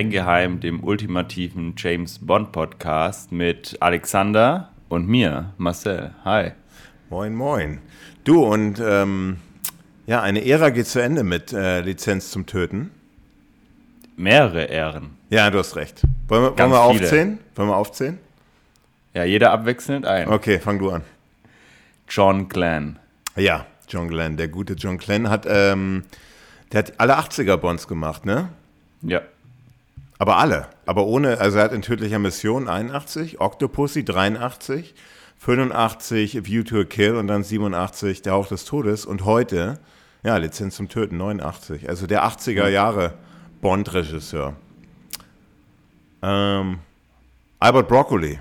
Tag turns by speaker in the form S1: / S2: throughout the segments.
S1: Streng Geheim, dem ultimativen James Bond Podcast mit Alexander und mir, Marcel. Hi.
S2: Moin, moin. Du und ähm, ja, eine Ära geht zu Ende mit äh, Lizenz zum Töten.
S1: Mehrere Ehren.
S2: Ja, du hast recht. Wollen wir, wollen wir aufzählen? Wollen wir aufzählen?
S1: Ja, jeder abwechselnd ein.
S2: Okay, fang du an.
S1: John Glenn.
S2: Ja, John Glenn, der gute John Glenn hat, ähm, der hat alle 80er Bonds gemacht, ne?
S1: Ja.
S2: Aber alle. Aber ohne, also er hat in tödlicher Mission 81, Octopussy 83, 85 View to a Kill und dann 87 Der Hauch des Todes und heute, ja, Lizenz zum Töten 89. Also der 80er Jahre Bond-Regisseur. Ähm, Albert Broccoli.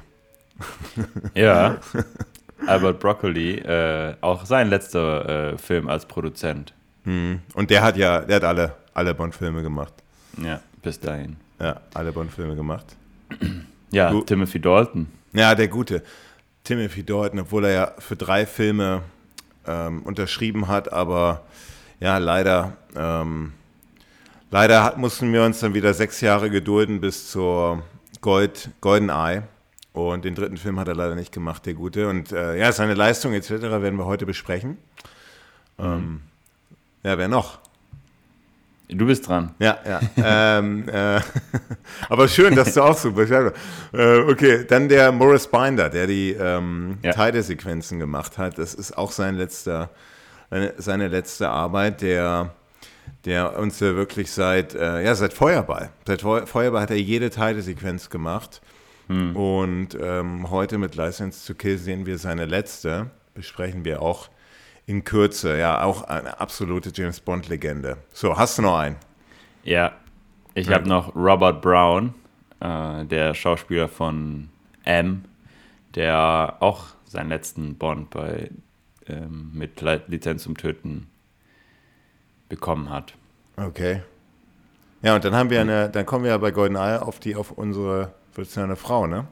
S1: Ja. Albert Broccoli, äh, auch sein letzter äh, Film als Produzent.
S2: Mhm. Und der hat ja, der hat alle, alle Bond-Filme gemacht.
S1: Ja, bis dahin.
S2: Ja, alle Bond-Filme gemacht.
S1: Ja,
S2: Du-
S1: Timothy Dalton.
S2: Ja, der gute. Timothy Dalton, obwohl er ja für drei Filme ähm, unterschrieben hat, aber ja, leider, ähm, leider hat, mussten wir uns dann wieder sechs Jahre gedulden bis zur Gold, Golden Eye. Und den dritten Film hat er leider nicht gemacht, der gute. Und äh, ja, seine Leistung etc. werden wir heute besprechen. Ähm, ja, wer noch?
S1: Du bist dran.
S2: Ja, ja. ähm, äh, aber schön, dass du auch so Bescheid äh, Okay, dann der Morris Binder, der die ähm,
S1: Ja.
S2: Teilesequenzen gemacht hat. Das ist auch sein letzter, seine, letzte Arbeit, der, der uns ja wirklich seit, äh, ja, seit Feuerball. Seit Feu Feuerball hat er jede Teilesequenz gemacht. Und ähm, heute mit License to Kill sehen wir seine letzte. Besprechen wir auch in Kürze. Ja, auch eine absolute James Bond-Legende. So, hast du noch einen?
S1: Ja, ich
S2: Ja.
S1: habe noch Robert Brown, äh, der Schauspieler von M, der auch seinen letzten Bond bei ähm, mit Lizenz zum Töten bekommen hat.
S2: Okay. Ja, und dann haben wir eine, dann kommen wir ja bei GoldenEye auf die, auf unsere, eine Frau, ne?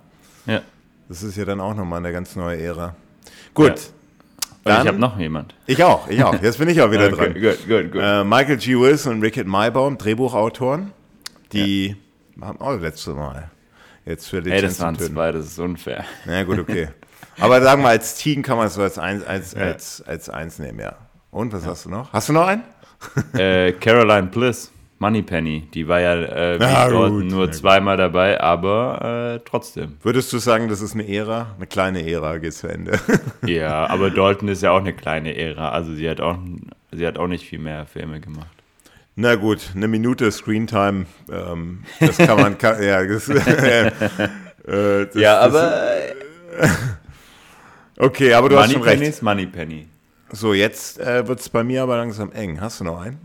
S1: Ja.
S2: Das ist ja dann auch nochmal eine ganz neue Ära. Gut.
S1: Und
S2: Dann-
S1: ich habe noch jemand.
S2: Ich auch, ich auch. Jetzt bin ich auch wieder dran.
S1: Okay, gut, gut, gut.
S2: Äh, Michael G. Wilson und Rickett Maybaum, Drehbuchautoren, die haben auch das letzte Mal jetzt für
S1: Ey,
S2: Lizenz
S1: das waren zwei, das ist unfair.
S2: Na gut, okay. Aber sagen wir, als Team kann man es so als eins, als,
S1: Ja.
S2: als, als eins nehmen, ja. Und was hast du noch? Hast du noch einen?
S1: äh, Caroline Bliss, Moneypenny, die war ja äh, Dalton
S2: gut,
S1: nur zweimal dabei, aber äh, trotzdem.
S2: Würdest du sagen, das ist eine Ära? Eine kleine Ära geht zu Ende.
S1: Ja, aber Dalton ist ja auch eine kleine Ära. Also sie hat auch, sie hat auch nicht viel mehr Filme gemacht.
S2: Na gut, eine Minute Screentime, ähm, das kann man, kann, ja, das, äh, das, das, Okay, aber du hast schon
S1: Moneypenny
S2: recht.
S1: ist Moneypenny.
S2: So, jetzt äh, wird es bei mir aber langsam eng. Hast du noch einen?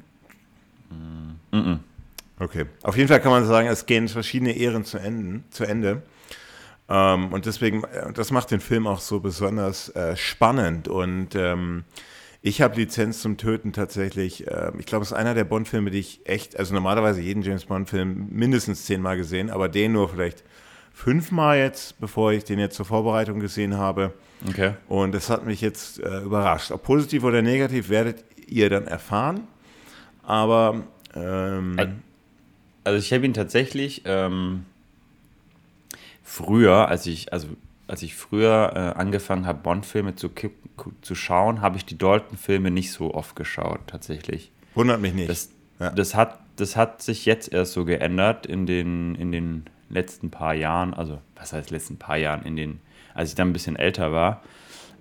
S2: Okay. Auf jeden Fall kann man sagen, es gehen verschiedene Ehren zu, enden, zu Ende. Ähm, und deswegen, äh, das macht den Film auch so besonders äh, spannend. Und ähm, ich habe Lizenz zum Töten tatsächlich, äh, ich glaube, es ist einer der Bond-Filme, die ich echt, also normalerweise jeden James Bond-Film mindestens zehnmal gesehen, aber den nur vielleicht fünfmal jetzt, bevor ich den jetzt zur Vorbereitung gesehen habe.
S1: Okay.
S2: Und das hat mich jetzt äh, überrascht. Ob positiv oder negativ, werdet ihr dann erfahren. Aber ähm,
S1: Also ich habe ihn tatsächlich ähm, früher, als ich, also als ich früher äh, angefangen habe, Bond-Filme zu, zu schauen, habe ich die Dalton-Filme nicht so oft geschaut, tatsächlich.
S2: wundert mich nicht.
S1: Das,
S2: Ja.
S1: das, hat, das hat sich jetzt erst so geändert in den, in den letzten paar Jahren, also was heißt letzten paar Jahren, in den, als ich dann ein bisschen älter war,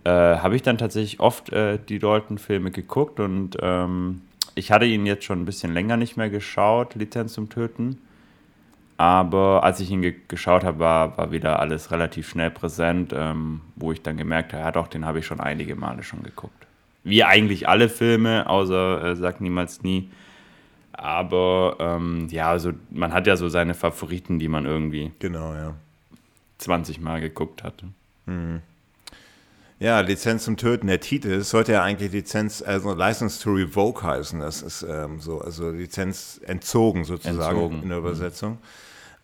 S1: äh, habe ich dann tatsächlich oft äh, die Dalton-Filme geguckt und ähm, ich hatte ihn jetzt schon ein bisschen länger nicht mehr geschaut, Lizenz zum Töten. Aber als ich ihn ge geschaut habe, war, war wieder alles relativ schnell präsent, ähm, wo ich dann gemerkt habe, ja doch, den habe ich schon einige Male schon geguckt. Wie eigentlich alle Filme, außer äh, Sag niemals nie. Aber ähm, ja, also man hat ja so seine Favoriten, die man irgendwie
S2: genau, ja.
S1: 20 Mal geguckt hatte.
S2: Ja, Lizenz zum Töten. Der Titel sollte ja eigentlich Lizenz, also License to Revoke heißen. Das ist ähm, so, also Lizenz entzogen sozusagen
S1: Entzogen,
S2: in der Übersetzung.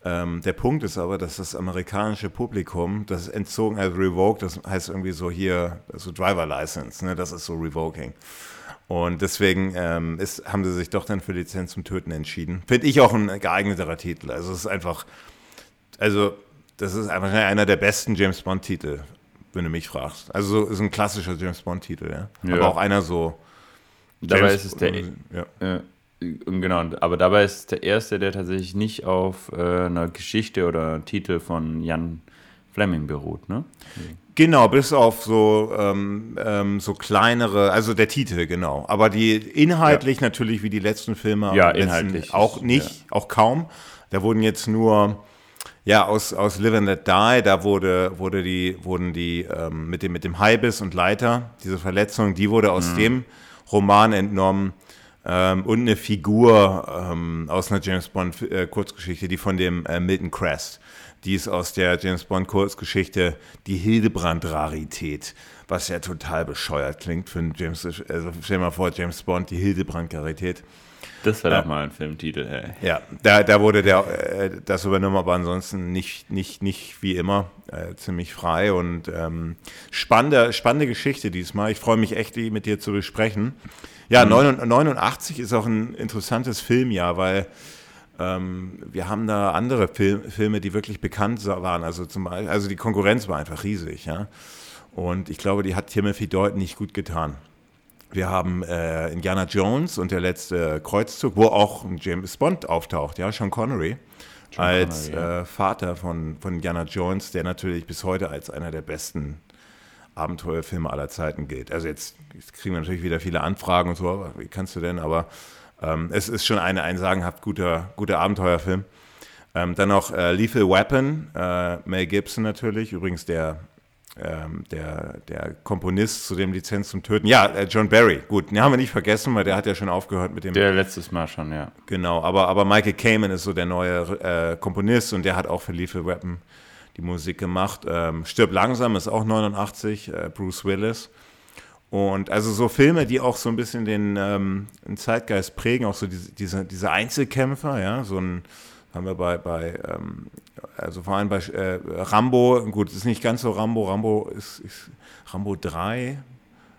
S2: Ähm, der Punkt ist aber, dass das amerikanische Publikum, das entzogen, also Revoke, das heißt irgendwie so hier, so Driver License, ne, das ist so Revoking. Und deswegen ähm, ist, haben sie sich doch dann für Lizenz zum Töten entschieden. Finde ich auch ein geeigneterer Titel. Also es ist einfach, also das ist einfach einer der besten James Bond-Titel, wenn du mich fragst. Also so ist ein klassischer James Bond-Titel, ja? ja. Aber auch einer so.
S1: Dabei James, ist es der. Ja. Äh, genau, aber dabei ist es der erste, der tatsächlich nicht auf äh, einer Geschichte oder Titel von Jan Fleming beruht, ne?
S2: Genau, bis auf so, ähm, ähm, so kleinere, also der Titel, genau. Aber die inhaltlich ja. natürlich wie die letzten Filme
S1: ja, inhaltlich
S2: auch nicht, ja. auch kaum. Da wurden jetzt nur ja, aus, aus Live and Let Die, da wurde, wurde die, wurden die ähm, mit, dem, mit dem Haibis und Leiter, diese Verletzung, die wurde aus mhm. dem Roman entnommen. Ähm, und eine Figur ähm, aus einer James Bond äh, Kurzgeschichte, die von dem äh, Milton Crest. Die ist aus der James Bond Kurzgeschichte die Hildebrand-Rarität, was ja total bescheuert klingt für einen James, also stell dir mal vor, James Bond, die Hildebrand-Rarität.
S1: Das wäre doch mal ein Filmtitel, ey.
S2: Ja, da, da wurde der, äh, das übernommen, aber ansonsten nicht, nicht, nicht wie immer, äh, ziemlich frei und ähm, spannende, spannende Geschichte diesmal. Ich freue mich echt, die mit dir zu besprechen. Ja, mhm. 89 ist auch ein interessantes Filmjahr, weil ähm, wir haben da andere Film, Filme, die wirklich bekannt waren. Also, zum Beispiel, also die Konkurrenz war einfach riesig, ja. Und ich glaube, die hat Timothy Dalton nicht gut getan. Wir haben äh, Indiana Jones und der letzte Kreuzzug, wo auch James Bond auftaucht, ja, Sean Connery, Sean als Connery, ja. äh, Vater von, von Indiana Jones, der natürlich bis heute als einer der besten Abenteuerfilme aller Zeiten gilt. Also jetzt, jetzt kriegen wir natürlich wieder viele Anfragen und so, wie kannst du denn, aber ähm, es ist schon eine, ein sagenhaft guter, guter Abenteuerfilm. Ähm, dann noch äh, Lethal Weapon, äh, Mel Gibson natürlich, übrigens der ähm, der, der Komponist zu dem Lizenz zum Töten. Ja, äh, John Barry. Gut, den haben wir nicht vergessen, weil der hat ja schon aufgehört mit dem.
S1: Der letztes Mal schon, ja.
S2: Genau, aber, aber Michael Kamen ist so der neue äh, Komponist und der hat auch für Lethal Weapon die Musik gemacht. Ähm, Stirb langsam ist auch 89, äh, Bruce Willis. Und also so Filme, die auch so ein bisschen den, ähm, den Zeitgeist prägen, auch so diese, diese, diese Einzelkämpfer, ja, so ein haben wir bei, bei ähm, also vor allem bei äh, Rambo, gut, ist nicht ganz so Rambo, Rambo ist, ist Rambo 3,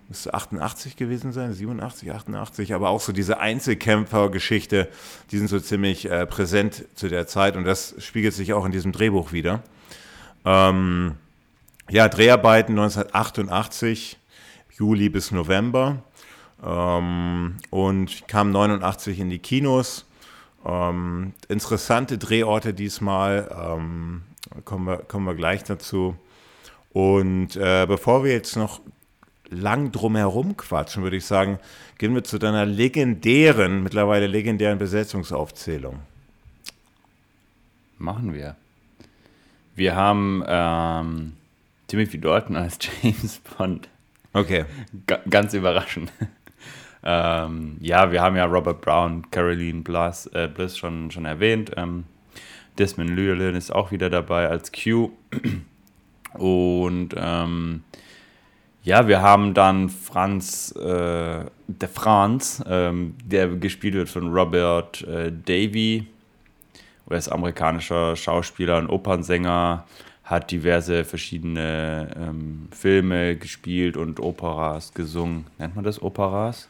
S2: müsste 88 gewesen sein, 87, 88, aber auch so diese Einzelkämpfer-Geschichte, die sind so ziemlich äh, präsent zu der Zeit. Und das spiegelt sich auch in diesem Drehbuch wieder. Ähm, ja, Dreharbeiten 1988, Juli bis November. Ähm, und kam 89 in die Kinos ähm, interessante Drehorte diesmal, ähm, kommen, wir, kommen wir gleich dazu. Und äh, bevor wir jetzt noch lang drumherum quatschen, würde ich sagen, gehen wir zu deiner legendären, mittlerweile legendären Besetzungsaufzählung.
S1: Machen wir. Wir haben ähm, Timothy Dalton als James Bond.
S2: Okay.
S1: G ganz überraschend. Ähm, ja, wir haben ja Robert Brown, Caroline Bliss, äh, Bliss schon, schon erwähnt. Ähm, Desmond Llewellyn ist auch wieder dabei als Q. Und ähm, ja, wir haben dann Franz, äh, der Franz, ähm, der gespielt wird von Robert äh, Davy, US-amerikanischer Schauspieler und Opernsänger, hat diverse verschiedene ähm, Filme gespielt und Operas gesungen. Nennt man das Operas?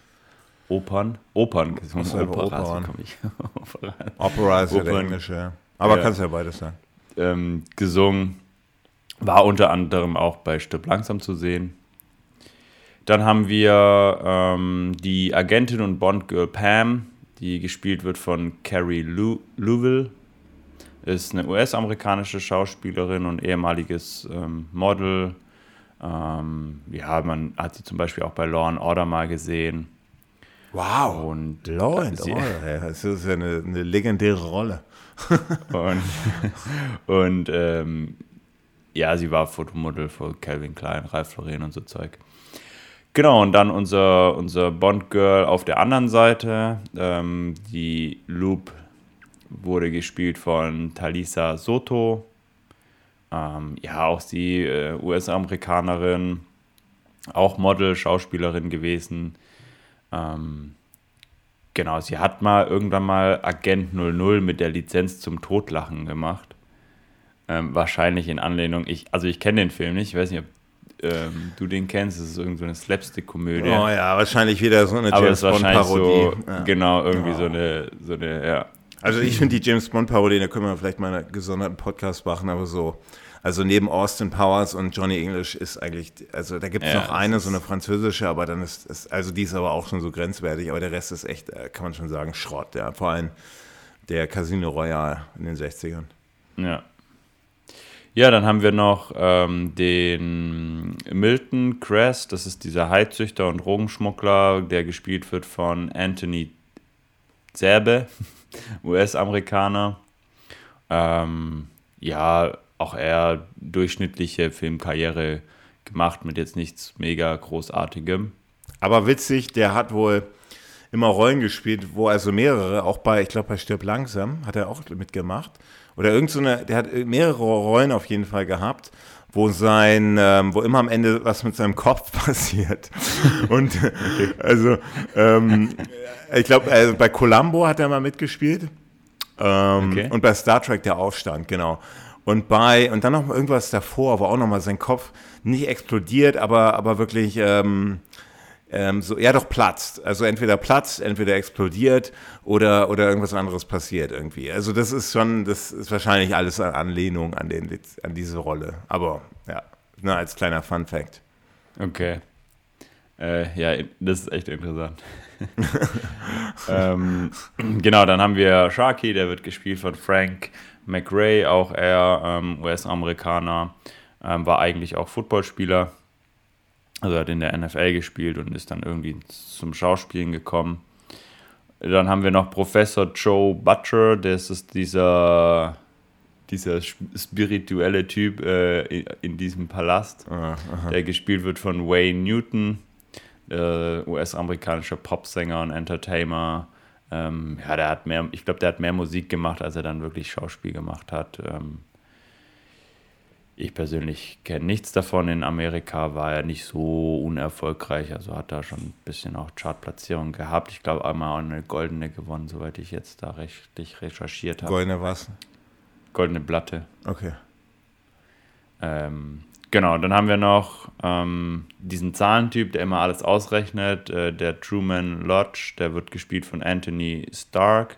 S1: Opern. Opern.
S2: Das Opera, ich. Opera ist ja der Englische. Aber ja. kannst ja beides sagen.
S1: Ähm, gesungen. War unter anderem auch bei Stück langsam zu sehen. Dann haben wir ähm, die Agentin und Bond-Girl Pam, die gespielt wird von Carrie Lou Louvel. Ist eine US-amerikanische Schauspielerin und ehemaliges ähm, Model. Ähm, ja, man hat sie zum Beispiel auch bei Law and Order mal gesehen.
S2: Wow.
S1: Und
S2: Law and Order, das ist ja eine, eine legendäre Rolle.
S1: und und ähm, ja, sie war Fotomodel für Calvin Klein, Ralph Lauren und so Zeug. Genau, und dann unser, unser Bond-Girl auf der anderen Seite. Ähm, die Loop wurde gespielt von Talisa Soto. Ähm, ja, auch sie, äh, US-Amerikanerin, auch Model, Schauspielerin gewesen. Ähm, genau, sie hat mal irgendwann mal Agent 00 mit der Lizenz zum Totlachen gemacht. Ähm, wahrscheinlich in Anlehnung, ich, also ich kenne den Film nicht, ich weiß nicht, ob ähm, du den kennst. Das ist irgendeine so Slapstick-Komödie.
S2: Oh ja, wahrscheinlich wieder so eine
S1: James Bond-Parodie. So,
S2: ja.
S1: Genau, irgendwie oh. so, eine, so eine, ja.
S2: Also ich finde die James Bond-Parodie, da können wir vielleicht mal einen gesonderten Podcast machen, aber so also neben Austin Powers und Johnny English ist eigentlich, also da gibt es ja, noch eine, so eine französische, aber dann ist, ist, also die ist aber auch schon so grenzwertig, aber der Rest ist echt, äh, kann man schon sagen, Schrott, ja. Vor allem der Casino Royale in den 60ern.
S1: Ja. Ja, dann haben wir noch ähm, den Milton Crest, das ist dieser Heizüchter und Drogenschmuggler, der gespielt wird von Anthony Zerbe, US-Amerikaner. Ähm, ja, auch eher durchschnittliche Filmkarriere gemacht mit jetzt nichts mega großartigem.
S2: Aber witzig, der hat wohl immer Rollen gespielt, wo also mehrere, auch bei, ich glaube bei Stirb langsam, hat er auch mitgemacht. Oder irgend so eine, der hat mehrere Rollen auf jeden Fall gehabt, wo sein, ähm, wo immer am Ende was mit seinem Kopf passiert. Und also, ähm, ich glaube, also bei Columbo hat er mal mitgespielt. Ähm, okay. Und bei Star Trek der Aufstand, genau. Und bei, und dann noch irgendwas davor, wo auch nochmal sein Kopf nicht explodiert, aber, aber wirklich ähm, ähm, so, ja doch platzt. Also entweder platzt, entweder explodiert oder, oder irgendwas anderes passiert irgendwie. Also das ist schon, das ist wahrscheinlich alles eine Anlehnung an, den, an diese Rolle. Aber ja, nur als kleiner Fun Fact.
S1: Okay. Äh, ja, das ist echt interessant. ähm, genau, dann haben wir Sharky, der wird gespielt von Frank McRae, auch er ähm, US-Amerikaner, ähm, war eigentlich auch Footballspieler. Also hat in der NFL gespielt und ist dann irgendwie zum Schauspielen gekommen. Dann haben wir noch Professor Joe Butcher, das ist dieser, dieser spirituelle Typ äh, in diesem Palast, ah, der gespielt wird von Wayne Newton, äh, US-amerikanischer Popsänger und Entertainer. Ähm, ja, der hat mehr, ich glaube, der hat mehr Musik gemacht, als er dann wirklich Schauspiel gemacht hat. Ähm, ich persönlich kenne nichts davon. In Amerika war er nicht so unerfolgreich, also hat er schon ein bisschen auch Chartplatzierung gehabt. Ich glaube, einmal auch eine goldene gewonnen, soweit ich jetzt da richtig recherchiert habe.
S2: Goldene was?
S1: Goldene Platte.
S2: Okay.
S1: Ähm, Genau, dann haben wir noch ähm, diesen Zahlentyp, der immer alles ausrechnet, äh, der Truman Lodge, der wird gespielt von Anthony Stark.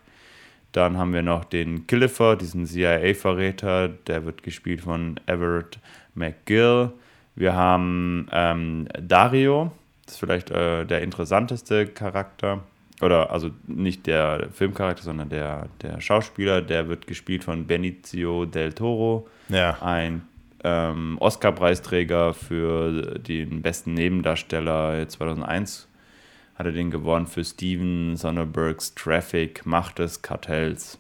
S1: Dann haben wir noch den Killiffer, diesen CIA-Verräter, der wird gespielt von Everett McGill. Wir haben ähm, Dario, das ist vielleicht äh, der interessanteste Charakter. Oder also nicht der Filmcharakter, sondern der, der Schauspieler, der wird gespielt von Benicio del Toro.
S2: Ja.
S1: Ein ähm, Oscar-Preisträger für den besten Nebendarsteller 2001 hat er den gewonnen für Steven Sonderbergs Traffic, Macht des Kartells.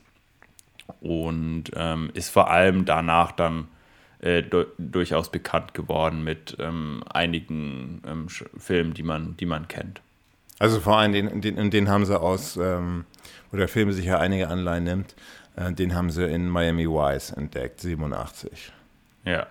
S1: Und ähm, ist vor allem danach dann äh, durchaus bekannt geworden mit ähm, einigen ähm, Filmen, die man, die man kennt.
S2: Also vor allem, den, den, den haben sie aus, ähm, wo der Film sich ja einige Anleihen nimmt, äh, den haben sie in Miami Vice entdeckt, 87.
S1: Ja.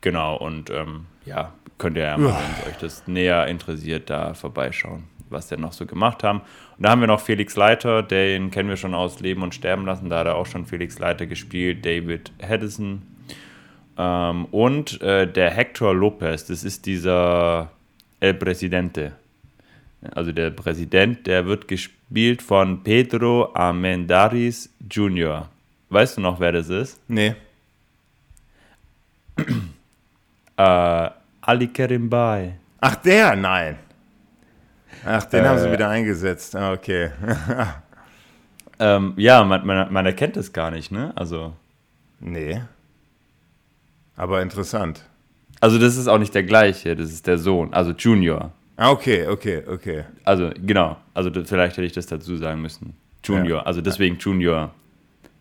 S1: Genau, und ähm, ja, könnt ihr ja mal, wenn es euch das näher interessiert, da vorbeischauen, was der noch so gemacht haben. Und da haben wir noch Felix Leiter, den kennen wir schon aus Leben und Sterben lassen, da hat er auch schon Felix Leiter gespielt, David Hedison. Ähm, und äh, der Hector Lopez, das ist dieser El Presidente. Also der Präsident, der wird gespielt von Pedro Amendaris Jr. Weißt du noch, wer das ist?
S2: Nee.
S1: Äh, Ali Kerimbai.
S2: Ach, der? Nein. Ach, den äh, haben sie äh. wieder eingesetzt. Ah, okay.
S1: ähm, ja, man, man, man, erkennt es gar nicht, ne? Also.
S2: Nee. Aber interessant.
S1: Also, das ist auch nicht der gleiche, das ist der Sohn, also Junior.
S2: Ah, okay, okay, okay.
S1: Also, genau. Also, vielleicht hätte ich das dazu sagen müssen. Junior, ja. also deswegen Junior.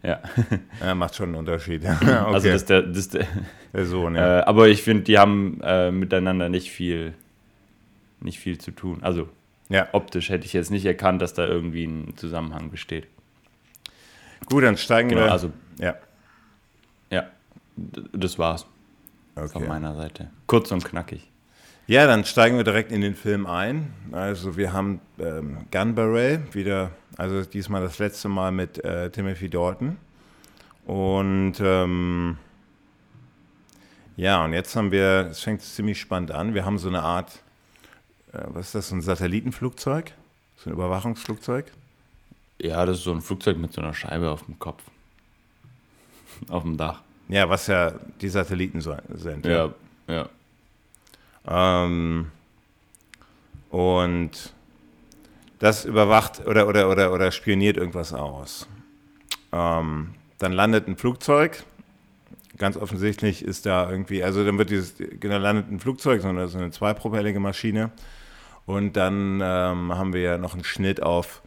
S1: Ja.
S2: ja. Macht schon einen Unterschied.
S1: okay. Also das der, das der, der Sohn, ja. Äh, aber ich finde, die haben äh, miteinander nicht viel, nicht viel zu tun. Also ja. optisch hätte ich jetzt nicht erkannt, dass da irgendwie ein Zusammenhang besteht.
S2: Gut, dann steigen genau, wir.
S1: Also, ja. Ja, das war's. Okay. Von meiner Seite. Kurz und knackig.
S2: Ja, dann steigen wir direkt in den Film ein. Also wir haben ähm, Gun Barrel wieder, also diesmal das letzte Mal mit äh, Timothy Dalton. Und ähm, Ja, und jetzt haben wir, es fängt ziemlich spannend an, wir haben so eine Art, äh, was ist das, so ein Satellitenflugzeug? So ein Überwachungsflugzeug?
S1: Ja, das ist so ein Flugzeug mit so einer Scheibe auf dem Kopf. auf dem Dach.
S2: Ja, was ja die Satelliten so- sind.
S1: Ja, ja.
S2: Ähm, und das überwacht oder, oder, oder, oder spioniert irgendwas aus. Ähm, dann landet ein Flugzeug. Ganz offensichtlich ist da irgendwie, also dann wird dieses, genau, landet ein Flugzeug, sondern so eine zweipropellige Maschine. Und dann ähm, haben wir ja noch einen Schnitt auf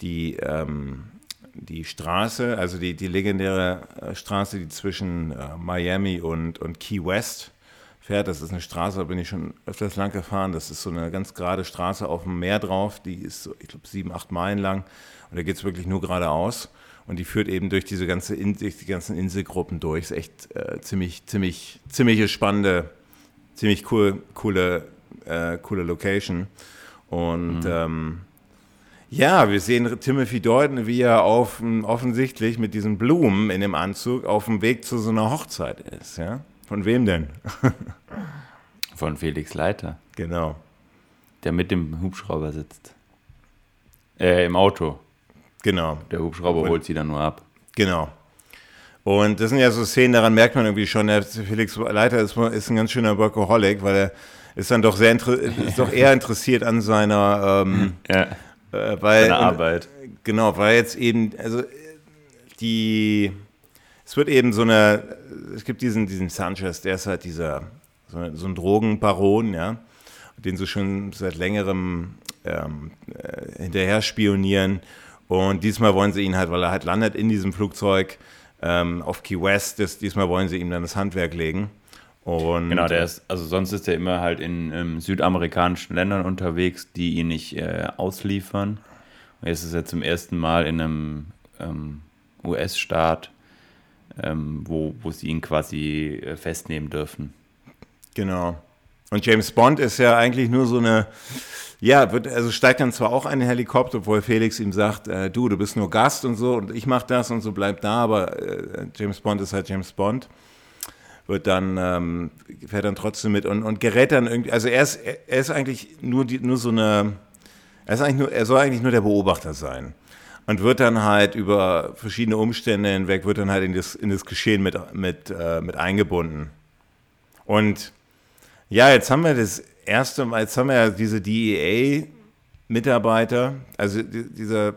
S2: die, ähm, die Straße, also die, die legendäre Straße, die zwischen äh, Miami und, und Key West fährt. Das ist eine Straße, da bin ich schon öfters lang gefahren. Das ist so eine ganz gerade Straße auf dem Meer drauf. Die ist, so, ich glaube, sieben, acht Meilen lang. Und da geht es wirklich nur geradeaus. Und die führt eben durch diese ganze In durch die ganzen Inselgruppen durch. Ist echt äh, ziemlich, ziemlich, ziemlich spannende, ziemlich cool, coole, äh, coole Location. Und ähm, ja, wir sehen Timothy Deuten, wie er auf, offensichtlich mit diesen Blumen in dem Anzug auf dem Weg zu so einer Hochzeit ist. Ja? Von wem denn?
S1: Von Felix Leiter,
S2: genau.
S1: der mit dem Hubschrauber sitzt. Äh, im Auto.
S2: Genau,
S1: Der Hubschrauber
S2: Und-
S1: holt sie dann nur ab.
S2: genau. Und das sind ja so Szenen, daran merkt man irgendwie schon, der Felix Leiter ist, ist ein ganz schöner Workaholic, weil er ist dann doch sehr ist doch eher interessiert an seiner ähm,
S1: Ja,
S2: äh, weil
S1: seine Arbeit.
S2: Genau, weil jetzt eben, also die, es wird eben so eine, es gibt diesen, diesen Sanchez, der ist halt dieser, so, ein- so ein Drogenbaron, ja, den sie schon seit längerem ähm, äh, hinterher spionieren. Und diesmal wollen sie ihn halt, weil er halt landet in diesem Flugzeug ähm, auf Key West, das, diesmal wollen sie ihm dann das Handwerk legen. Und,
S1: Genau, der ist, also sonst ist er immer halt in ähm, südamerikanischen Ländern unterwegs, die ihn nicht äh, ausliefern. Und jetzt ist er zum ersten Mal in einem ähm, US-Staat, ähm, wo, wo sie ihn quasi äh, festnehmen dürfen.
S2: Genau. Und James Bond ist ja eigentlich nur so eine, ja, wird, also steigt dann zwar auch ein Helikopter, obwohl Felix ihm sagt, äh, du, du bist nur Gast und so und ich mach das und so, bleib da, aber äh, James Bond ist halt James Bond. Wird dann, ähm, fährt dann trotzdem mit und, und gerät dann irgendwie, also er ist, er ist eigentlich nur, die, nur so eine, er, ist eigentlich nur, er soll eigentlich nur der Beobachter sein. Und wird dann halt über verschiedene Umstände hinweg, wird dann halt in das, in das Geschehen mit, mit, äh, mit eingebunden. Und ja, jetzt haben wir das erste Mal, jetzt haben wir ja diese DEA-Mitarbeiter, also die, diese,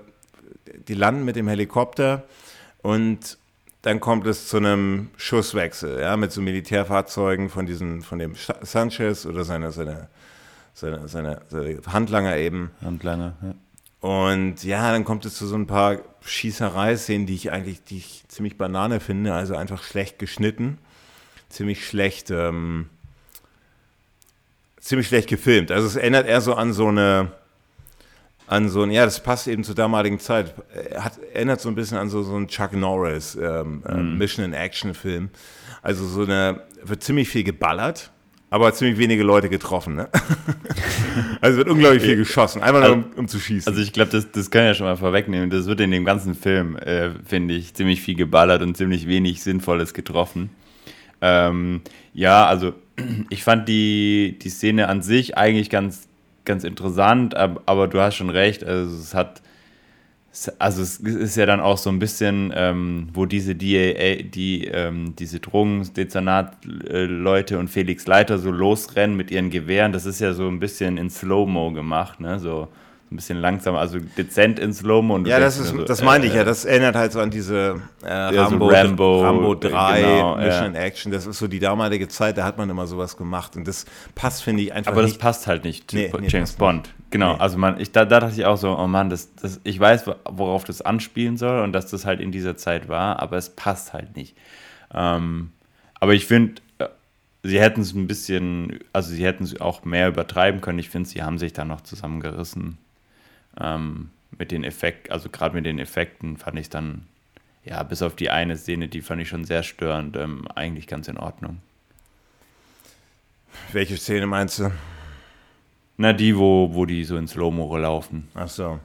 S2: die landen mit dem Helikopter und dann kommt es zu einem Schusswechsel, ja, mit so Militärfahrzeugen von diesen, von dem Sa- Sanchez oder seine, seine, seine, seine, seine Handlanger eben.
S1: Handlanger. Ja.
S2: Und ja, dann kommt es zu so ein paar Schießerei-Szenen, die ich eigentlich, die ich ziemlich Banane finde, also einfach schlecht geschnitten, ziemlich schlecht, ähm, ziemlich schlecht gefilmt. Also es erinnert eher so an so eine, an so ein, ja, das passt eben zur damaligen Zeit. Er Hat, erinnert so ein bisschen an so, so einen Chuck Norris ähm, ähm, Mission-in-Action-Film. Also so eine, wird ziemlich viel geballert, aber ziemlich wenige Leute getroffen. Ne? also wird unglaublich viel geschossen, einfach nur um, um zu schießen.
S1: Also ich glaube, das, das kann ich ja schon mal vorwegnehmen. Das wird in dem ganzen Film, äh, finde ich, ziemlich viel geballert und ziemlich wenig Sinnvolles getroffen. Ähm, ja, also ich fand die, die Szene an sich eigentlich ganz, ganz interessant, aber, aber du hast schon recht, also es hat, also es ist ja dann auch so ein bisschen, ähm, wo diese DAA, die, ähm, diese Drogendezernat-Leute und Felix Leiter so losrennen mit ihren Gewehren, das ist ja so ein bisschen in Slow-Mo gemacht, ne, so ein bisschen langsam, also dezent in Slow-Mo. und
S2: ja, das, ist,
S1: so,
S2: das meinte
S1: äh,
S2: ich ja. Das erinnert halt so an diese äh,
S1: Ja, so
S2: Rambo,
S1: Rambo,
S2: Rambo 3
S1: genau,
S2: Mission
S1: ja.
S2: in Action. Das ist so die damalige Zeit, da hat man immer sowas gemacht. Und das passt, finde ich, einfach
S1: Aber das
S2: nicht.
S1: passt halt nicht,
S2: Nee,
S1: James Bond. Genau,
S2: Nee.
S1: also man, ich, da, da dachte ich auch so, oh Mann, das, das, ich weiß, worauf das anspielen soll und dass das halt in dieser Zeit war, aber es passt halt nicht. Ähm, aber ich finde, äh, sie hätten es ein bisschen, also sie hätten es auch mehr übertreiben können. Ich finde, sie haben sich da noch zusammengerissen. Ähm, mit den Effekten, also gerade mit den Effekten fand ich dann, ja, bis auf die eine Szene, die fand ich schon sehr störend, ähm, eigentlich ganz in Ordnung.
S2: Welche Szene meinst du?
S1: Na, die, wo, wo die so in Slow-Mo laufen.
S2: Ach so.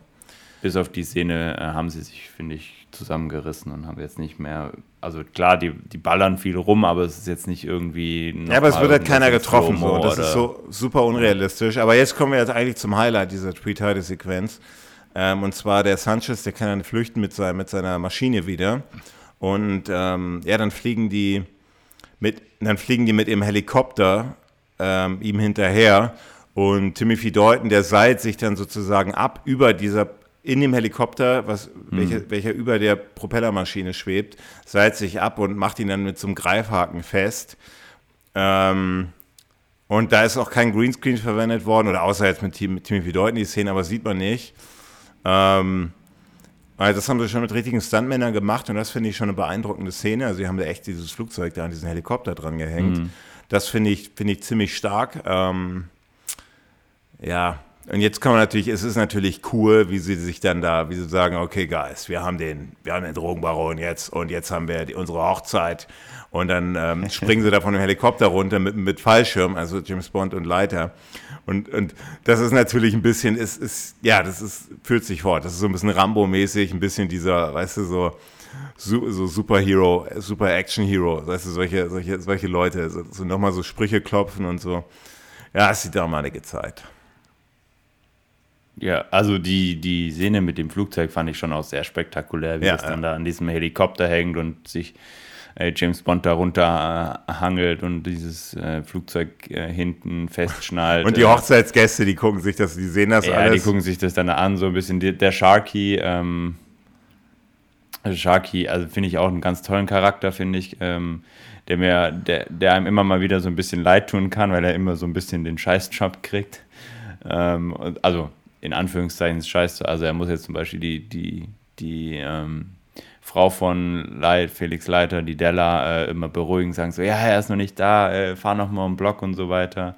S1: bis auf die Szene äh, haben sie sich, finde ich, zusammengerissen und haben jetzt nicht mehr. Also klar, die, die ballern viel rum, aber es ist jetzt nicht irgendwie.
S2: Ja, aber es wird halt keiner getroffen. So. Das ist so super unrealistisch. Aber jetzt kommen wir jetzt eigentlich zum Highlight dieser Tweet-Sequenz. Ähm, und zwar der Sanchez, der kann dann flüchten mit, sein, mit seiner Maschine wieder. Und ähm, ja, dann fliegen die mit, dann fliegen die mit ihrem Helikopter ähm, ihm hinterher. Und Timothy Deuten, der seilt sich dann sozusagen ab über dieser, in dem Helikopter, was, mhm. welcher, welcher über der Propellermaschine schwebt, seilt sich ab und macht ihn dann mit so einem Greifhaken fest. Ähm, und da ist auch kein Greenscreen verwendet worden, oder außer jetzt mit, mit Timothy Deuten die Szene, aber sieht man nicht. Ähm, also das haben sie schon mit richtigen Stuntmännern gemacht und das finde ich schon eine beeindruckende Szene. Also sie haben da echt dieses Flugzeug da an diesen Helikopter dran gehängt. Mhm. Das finde ich, find ich ziemlich stark. Ähm, ja, und jetzt kann man natürlich, es ist natürlich cool, wie sie sich dann da, wie sie sagen, okay, Guys, wir haben den, wir haben den Drogenbaron jetzt und jetzt haben wir die, unsere Hochzeit. Und dann ähm, springen sie da von dem Helikopter runter mit, mit Fallschirm, also James Bond und Leiter. Und, und das ist natürlich ein bisschen, ist, ist, ja, das ist, fühlt sich fort. Das ist so ein bisschen Rambo-mäßig, ein bisschen dieser, weißt du, so, so, so Superhero, Super Action Hero, weißt du, solche, solche, solche Leute, so, so nochmal so Sprüche klopfen und so. Ja, es ist die damalige Zeit.
S1: Ja, also die, die Szene mit dem Flugzeug fand ich schon auch sehr spektakulär, wie ja, es dann ja. da an diesem Helikopter hängt und sich äh, James Bond darunter äh, hangelt und dieses äh, Flugzeug äh, hinten festschnallt.
S2: Und die Hochzeitsgäste, die gucken sich das, die sehen das
S1: ja, alles. Ja, die gucken sich das dann an, so ein bisschen. Der, der Sharky, ähm, Sharky, also finde ich auch einen ganz tollen Charakter, finde ich. Ähm, der mir, der, der einem immer mal wieder so ein bisschen leid tun kann, weil er immer so ein bisschen den Scheißjob kriegt. Ähm, also in Anführungszeichen scheiße. Also er muss jetzt zum Beispiel die, die, die ähm, Frau von Leit, Felix Leiter, die Della, äh, immer beruhigen, sagen so, ja, er ist noch nicht da, äh, fahr noch mal einen Block und so weiter.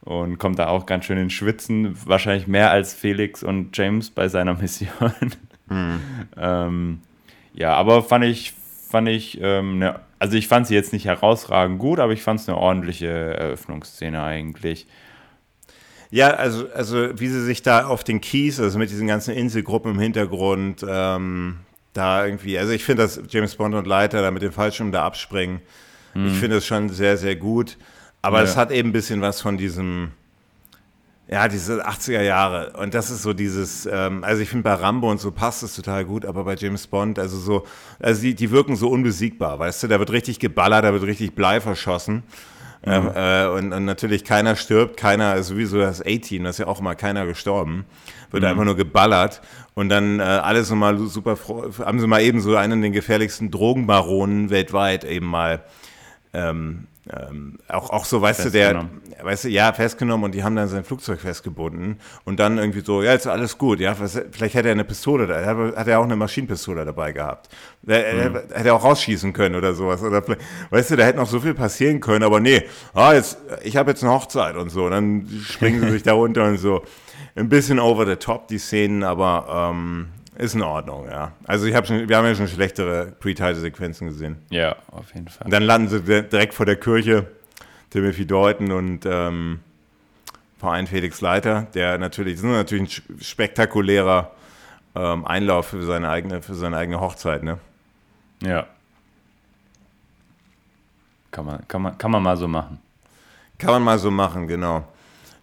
S1: Und kommt da auch ganz schön in Schwitzen, wahrscheinlich mehr als Felix und James bei seiner Mission. Mhm. ähm, ja, aber fand ich, fand ich, ähm, ne, also ich fand sie jetzt nicht herausragend gut, aber ich fand es eine ordentliche Eröffnungsszene eigentlich.
S2: Ja, also, also wie sie sich da auf den Keys, also mit diesen ganzen Inselgruppen im Hintergrund, ähm, da irgendwie, also ich finde, dass James Bond und Leiter da mit dem Fallschirm da abspringen, mhm. ich finde es schon sehr, sehr gut. Aber es hat eben ein bisschen was von diesem, ja, diese 80er Jahre. Und das ist so dieses, ähm, also ich finde bei Rambo und so passt es total gut, aber bei James Bond, also so, also die, die wirken so unbesiegbar, weißt du, da wird richtig geballert, da wird richtig Blei verschossen. Mhm. Äh, und, und, natürlich keiner stirbt, keiner, sowieso das A-Team, da ist ja auch mal keiner gestorben, wird mhm. einfach nur geballert und dann äh, alles nochmal super, haben sie mal eben so einen der gefährlichsten Drogenbaronen weltweit eben mal ähm, ähm, auch, auch so, weißt du, der, weißt du, ja, festgenommen und die haben dann sein Flugzeug festgebunden und dann irgendwie so, ja, ist alles gut, ja, vielleicht hätte er eine Pistole, da hat er auch eine Maschinenpistole dabei gehabt. Der, mhm. Hätte er auch rausschießen können oder sowas. Oder weißt du, da hätte noch so viel passieren können, aber nee, ah, jetzt, ich habe jetzt eine Hochzeit und so. Und dann springen sie sich da runter und so. Ein bisschen over the top, die Szenen, aber ähm, ist in Ordnung, ja. Also ich hab schon, wir haben ja schon schlechtere Pre-Title-Sequenzen gesehen.
S1: Ja, auf jeden Fall.
S2: Und dann landen sie direkt vor der Kirche, Timothy Deuten und ähm, Verein Felix Leiter, der natürlich, das ist natürlich ein spektakulärer ähm, Einlauf für seine eigene, für seine eigene Hochzeit, ne?
S1: Ja. Kann man, kann, man, kann man mal so machen.
S2: Kann man mal so machen, genau.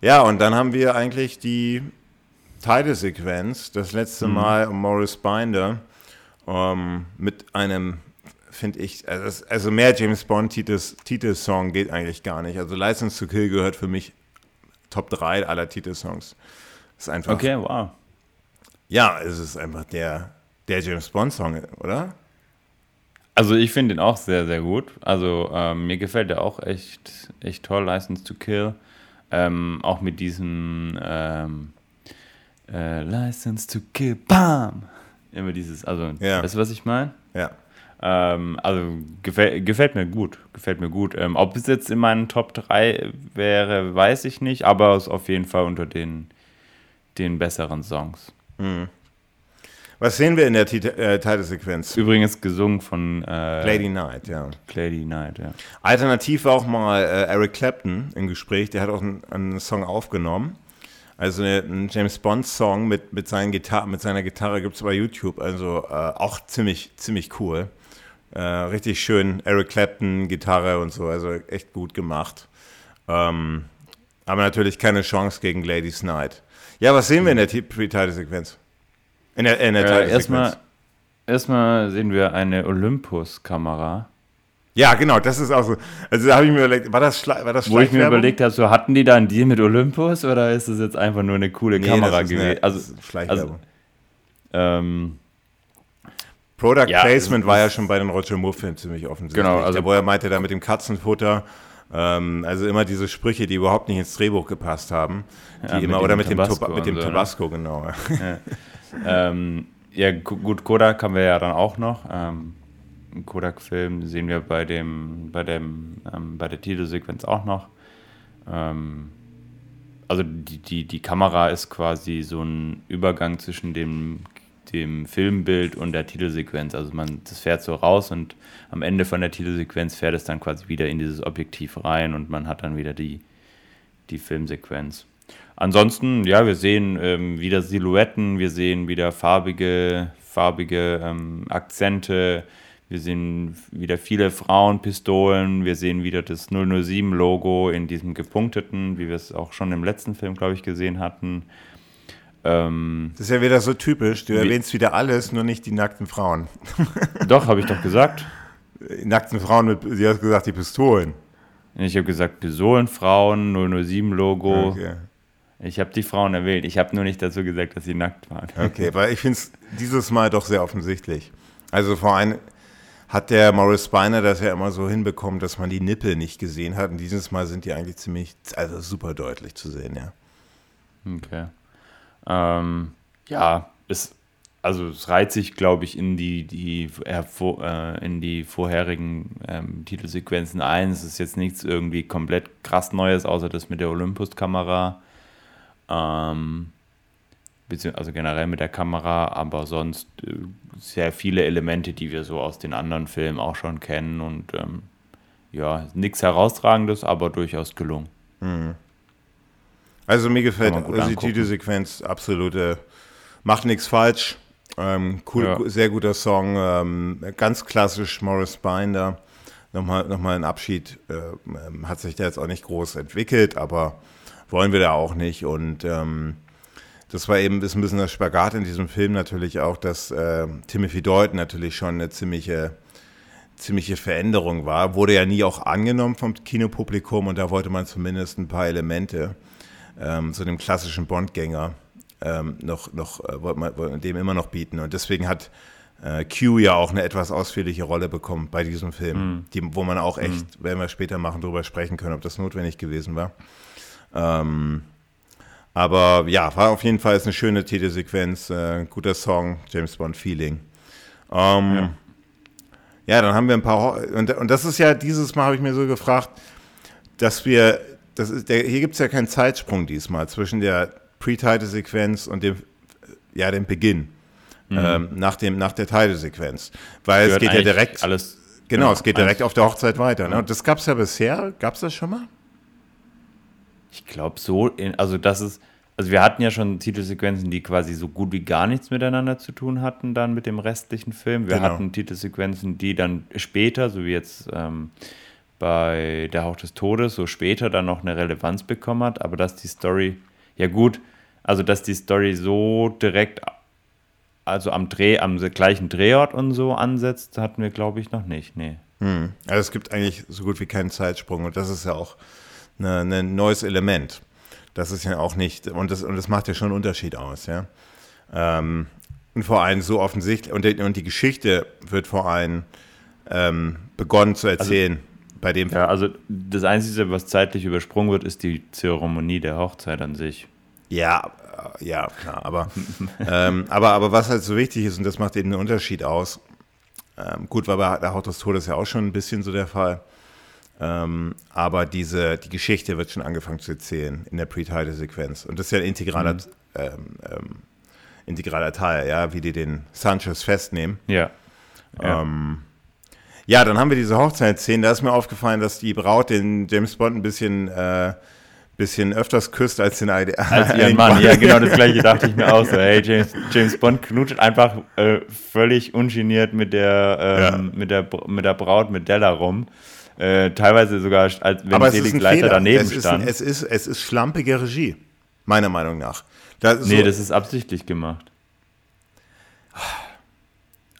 S2: Ja, und dann haben wir eigentlich die Titelsequenz, das letzte mhm. Mal um Morris Binder, ähm, mit einem, finde ich, also, also, mehr James Bond Titelsong geht eigentlich gar nicht. Also License to Kill gehört für mich Top 3 aller Titelsongs. Ist einfach.
S1: Okay, wow.
S2: Ja, es ist einfach der, der James Bond Song, oder?
S1: Also ich finde ihn auch sehr, sehr gut. Also ähm, mir gefällt er auch echt, echt toll, License to Kill. Ähm, auch mit diesem ähm, äh, License to Kill, bam! Immer dieses, also, ja. weißt du, was ich meine?
S2: Ja.
S1: Ähm, also gefällt, gefällt mir gut, gefällt mir gut. Ähm, ob es jetzt in meinen Top 3 wäre, weiß ich nicht, aber es ist auf jeden Fall unter den, den besseren Songs. Mhm.
S2: Was sehen wir in der äh, Titelsequenz?
S1: Übrigens gesungen von
S2: äh, Lady Knight, ja.
S1: Lady Knight, ja.
S2: Alternativ war auch mal äh, Eric Clapton im Gespräch, der hat auch einen, einen Song aufgenommen. Also ein James Bond-Song mit, mit, seinen Gitar mit seiner Gitarre gibt es bei YouTube. Also äh, auch ziemlich, ziemlich cool. Äh, richtig schön Eric Clapton, Gitarre und so. Also echt gut gemacht. Ähm, aber natürlich keine Chance gegen Ladies Night. Ja, was sehen wir in der Pre-Title-Sequenz?
S1: In der, in der äh, erstmal, erstmal sehen wir eine Olympus-Kamera.
S2: Ja, genau, das ist auch so. Also da habe ich mir überlegt, war das, war das
S1: Wo ich mir überlegt habe, so hatten die da einen Deal mit Olympus oder ist das jetzt einfach nur eine coole nee, Kamera gewesen? Also, also ähm,
S2: Product ja, Placement war ja schon bei den Roger Moore-Filmen ziemlich offensichtlich. Genau, also, wo er meinte, da mit dem Katzenfutter, ähm, also immer diese Sprüche, die überhaupt nicht ins Drehbuch gepasst haben. Die ja, immer, mit oder mit dem, Tabasco, mit dem so, ne? Tabasco, genau.
S1: Ja. ähm, ja, gut, Kodak haben wir ja dann auch noch. Ähm, Kodak-Film sehen wir bei dem, bei dem, ähm, bei der Titelsequenz auch noch. Ähm, also die, die, die Kamera ist quasi so ein Übergang zwischen dem, dem Filmbild und der Titelsequenz. Also man, das fährt so raus und am Ende von der Titelsequenz fährt es dann quasi wieder in dieses Objektiv rein und man hat dann wieder die, die Filmsequenz. Ansonsten, ja, wir sehen ähm, wieder Silhouetten, wir sehen wieder farbige, farbige ähm, Akzente, wir sehen wieder viele Frauenpistolen. Wir sehen wieder das 007-Logo in diesem gepunkteten, wie wir es auch schon im letzten Film, glaube ich, gesehen hatten.
S2: Ähm, das ist ja wieder so typisch. Du erwähnst wieder alles, nur nicht die nackten Frauen.
S1: Doch, habe ich doch gesagt.
S2: Die nackten Frauen, mit, sie hat gesagt, die Pistolen.
S1: Ich habe gesagt, Pistolen, Frauen, 007-Logo. Okay. Ich habe die Frauen erwähnt. Ich habe nur nicht dazu gesagt, dass sie nackt waren.
S2: Okay, weil ich finde es dieses Mal doch sehr offensichtlich. Also vor allem, hat der Morris Spiner das ja immer so hinbekommen, dass man die Nippel nicht gesehen hat. Und dieses Mal sind die eigentlich ziemlich, also super deutlich zu sehen, ja.
S1: Okay. Ähm, ja, es, also es reiht sich, glaube ich, in die, die, äh, in die vorherigen ähm, Titelsequenzen ein. Es ist jetzt nichts irgendwie komplett krass Neues, außer das mit der Olympus-Kamera. Ähm, also generell mit der Kamera, aber sonst äh, sehr viele Elemente, die wir so aus den anderen Filmen auch schon kennen und ähm, ja, nichts herausragendes, aber durchaus gelungen. Mhm.
S2: Also mir gefällt also die Titelsequenz absolute, macht nichts falsch, ähm, cool, ja. sehr guter Song, ähm, ganz klassisch Morris Binder. Nochmal, nochmal ein Abschied, äh, hat sich da jetzt auch nicht groß entwickelt, aber wollen wir da auch nicht und ähm, das war eben ist ein bisschen das Spagat in diesem Film natürlich auch, dass äh, Timothy Dalton natürlich schon eine ziemliche, ziemliche Veränderung war. Wurde ja nie auch angenommen vom Kinopublikum und da wollte man zumindest ein paar Elemente ähm, zu dem klassischen Bondgänger ähm, noch, noch äh, wollte man, wollte dem immer noch bieten. Und deswegen hat äh, Q ja auch eine etwas ausführliche Rolle bekommen bei diesem Film, mm. die, wo man auch echt, mm. werden wir später machen, darüber sprechen können, ob das notwendig gewesen war. Ähm, aber ja, war auf jeden Fall eine schöne Titelsequenz, äh, guter Song, James Bond Feeling. Ähm, ja. ja. dann haben wir ein paar, und, und das ist ja, dieses Mal habe ich mir so gefragt, dass wir, das ist, der, hier gibt es ja keinen Zeitsprung diesmal zwischen der Pre-Title-Sequenz und dem, ja, dem Beginn. Mhm. Ähm, nach, dem, nach der Title-Sequenz. Weil Gehört es geht ja direkt. Alles, genau, genau, es geht direkt auf der Hochzeit weiter. Ne? Und das gab es ja bisher. Gab es das schon mal?
S1: Ich glaube so, in, also das ist, also wir hatten ja schon Titelsequenzen, die quasi so gut wie gar nichts miteinander zu tun hatten dann mit dem restlichen Film. Wir genau. hatten Titelsequenzen, die dann später, so wie jetzt ähm, bei Der Hauch des Todes, so später dann noch eine Relevanz bekommen hat, aber dass die Story, ja gut, also dass die Story so direkt, also am Dreh, am gleichen Drehort und so ansetzt, hatten wir, glaube ich, noch nicht. Nee.
S2: Hm. Also es gibt eigentlich so gut wie keinen Zeitsprung und das ist ja auch ein ne neues Element. Das ist ja auch nicht, und das, und das macht ja schon einen Unterschied aus, ja. Ähm, und vor allem so offensichtlich, und die, und die Geschichte wird vor allem ähm, begonnen zu also erzählen. Also, bei dem
S1: ja, also das Einzige, was zeitlich übersprungen wird, ist die Zeremonie der Hochzeit an sich.
S2: Ja, äh, ja, klar, aber, ähm, aber, aber was halt so wichtig ist, und das macht eben einen Unterschied aus, ähm, gut, war bei der Haut des Todes ja auch schon ein bisschen so der Fall, ähm, aber diese, die Geschichte wird schon angefangen zu erzählen in der Pre-Title-Sequenz. Und das ist ja ein integraler, mhm. ähm, ähm, integraler Teil, ja, wie die den Sanchez festnehmen.
S1: Ja.
S2: Ja. Ähm, ja, dann haben wir diese Hochzeitsszene. Da ist mir aufgefallen, dass die Braut den James Bond ein bisschen, äh, bisschen öfters küsst als den
S1: als ihren Mann. Ja, genau das gleiche dachte ich mir auch so. Hey, James, James Bond knutscht einfach äh, völlig ungeniert mit der, ähm, ja. mit, der, mit der Braut, mit Della rum. Äh, teilweise sogar, als wenn
S2: Aber Felix Leiter Fehler. daneben es stand. Ein, es, ist, es ist schlampige Regie, meiner Meinung nach.
S1: Das nee, so, das ist absichtlich gemacht.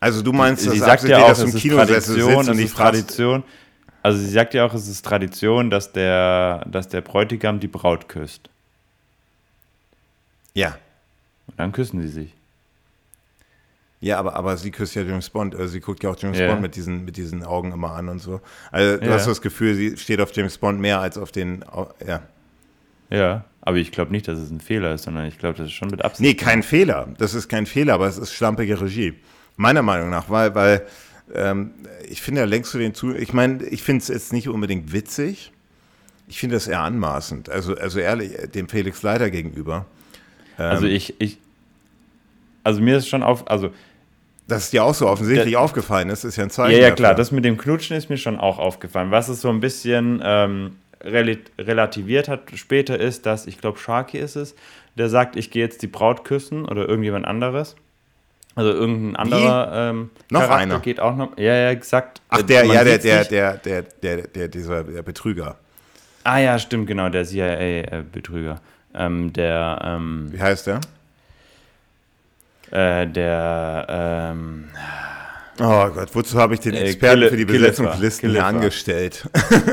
S2: Also du meinst,
S1: sie sagt ja auch, es ist Tradition, es ist Tradition. Also sie sagt ja auch, es ist Tradition, dass der, dass der Bräutigam die Braut küsst.
S2: Ja.
S1: Und dann küssen sie sich.
S2: Ja, aber, aber sie küsst ja James Bond, also sie guckt ja auch James ja. Bond mit diesen, mit diesen Augen immer an und so. Also du ja. hast das Gefühl, sie steht auf James Bond mehr als auf den, ja.
S1: Ja, aber ich glaube nicht, dass es ein Fehler ist, sondern ich glaube, das ist schon mit Absicht.
S2: Nee, kein Fehler. Das ist kein Fehler, aber es ist schlampige Regie. Meiner Meinung nach, weil, weil ähm, ich finde, ja längst du den zu. Ich meine, ich finde es jetzt nicht unbedingt witzig. Ich finde das eher anmaßend. Also, also ehrlich, dem Felix Leiter gegenüber.
S1: Ähm, also ich, ich, also mir ist schon auf, also
S2: dass es dir auch so offensichtlich das, aufgefallen ist, ist ja ein Zeichen.
S1: Ja, ja, klar, das mit dem Knutschen ist mir schon auch aufgefallen. Was es so ein bisschen ähm, relativiert hat später ist, dass, ich glaube, Sharky ist es, der sagt, ich gehe jetzt die Braut küssen oder irgendjemand anderes. Also irgendein anderer ähm,
S2: noch Charakter einer.
S1: geht auch noch. Ja, ja, exakt.
S2: Ach, der, ja, der, der, der, der, der, der, dieser der Betrüger.
S1: Ah ja, stimmt, genau, der CIA-Betrüger. Ähm, der, ähm,
S2: Wie heißt der?
S1: Äh, der, ähm,
S2: Oh Gott, wozu habe ich den äh, Experten äh, für die Besetzungslisten hier angestellt?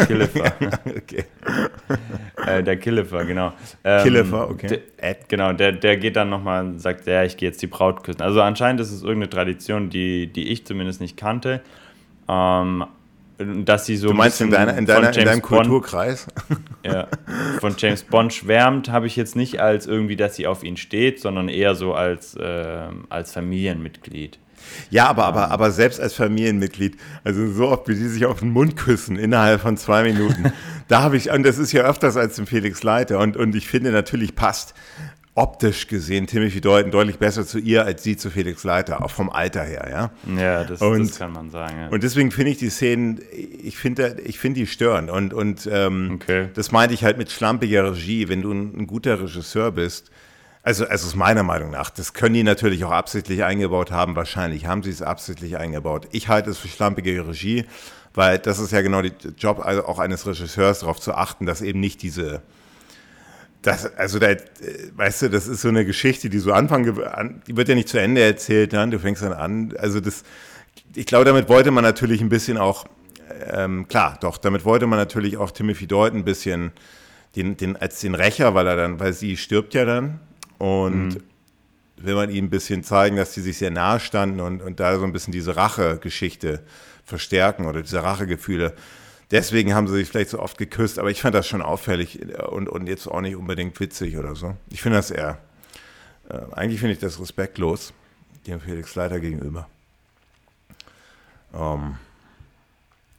S1: Killefer. okay. äh, der Killefer, genau.
S2: Ähm, Killefer, okay.
S1: Der, genau, der, der geht dann nochmal und sagt, ja, ich gehe jetzt die Braut küssen. Also anscheinend ist es irgendeine Tradition, die, die ich zumindest nicht kannte. Ähm, dass sie so.
S2: Du meinst in, deiner, in, deiner, in deinem Bond, Kulturkreis?
S1: Ja, von James Bond schwärmt, habe ich jetzt nicht als irgendwie, dass sie auf ihn steht, sondern eher so als, äh, als Familienmitglied.
S2: Ja, aber, aber, aber selbst als Familienmitglied, also so oft, wie die sich auf den Mund küssen innerhalb von zwei Minuten, da habe ich, und das ist ja öfters als dem Felix Leiter, und, und ich finde natürlich passt optisch gesehen Timothy Deuten deutlich besser zu ihr als sie zu Felix Leiter, auch vom Alter her, ja.
S1: Ja, das, und, das kann man sagen. Ja.
S2: Und deswegen finde ich die Szenen, ich finde ich find die stören. Und, und ähm, okay. das meinte ich halt mit schlampiger Regie. Wenn du ein, ein guter Regisseur bist, also, also aus meiner Meinung nach, das können die natürlich auch absichtlich eingebaut haben. Wahrscheinlich haben sie es absichtlich eingebaut. Ich halte es für schlampige Regie, weil das ist ja genau der Job also auch eines Regisseurs, darauf zu achten, dass eben nicht diese, das, also da, weißt du, das ist so eine Geschichte, die so anfangen, die wird ja nicht zu Ende erzählt, dann, du fängst dann an. Also das, ich glaube, damit wollte man natürlich ein bisschen auch, ähm, klar, doch, damit wollte man natürlich auch Timothy Deuten ein bisschen den, den, als den Rächer, weil er dann, weil sie stirbt ja dann und mhm. will man ihm ein bisschen zeigen, dass sie sich sehr nahe standen und, und da so ein bisschen diese Rache-Geschichte verstärken oder diese Rachegefühle. Deswegen haben sie sich vielleicht so oft geküsst, aber ich fand das schon auffällig und, und jetzt auch nicht unbedingt witzig oder so. Ich finde das eher, äh, eigentlich finde ich das respektlos, dem Felix Leiter gegenüber.
S1: Ähm.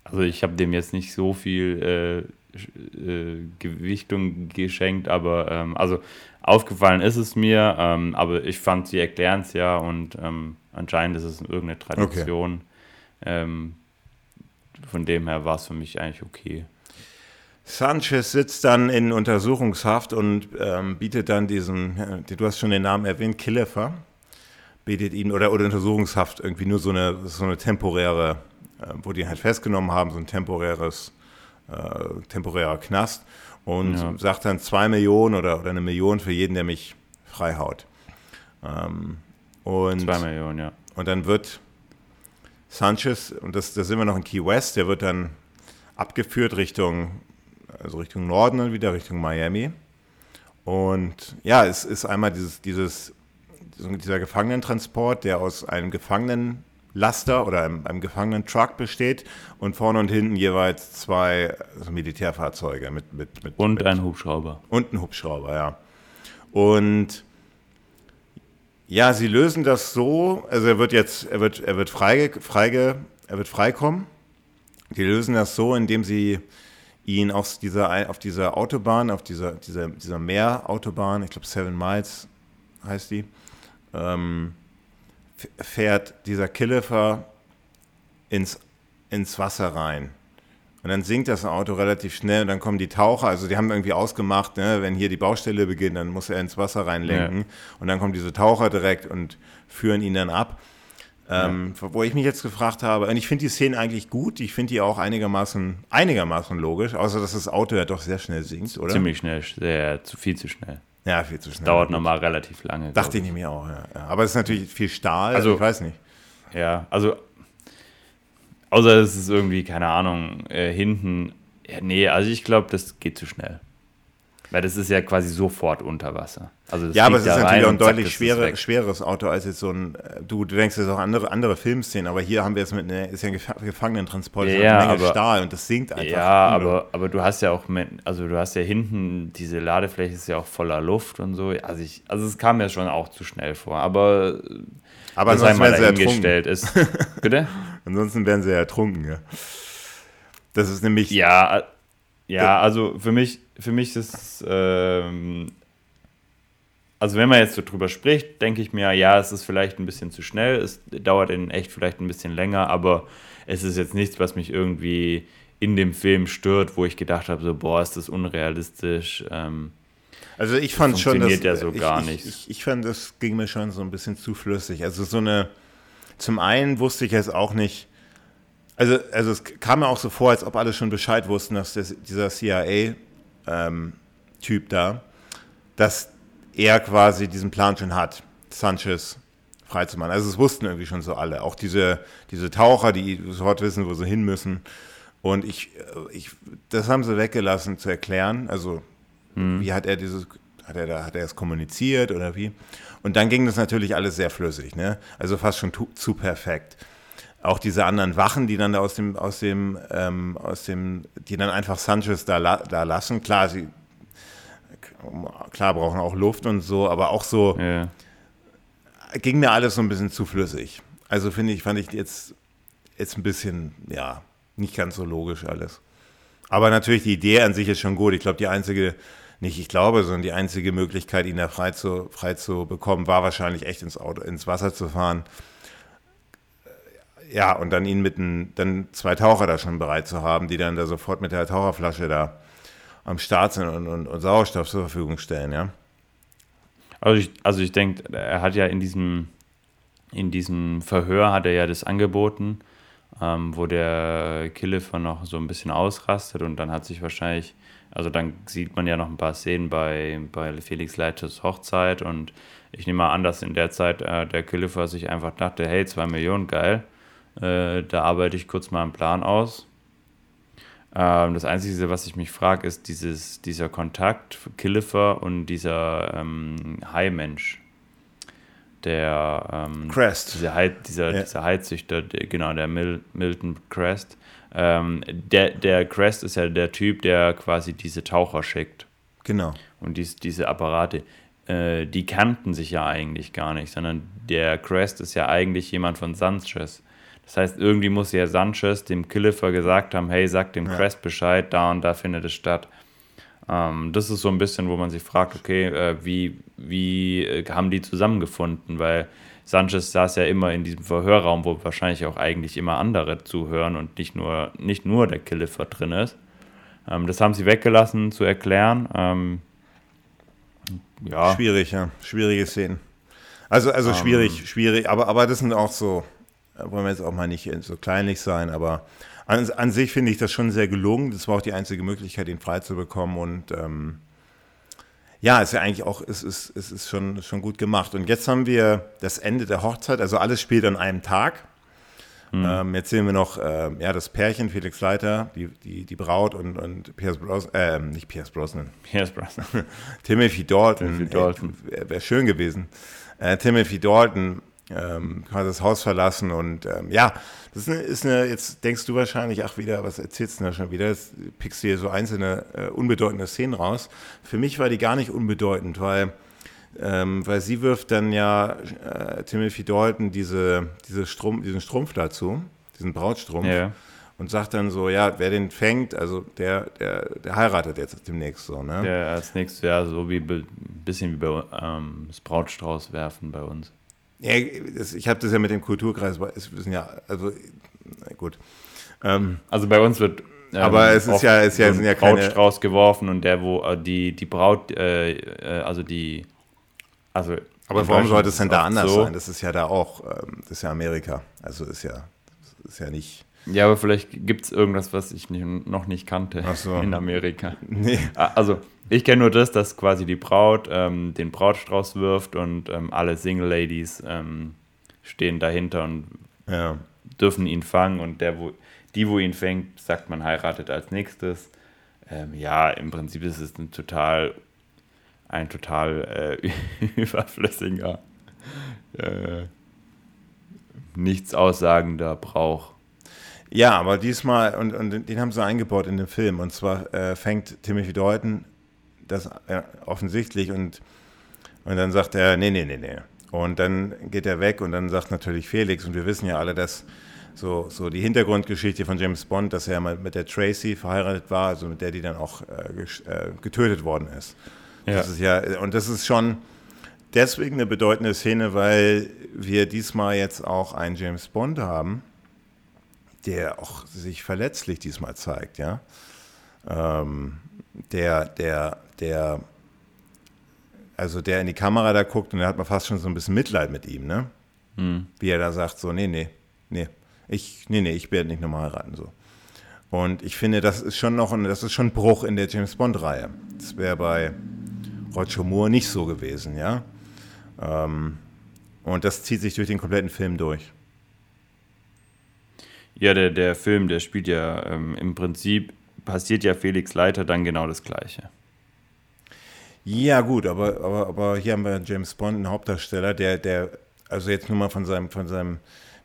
S1: also ich habe dem jetzt nicht so viel äh, äh, Gewichtung geschenkt, aber ähm, also Aufgefallen ist es mir, ähm, aber ich fand, sie erklären es ja und ähm, anscheinend ist es irgendeine Tradition. Okay. Ähm, von dem her war es für mich eigentlich okay.
S2: Sanchez sitzt dann in Untersuchungshaft und ähm, bietet dann diesen, du hast schon den Namen erwähnt, Killefer, bietet ihn, oder, oder Untersuchungshaft, irgendwie nur so eine, so eine temporäre, äh, wo die halt festgenommen haben, so ein temporäres, äh, temporärer Knast und ja. sagt dann zwei Millionen oder, oder eine Million für jeden, der mich freihaut. Ähm, und,
S1: zwei Millionen, ja.
S2: Und dann wird Sanchez, und das, da sind wir noch in Key West, der wird dann abgeführt Richtung, also Richtung Norden und wieder Richtung Miami. Und ja, es ist einmal dieses, dieses, dieser Gefangenentransport, der aus einem Gefangenen Laster oder einem, einem gefangenen Truck besteht und vorne und hinten jeweils zwei also Militärfahrzeuge mit, mit, mit
S1: und
S2: mit,
S1: ein Hubschrauber.
S2: Und ein Hubschrauber, ja. Und ja, sie lösen das so, also er wird jetzt, er wird, er wird freige, freige, er wird freikommen. Die lösen das so, indem sie ihn auf dieser, auf dieser Autobahn, auf dieser, dieser, dieser Meerautobahn, ich glaube Seven Miles heißt die, ähm, fährt dieser Killefer ins, ins Wasser rein. Und dann sinkt das Auto relativ schnell und dann kommen die Taucher, also die haben irgendwie ausgemacht, ne, wenn hier die Baustelle beginnt, dann muss er ins Wasser reinlenken. Ja. Und dann kommen diese Taucher direkt und führen ihn dann ab. Ähm, ja. Wo ich mich jetzt gefragt habe, und ich finde die Szene eigentlich gut, ich finde die auch einigermaßen, einigermaßen logisch, außer dass das Auto ja doch sehr schnell sinkt, oder?
S1: Ziemlich schnell, sehr, zu viel zu schnell.
S2: Ja, viel zu schnell.
S1: Das dauert nochmal relativ lange.
S2: Dachte ich mir auch, ja. Aber es ist natürlich viel Stahl, also ich weiß nicht.
S1: Ja, also außer es ist irgendwie, keine Ahnung, äh, hinten. Ja, nee, also ich glaube, das geht zu schnell. Weil das ist ja quasi sofort unter Wasser.
S2: Also ja, aber es ist natürlich auch ein deutlich schwere, schweres Auto als jetzt so ein, äh, du, du denkst jetzt auch andere, andere Filmszenen, aber hier haben wir jetzt mit einer, ist ja ein Gefangenentransport,
S1: ja, ja,
S2: eine
S1: Menge
S2: aber, Stahl und das sinkt einfach.
S1: Ja, aber, aber du hast ja auch, mit, also du hast ja hinten, diese Ladefläche ist ja auch voller Luft und so. Also, ich, also es kam mir schon auch zu schnell vor, aber
S2: aber das ansonsten
S1: wären sie ertrunken. ist.
S2: Bitte? ansonsten wären sie ja ertrunken, ja. Das ist nämlich.
S1: Ja, ja, also für mich, für mich ist es, ähm, also wenn man jetzt so drüber spricht, denke ich mir, ja, es ist vielleicht ein bisschen zu schnell, es dauert in echt vielleicht ein bisschen länger, aber es ist jetzt nichts, was mich irgendwie in dem Film stört, wo ich gedacht habe, so, boah, ist das unrealistisch. Ähm,
S2: also ich fand schon, das
S1: ja so
S2: ich,
S1: gar
S2: ich,
S1: nicht.
S2: Ich, ich, fand, das ging mir schon so ein bisschen zu flüssig. Also so eine, zum einen wusste ich jetzt auch nicht, also, also es kam mir auch so vor, als ob alle schon Bescheid wussten, dass das, dieser CIA-Typ ähm, da, dass er quasi diesen Plan schon hat, Sanchez freizumachen. Also es wussten irgendwie schon so alle. Auch diese, diese Taucher, die sofort wissen, wo sie hin müssen. Und ich, äh, ich, das haben sie weggelassen zu erklären. Also, hm. wie hat er dieses, hat er da, hat er es kommuniziert oder wie? Und dann ging das natürlich alles sehr flüssig, ne? Also fast schon zu, zu perfekt auch diese anderen Wachen, die dann aus dem, aus dem, ähm, aus dem, die dann einfach Sanchez da, da lassen. Klar, sie klar brauchen auch Luft und so, aber auch so ja. ging mir alles so ein bisschen zu flüssig. Also finde ich, fand ich jetzt, jetzt ein bisschen, ja, nicht ganz so logisch alles. Aber natürlich, die Idee an sich ist schon gut. Ich glaube, die einzige, nicht ich glaube, sondern die einzige Möglichkeit, ihn da frei zu, frei zu bekommen, war wahrscheinlich echt ins Auto, ins Wasser zu fahren ja, und dann ihn mit ein, dann zwei Taucher da schon bereit zu haben, die dann da sofort mit der Taucherflasche da am Start sind und, und, und Sauerstoff zur Verfügung stellen, ja.
S1: Also ich, also ich denke, er hat ja in diesem, in diesem Verhör hat er ja das angeboten, ähm, wo der Killefer noch so ein bisschen ausrastet und dann hat sich wahrscheinlich, also dann sieht man ja noch ein paar Szenen bei, bei Felix Leiters Hochzeit und ich nehme mal an, dass in der Zeit äh, der Killefer sich einfach dachte, hey, zwei Millionen, geil, äh, da arbeite ich kurz mal einen Plan aus. Ähm, das Einzige, was ich mich frage, ist dieses, dieser Kontakt für Killifer und dieser ähm, Hai-Mensch. Der ähm,
S2: Crest.
S1: Dieser, Hai, dieser, ja. dieser Heizüchter, der, genau, der Mil Milton Crest. Ähm, der, der Crest ist ja der Typ, der quasi diese Taucher schickt.
S2: Genau.
S1: Und dies, diese Apparate, äh, die kannten sich ja eigentlich gar nicht, sondern der Crest ist ja eigentlich jemand von Sanchez. Das heißt, irgendwie muss ja Sanchez dem Killifer gesagt haben, hey, sag dem ja. Crest Bescheid, da und da findet es statt. Ähm, das ist so ein bisschen, wo man sich fragt, okay, äh, wie, wie äh, haben die zusammengefunden? Weil Sanchez saß ja immer in diesem Verhörraum, wo wahrscheinlich auch eigentlich immer andere zuhören und nicht nur, nicht nur der Killifer drin ist. Ähm, das haben sie weggelassen zu erklären. Ähm,
S2: ja. Schwierig, ja. Schwierige Szenen. Also, also schwierig, um, schwierig, aber, aber das sind auch so, wollen wir jetzt auch mal nicht so kleinlich sein, aber an, an sich finde ich das schon sehr gelungen. Das war auch die einzige Möglichkeit, ihn frei zu bekommen und ähm, ja, ist ja eigentlich auch, es ist, es ist schon, schon gut gemacht. Und jetzt haben wir das Ende der Hochzeit, also alles spielt an einem Tag. Mhm. Ähm, jetzt sehen wir noch äh, ja, das Pärchen, Felix Leiter, die, die, die Braut und, und Pierce Brosnan, äh, nicht Pierce Brosnan.
S1: Pierce Brosnan.
S2: Timothy Dalton.
S1: Timothy Dalton.
S2: Wäre wär schön gewesen. Äh, Timothy Dalton ähm, quasi das Haus verlassen und ähm, ja, das ist eine, ist eine, jetzt denkst du wahrscheinlich, ach wieder, was erzählst du da schon wieder? Jetzt pickst du hier so einzelne äh, unbedeutende Szenen raus. Für mich war die gar nicht unbedeutend, weil, ähm, weil sie wirft dann ja äh, Timothy Dalton diese, diese Strumpf, diesen Strumpf dazu, diesen Brautstrumpf.
S1: Ja.
S2: Und sagt dann so, ja, wer den fängt, also der, der, der heiratet jetzt demnächst so, ne?
S1: Der als nächstes, ja, so wie ein bisschen wie bei ähm, das Brautstrauß werfen bei uns.
S2: Ja, ich habe das ja mit dem Kulturkreis, es wissen ja, also gut.
S1: Ähm, also bei uns wird ähm,
S2: Aber es ist ja- es ist ja-
S1: so
S2: sind ja keine-
S1: Brautstrauß geworfen und der, wo äh, die, die Braut, äh, äh, also die, also
S2: Aber warum sollte es denn da anders
S1: so.
S2: sein? Das ist ja da auch, ähm, das ist ja Amerika. Also ist ja, ist ja nicht.
S1: Ja, aber vielleicht gibt es irgendwas, was ich noch nicht kannte
S2: so.
S1: in Amerika.
S2: Nee.
S1: Also, ich kenne nur das, dass quasi die Braut ähm, den Brautstrauß wirft und ähm, alle Single Ladies ähm, stehen dahinter und
S2: Ja.
S1: dürfen ihn fangen und der, wo, die, wo ihn fängt, sagt man heiratet als nächstes. Ähm, ja, im Prinzip ist es ein total, ein total äh, überflüssiger, äh, nichts aussagender Brauch.
S2: Ja, aber diesmal, und, und den haben sie eingebaut in den Film. Und zwar äh, fängt Timothy Deuten das äh, offensichtlich und, und dann sagt er, nee, nee, nee, nee. Und dann geht er weg und dann sagt natürlich Felix, und wir wissen ja alle, dass so, so die Hintergrundgeschichte von James Bond, dass er mal mit der Tracy verheiratet war, also mit der, die dann auch äh, äh, getötet worden ist.
S1: Ja.
S2: Das ist ja, und das ist schon deswegen eine bedeutende Szene, weil wir diesmal jetzt auch einen James Bond haben, der auch sich verletzlich diesmal zeigt, ja. Ähm, der, der, der, also der in die Kamera da guckt und da hat man fast schon so ein bisschen Mitleid mit ihm, ne? Wie er da sagt, so, nee, nee, nee, ich, nee, nee, ich werde nicht nochmal heiraten, so. Und ich finde, das ist schon noch ein, das ist schon ein Bruch in der James Bond-Reihe. Das wäre bei Roger Moore nicht so gewesen, ja. Ähm, und das zieht sich durch den kompletten Film durch.
S1: Ja, der, der Film, der spielt ja ähm, im Prinzip, passiert ja Felix Leiter dann genau das Gleiche.
S2: Ja, gut, aber, aber, aber hier haben wir James Bond, einen Hauptdarsteller, der, der, also jetzt nur mal von seinem, von seinem,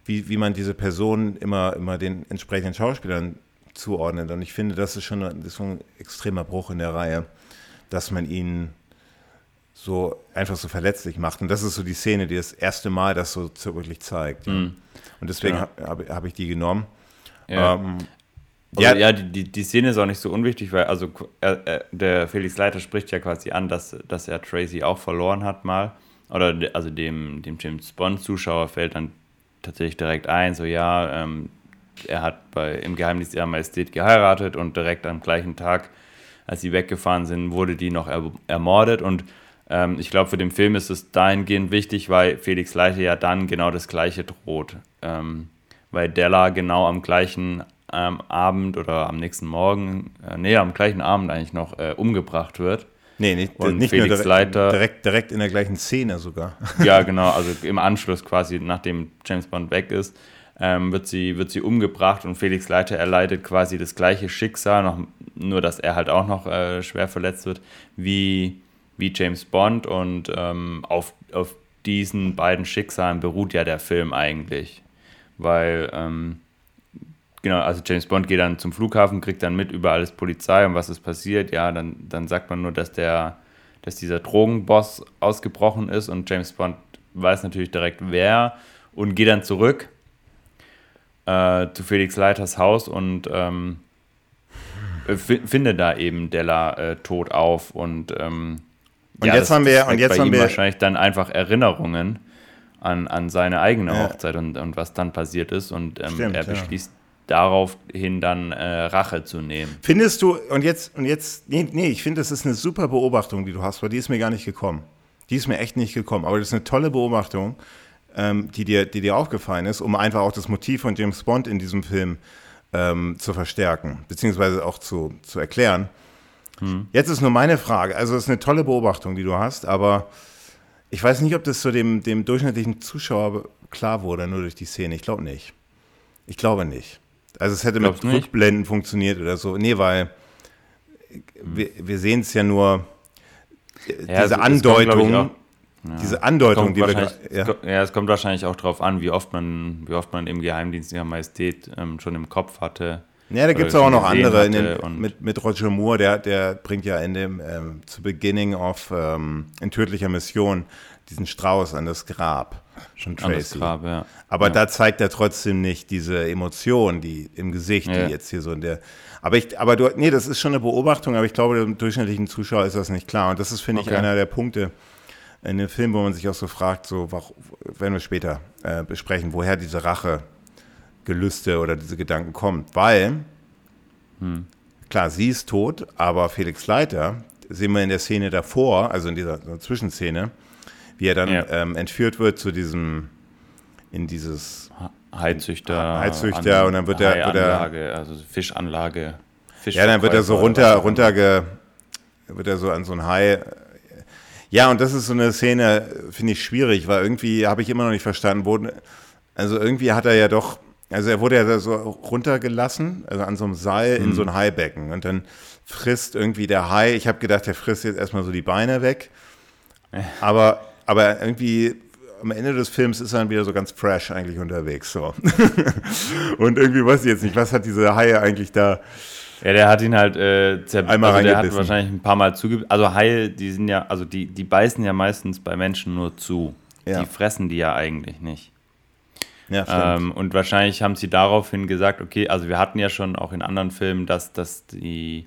S2: wie, wie man diese Person immer, immer den entsprechenden Schauspielern zuordnet. Und ich finde, das ist schon ein, das ist ein extremer Bruch in der Reihe, dass man ihn so einfach so verletzlich macht. Und das ist so die Szene, die das erste Mal das so wirklich zeigt. Ja. Und deswegen
S1: Ja.
S2: habe hab, hab ich die genommen.
S1: Ja.
S2: Ähm,
S1: Also,
S2: Ja.
S1: ja, die, die, Szene ist auch nicht so unwichtig, weil also er, der Felix Leiter spricht ja quasi an, dass, dass er Tracy auch verloren hat mal. Oder de- also dem, dem James Bond-Zuschauer fällt dann tatsächlich direkt ein, so ja, ähm, er hat bei, im Geheimdienst ihrer Majestät geheiratet und direkt am gleichen Tag, als sie weggefahren sind, wurde die noch er, ermordet. Und ähm, ich glaube, für den Film ist es dahingehend wichtig, weil Felix Leiter ja dann genau das Gleiche droht. Ähm, weil Della genau am gleichen ähm, Abend oder am nächsten Morgen, äh, nee, am gleichen Abend eigentlich noch äh, umgebracht wird.
S2: nee, nicht,
S1: Und
S2: nicht
S1: Felix
S2: direkt,
S1: Leiter-
S2: direkt, direkt in der gleichen Szene sogar.
S1: Ja, genau, also im Anschluss quasi, nachdem James Bond weg ist, ähm, wird, sie, wird sie umgebracht und Felix Leiter erleidet quasi das gleiche Schicksal, noch, nur dass er halt auch noch äh, schwer verletzt wird, wie, wie James Bond und ähm, auf, auf diesen beiden Schicksalen beruht ja der Film eigentlich, weil ähm, Genau, also James Bond geht dann zum Flughafen, kriegt dann mit über alles Polizei und was ist passiert. Ja, dann, dann sagt man nur, dass der, dass dieser Drogenboss ausgebrochen ist und James Bond weiß natürlich direkt wer und geht dann zurück äh, zu Felix Leiters Haus und ähm, äh, fi- findet da eben Della äh, tot auf und ähm,
S2: Und jetzt haben wir- und jetzt haben wir-
S1: wahrscheinlich dann einfach Erinnerungen an, an seine eigene
S2: Ja.
S1: Hochzeit und, und was dann passiert ist und ähm,
S2: Stimmt,
S1: er
S2: ja.
S1: Daraufhin dann äh, Rache zu nehmen.
S2: Findest du, und jetzt, und jetzt, nee, nee ich finde, das ist eine super Beobachtung, die du hast, weil die ist mir gar nicht gekommen. Die ist mir echt nicht gekommen, aber das ist eine tolle Beobachtung, ähm, die, dir, die dir aufgefallen ist, um einfach auch das Motiv von James Bond in diesem Film ähm, zu verstärken, beziehungsweise auch zu, zu erklären. Jetzt ist nur meine Frage, also es ist eine tolle Beobachtung, die du hast, aber ich weiß nicht, ob das so dem, dem durchschnittlichen Zuschauer klar wurde, nur durch die Szene. Ich glaube nicht. Ich glaube nicht. Also es hätte mit
S1: Glaubst nicht?
S2: Rückblenden funktioniert oder so. Nee, weil wir, wir sehen es ja nur,
S1: Ja,
S2: diese
S1: es- es kommt, glaub ich,
S2: Andeutung,
S1: auch-
S2: diese Andeutung, die wir ja.
S1: ja, es kommt wahrscheinlich auch darauf an, wie oft man, wie oft man im Geheimdienst ihrer Majestät ähm, schon im Kopf hatte.
S2: Ja, da gibt es auch noch andere. Den, mit, mit Roger Moore, der, der bringt ja in dem ähm, zu Beginning of ähm, in tödlicher Mission diesen Strauß an das Grab von
S1: An das
S2: Tracy.
S1: Grab, ja.
S2: Aber
S1: Ja.
S2: da zeigt er trotzdem nicht diese Emotion, die im Gesicht,
S1: Ja.
S2: die jetzt hier so in der. Aber ich, aber du, nee, das ist schon eine Beobachtung, aber ich glaube, dem durchschnittlichen Zuschauer ist das nicht klar. Und das ist, finde ich,
S1: Okay.
S2: einer der Punkte in dem Film, wo man sich auch so fragt, so, werden wir später äh, besprechen, woher diese Rache, Gelüste oder diese Gedanken kommt. Weil hm. klar, sie ist tot, aber Felix Leiter, sehen wir in der Szene davor, also in dieser Zwischenszene, wie er dann ja. ähm, entführt wird zu diesem, in dieses
S1: Heizüchter.
S2: Heizüchter an, und dann wird er, wird
S1: er. Also Fischanlage.
S2: Fisch ja, dann wird er so runter, runter wird er so an so ein Hai. Ja, und das ist so eine Szene, finde ich schwierig, weil irgendwie habe ich immer noch nicht verstanden, wo, also irgendwie hat er ja doch, also er wurde ja so runtergelassen, also an so einem Seil in mhm. so ein Haibecken und dann frisst irgendwie der Hai, ich habe gedacht, der frisst jetzt erstmal so die Beine weg, aber, aber irgendwie am Ende des Films ist er dann wieder so ganz fresh eigentlich unterwegs. So. und irgendwie weiß ich jetzt nicht, was hat diese Haie eigentlich da.
S1: Ja, der hat ihn halt äh,
S2: zer Einmal also
S1: der hat wahrscheinlich ein paar Mal zugebissen. Also Haie, die sind ja, also die, die beißen ja meistens bei Menschen nur zu. Ja. Die fressen die ja eigentlich nicht. Ja, ähm, und wahrscheinlich haben sie daraufhin gesagt, okay, also wir hatten ja schon auch in anderen Filmen, dass, dass, die,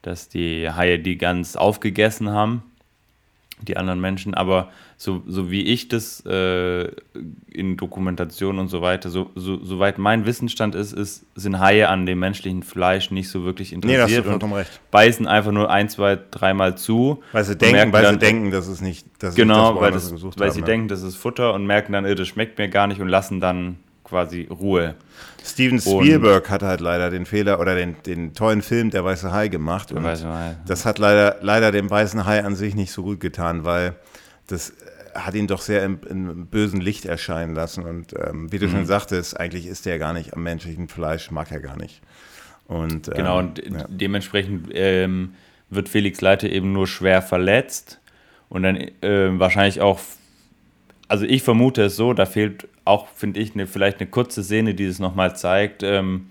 S1: dass die Haie die ganz aufgegessen haben die anderen Menschen, aber so, so wie ich das äh, in Dokumentation und so weiter, so, so, soweit mein Wissensstand ist, ist, sind Haie an dem menschlichen Fleisch nicht so wirklich interessiert nee, das
S2: und recht.
S1: beißen einfach nur ein, zwei, dreimal zu.
S2: Weil sie denken, weil dann, sie denken, dass es nicht
S1: das Genau, das, weil, das, weil haben, sie ja. denken, das ist Futter und merken dann, das schmeckt mir gar nicht und lassen dann quasi Ruhe.
S2: Steven Spielberg und hat halt leider den Fehler oder den, den tollen Film Der Weiße Hai gemacht. Und Weiße Hai. Das hat leider, leider dem Weißen Hai an sich nicht so gut getan, weil das hat ihn doch sehr im, im bösen Licht erscheinen lassen. Und ähm, wie du mhm. schon sagtest, eigentlich ist er gar nicht am menschlichen Fleisch, mag er gar nicht. Und,
S1: ähm, genau, und ja. dementsprechend ähm, wird Felix Leite eben nur schwer verletzt und dann äh, wahrscheinlich auch, also ich vermute es so, da fehlt auch, finde ich, eine, vielleicht eine kurze Szene, die es nochmal zeigt. Ähm,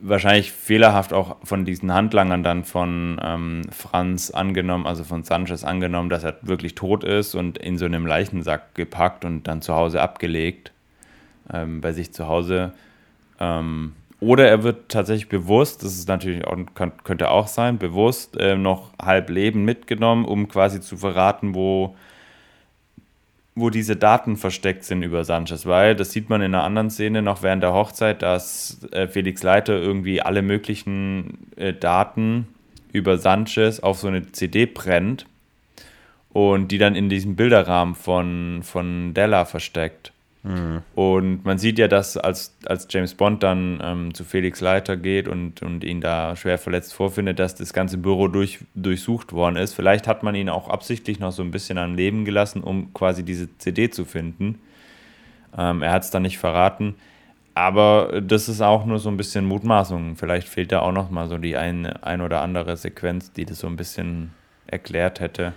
S1: wahrscheinlich fehlerhaft auch von diesen Handlangern dann von ähm, Franz angenommen, also von Sanchez angenommen, dass er wirklich tot ist und in so einem Leichensack gepackt und dann zu Hause abgelegt, ähm, bei sich zu Hause. Ähm, oder er wird tatsächlich bewusst, das ist natürlich auch, könnte auch sein, bewusst äh, noch halb Leben mitgenommen, um quasi zu verraten, wo wo diese Daten versteckt sind über Sanchez, weil das sieht man in einer anderen Szene noch während der Hochzeit, dass äh, Felix Leiter irgendwie alle möglichen äh, Daten über Sanchez auf so eine CD brennt und die dann in diesem Bilderrahmen von, von Della versteckt. Mhm. Und man sieht ja, dass als, als James Bond dann ähm, zu Felix Leiter geht und, und ihn da schwer verletzt vorfindet, dass das ganze Büro durch, durchsucht worden ist. Vielleicht hat man ihn auch absichtlich noch so ein bisschen am Leben gelassen, um quasi diese CD zu finden. Ähm, er hat es dann nicht verraten. Aber das ist auch nur so ein bisschen Mutmaßung. Vielleicht fehlt da auch noch mal so die ein, ein oder andere Sequenz, die das so ein bisschen erklärt hätte.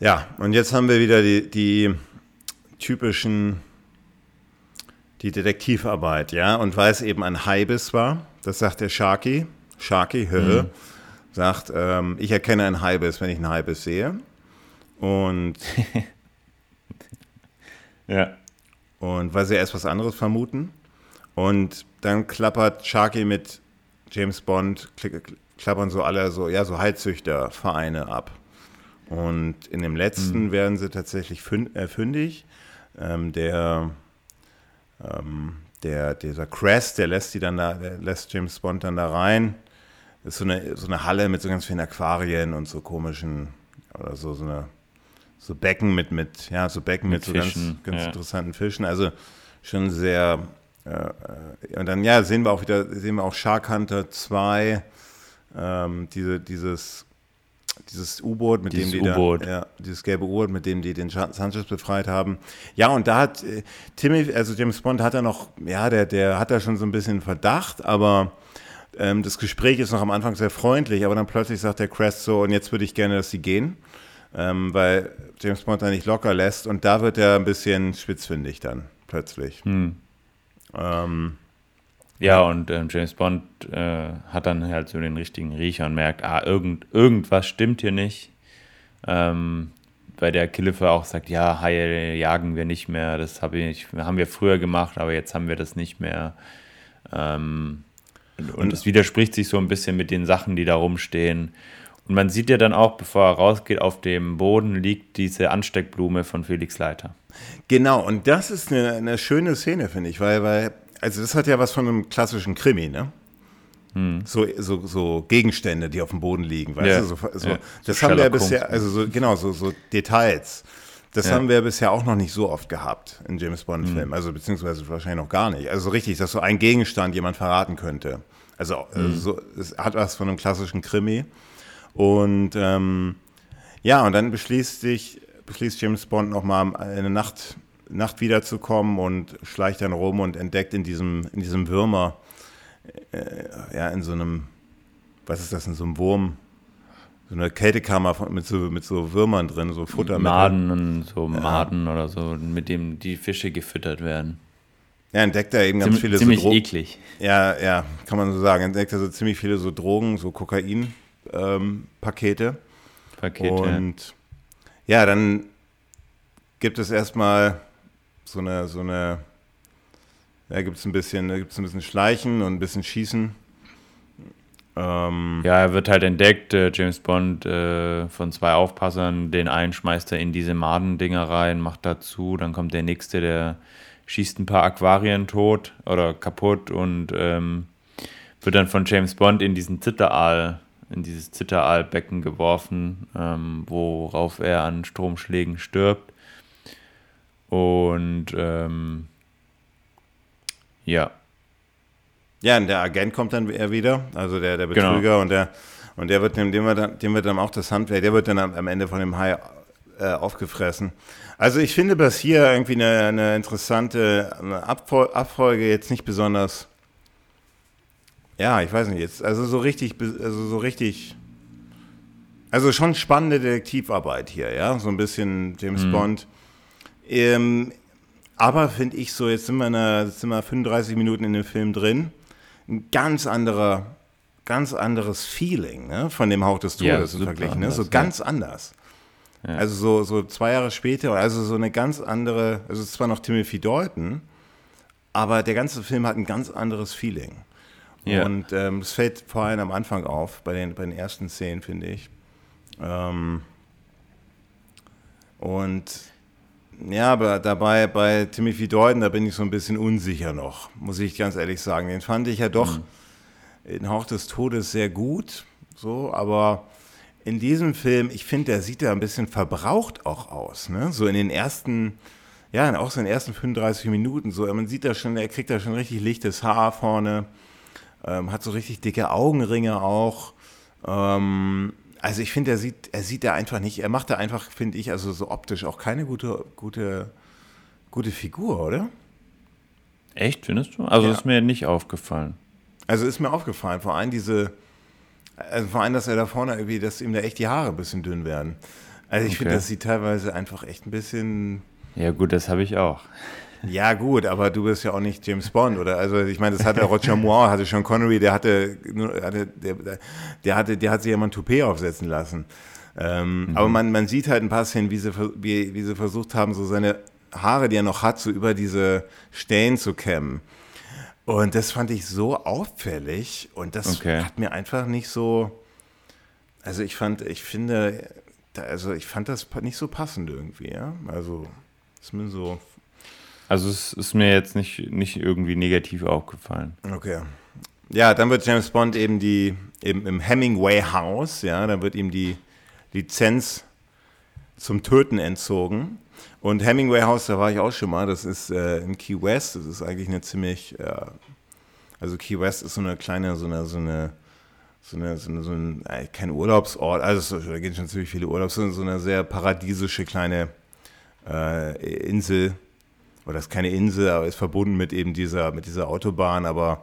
S2: Ja, und jetzt haben wir wieder die, die typischen, die Detektivarbeit, ja, und weil es eben ein Haibiss war, das sagt der Sharky, Sharky, hö, mhm. sagt, ähm, ich erkenne einen Haibiss, wenn ich einen Haibiss sehe. Und
S1: ja.
S2: Und weil sie erst was anderes vermuten. Und dann klappert Sharky mit James Bond, klappern so alle so, ja, so Heilzüchtervereine ab. Und in dem letzten mhm. werden sie tatsächlich äh, fündig. Ähm, der, ähm, der, dieser Crest, der lässt die dann da, der lässt James Bond dann da rein. Das ist so eine, so eine Halle mit so ganz vielen Aquarien und so komischen, oder so, so eine, so Becken mit, mit, ja, so Becken mit, mit so Fischen, ganz, ganz ja. interessanten Fischen. Also schon sehr, äh, äh, und dann, ja, sehen wir auch wieder, sehen wir auch Shark Hunter 2, ähm, diese, dieses dieses U-Boot, mit dieses dem die da, ja, dieses gelbe U-Boot, mit dem die den Sanchez befreit haben. Ja, und da hat äh, Timmy, also James Bond hat er noch, ja, der, der hat da schon so ein bisschen Verdacht, aber ähm, das Gespräch ist noch am Anfang sehr freundlich, aber dann plötzlich sagt der Crest so, und jetzt würde ich gerne, dass sie gehen, ähm, weil James Bond da nicht locker lässt und da wird er ein bisschen spitzfindig dann plötzlich. Hm.
S1: Ähm, ja, und ähm, James Bond äh, hat dann halt so den richtigen Riecher und merkt, ah, irgend, irgendwas stimmt hier nicht. Ähm, bei der Killiffer auch sagt, ja, Haie jagen wir nicht mehr, das hab ich, haben wir früher gemacht, aber jetzt haben wir das nicht mehr. Ähm, und es widerspricht sich so ein bisschen mit den Sachen, die da rumstehen. Und man sieht ja dann auch, bevor er rausgeht, auf dem Boden liegt diese Ansteckblume von Felix Leiter.
S2: Genau, und das ist eine, eine schöne Szene, finde ich, weil, weil also das hat ja was von einem klassischen Krimi, ne? Hm. So, so, so Gegenstände, die auf dem Boden liegen, weißt ja. du? So, so, ja. Das so haben wir ja bisher, also so, genau, so, so Details. Das ja. haben wir bisher auch noch nicht so oft gehabt in James Bond-Filmen, mhm. also beziehungsweise wahrscheinlich noch gar nicht. Also so richtig, dass so ein Gegenstand jemand verraten könnte. Also, mhm. also so, es hat was von einem klassischen Krimi. Und ähm, ja, und dann beschließt sich, beschließt James Bond nochmal eine Nacht, Nacht wiederzukommen und schleicht dann rum und entdeckt in diesem, in diesem Würmer, äh, ja, in so einem, was ist das, in so einem Wurm, so eine Kältekammer mit so, mit so Würmern drin, so Futter.
S1: Maden und so Maden ja. oder so, mit dem die Fische gefüttert werden.
S2: Ja, entdeckt er eben ganz
S1: Ziem,
S2: viele
S1: ziemlich so Ziemlich eklig.
S2: Ja, ja, kann man so sagen. Entdeckt er so ziemlich viele so Drogen, so Kokain-Pakete. Ähm, Pakete. Und ja, dann gibt es erstmal so eine, so eine, ja, gibt es ein bisschen, gibt es ein bisschen Schleichen und ein bisschen Schießen.
S1: Ähm, ja, er wird halt entdeckt, äh, James Bond äh, von zwei Aufpassern, den einen schmeißt er in diese Madendinger rein, macht dazu, dann kommt der nächste, der schießt ein paar Aquarien tot oder kaputt und ähm, wird dann von James Bond in diesen Zitteraal, in dieses Zitteraalbecken geworfen, ähm, worauf er an Stromschlägen stirbt. Und ähm, ja,
S2: ja, und der Agent kommt dann eher wieder, also der, der Betrüger genau. und der und der wird dem, dem wird dann, dem wird dann auch das Handwerk, der wird dann am Ende von dem Hai äh, aufgefressen. Also ich finde das hier irgendwie eine, eine interessante Abfolge jetzt nicht besonders. Ja, ich weiß nicht jetzt. Also so richtig, also so richtig. Also schon spannende Detektivarbeit hier, ja, so ein bisschen James mhm. Bond. Ähm, aber finde ich so, jetzt sind wir, in einer, sind wir 35 Minuten in dem Film drin ein ganz anderer, ganz anderes Feeling ne? von dem Hauch des Todes ja, verglichen. Ne? So ganz ja. anders. Ja. Also so, so zwei Jahre später, also so eine ganz andere, also es ist zwar noch Timothy Dalton, aber der ganze Film hat ein ganz anderes Feeling. Ja. Und ähm, es fällt vor allem am Anfang auf, bei den, bei den ersten Szenen, finde ich. Ähm, und ja, aber dabei bei Timothy Dalton, da bin ich so ein bisschen unsicher noch, muss ich ganz ehrlich sagen. Den fand ich ja doch mhm. in Hauch des Todes sehr gut, so, aber in diesem Film, ich finde, der sieht ja ein bisschen verbraucht auch aus, ne? So in den ersten, ja, auch so in den ersten 35 Minuten, so, man sieht da schon, er kriegt da schon richtig lichtes Haar vorne, ähm, hat so richtig dicke Augenringe auch, ähm, also ich finde, er sieht, er sieht da einfach nicht, er macht da einfach, finde ich, also so optisch auch keine gute, gute, gute Figur, oder?
S1: Echt, findest du? Also ja. ist mir nicht aufgefallen.
S2: Also ist mir aufgefallen, vor allem diese, also vor allem, dass er da vorne irgendwie, dass ihm da echt die Haare ein bisschen dünn werden. Also ich okay. finde, das sieht teilweise einfach echt ein bisschen.
S1: Ja, gut, das habe ich auch.
S2: Ja, gut, aber du bist ja auch nicht James Bond, oder? Also ich meine, das hatte Roger Moore, hatte schon Connery, der hatte, hatte der, der, hatte, der hat sich ja mal ein Toupet aufsetzen lassen. Ähm, mhm. Aber man, man sieht halt ein paar Szenen, wie sie, wie, wie sie versucht haben, so seine Haare, die er noch hat, so über diese Stellen zu kämmen. Und das fand ich so auffällig und das okay. hat mir einfach nicht so. Also ich fand, ich finde, also ich fand das nicht so passend irgendwie, ja. Also ist mir so
S1: also es ist mir jetzt nicht, nicht irgendwie negativ aufgefallen.
S2: Okay. Ja, dann wird James Bond eben die eben im Hemingway House, ja, dann wird ihm die Lizenz zum Töten entzogen. Und Hemingway House, da war ich auch schon mal, das ist äh, in Key West, das ist eigentlich eine ziemlich, äh, also Key West ist so eine kleine, so eine, so eine, so eine, so, eine, so ein, äh, kein Urlaubsort, also da gehen schon ziemlich viele Urlaubs, so eine sehr paradiesische kleine äh, Insel, oder ist keine Insel, aber ist verbunden mit eben dieser, mit dieser Autobahn, aber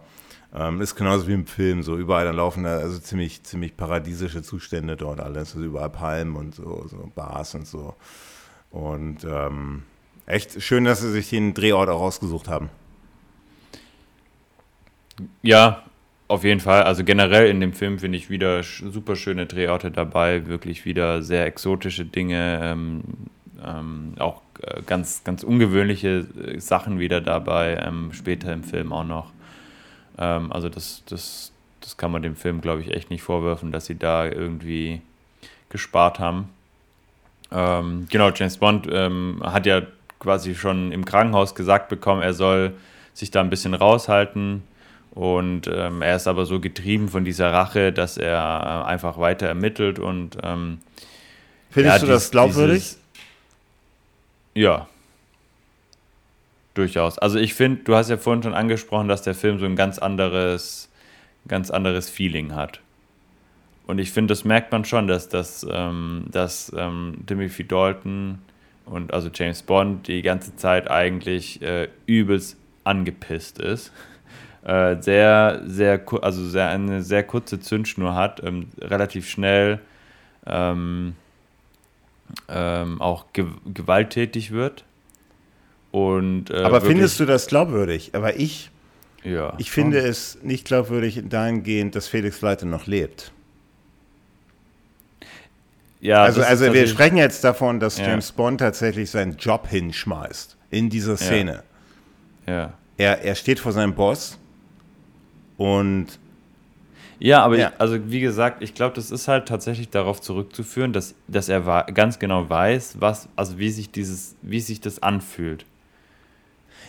S2: ähm, ist genauso wie im Film, so überall dann laufen da also ziemlich, ziemlich paradiesische Zustände dort alles, also überall Palmen und so, so Bars und so. Und ähm, echt schön, dass sie sich den Drehort auch ausgesucht haben.
S1: Ja, auf jeden Fall. Also generell in dem Film finde ich wieder super schöne Drehorte dabei, wirklich wieder sehr exotische Dinge, ähm, ähm, auch ganz, ganz ungewöhnliche äh, Sachen wieder dabei, ähm, später im Film auch noch. Ähm, also das, das, das kann man dem Film, glaube ich, echt nicht vorwerfen, dass sie da irgendwie gespart haben. Ähm, genau, James Bond ähm, hat ja quasi schon im Krankenhaus gesagt bekommen, er soll sich da ein bisschen raushalten. Und ähm, er ist aber so getrieben von dieser Rache, dass er äh, einfach weiter ermittelt und ähm,
S2: Findest ja, du das glaubwürdig? Dieses,
S1: ja. Durchaus. Also ich finde, du hast ja vorhin schon angesprochen, dass der Film so ein ganz anderes, ganz anderes Feeling hat. Und ich finde, das merkt man schon, dass, dass, ähm, dass ähm, Timothy Dalton und also James Bond die ganze Zeit eigentlich äh, übelst angepisst ist. Äh, sehr, sehr, also sehr, eine sehr kurze Zündschnur hat, ähm, relativ schnell ähm, ähm, auch ge gewalttätig wird. Und,
S2: äh, Aber findest du das glaubwürdig? Aber ich, ja, ich finde es nicht glaubwürdig dahingehend, dass Felix Leiter noch lebt. Ja, also, also wir sprechen jetzt davon, dass ja. James Bond tatsächlich seinen Job hinschmeißt in dieser Szene.
S1: Ja. ja.
S2: Er, er steht vor seinem Boss und
S1: ja, aber ja. Ich, also wie gesagt, ich glaube, das ist halt tatsächlich darauf zurückzuführen, dass, dass er ganz genau weiß, was, also wie sich dieses, wie sich das anfühlt.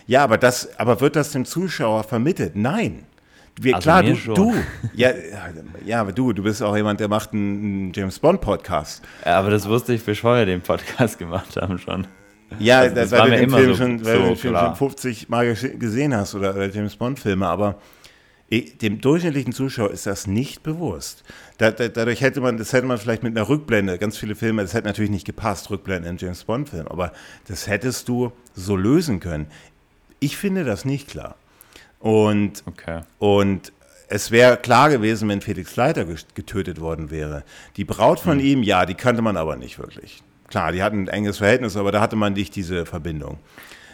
S2: Ja, aber das, aber wird das dem Zuschauer vermittelt? Nein. Wir, also klar, du, du, ja, ja, aber du, du bist auch jemand, der macht einen, James Bond Podcast.
S1: Ja, aber das wusste ich, bevor wir den Podcast gemacht haben schon.
S2: Ja, also, das, das weil du den Film, so, schon, weil so, du den Film schon 50 Mal gesehen hast oder, oder James Bond Filme, aber dem durchschnittlichen Zuschauer ist das nicht bewusst. Da, da, dadurch hätte man, das hätte man vielleicht mit einer Rückblende, ganz viele Filme, das hätte natürlich nicht gepasst, Rückblende in James Bond-Film, aber das hättest du so lösen können. Ich finde das nicht klar. Und, okay. und es wäre klar gewesen, wenn Felix Leiter getötet worden wäre. Die Braut von hm. ihm, ja, die kannte man aber nicht wirklich. Klar, die hatten ein enges Verhältnis, aber da hatte man nicht diese Verbindung.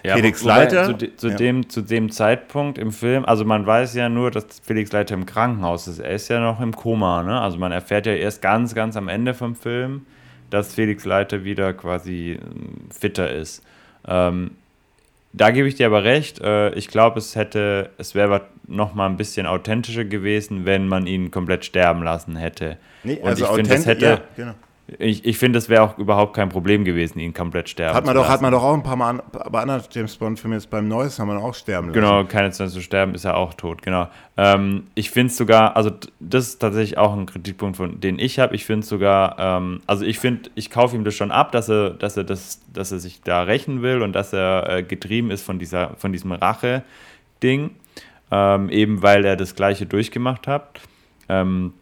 S1: Ja, Felix Leiter. Zu, de, zu ja. dem, zu dem Zeitpunkt im Film, also man weiß ja nur, dass Felix Leiter im Krankenhaus ist. Er ist ja noch im Koma, ne? Also man erfährt ja erst ganz, ganz am Ende vom Film, dass Felix Leiter wieder quasi ähm, fitter ist. Ähm, da gebe ich dir aber recht. Äh, ich glaube, es hätte, es wäre noch mal ein bisschen authentischer gewesen, wenn man ihn komplett sterben lassen hätte.
S2: Nee, also Und ich finde, es hätte, ja, genau.
S1: Ich, ich finde, es wäre auch überhaupt kein Problem gewesen, ihn komplett sterben
S2: hat man zu doch, lassen. Hat man doch auch ein paar Mal an, bei anderen James Bond-Filmen, jetzt beim Neues haben wir auch sterben
S1: lassen. Genau, keine Zeit zu sterben, ist er auch tot, genau. Ähm, ich finde es sogar, also das ist tatsächlich auch ein Kritikpunkt, von, den ich habe. Ich finde es sogar, ähm, also ich finde, ich kaufe ihm das schon ab, dass er, dass er das, dass er sich da rächen will und dass er äh, getrieben ist von dieser, von diesem Rache-Ding, ähm, eben weil er das Gleiche durchgemacht hat. Ähm,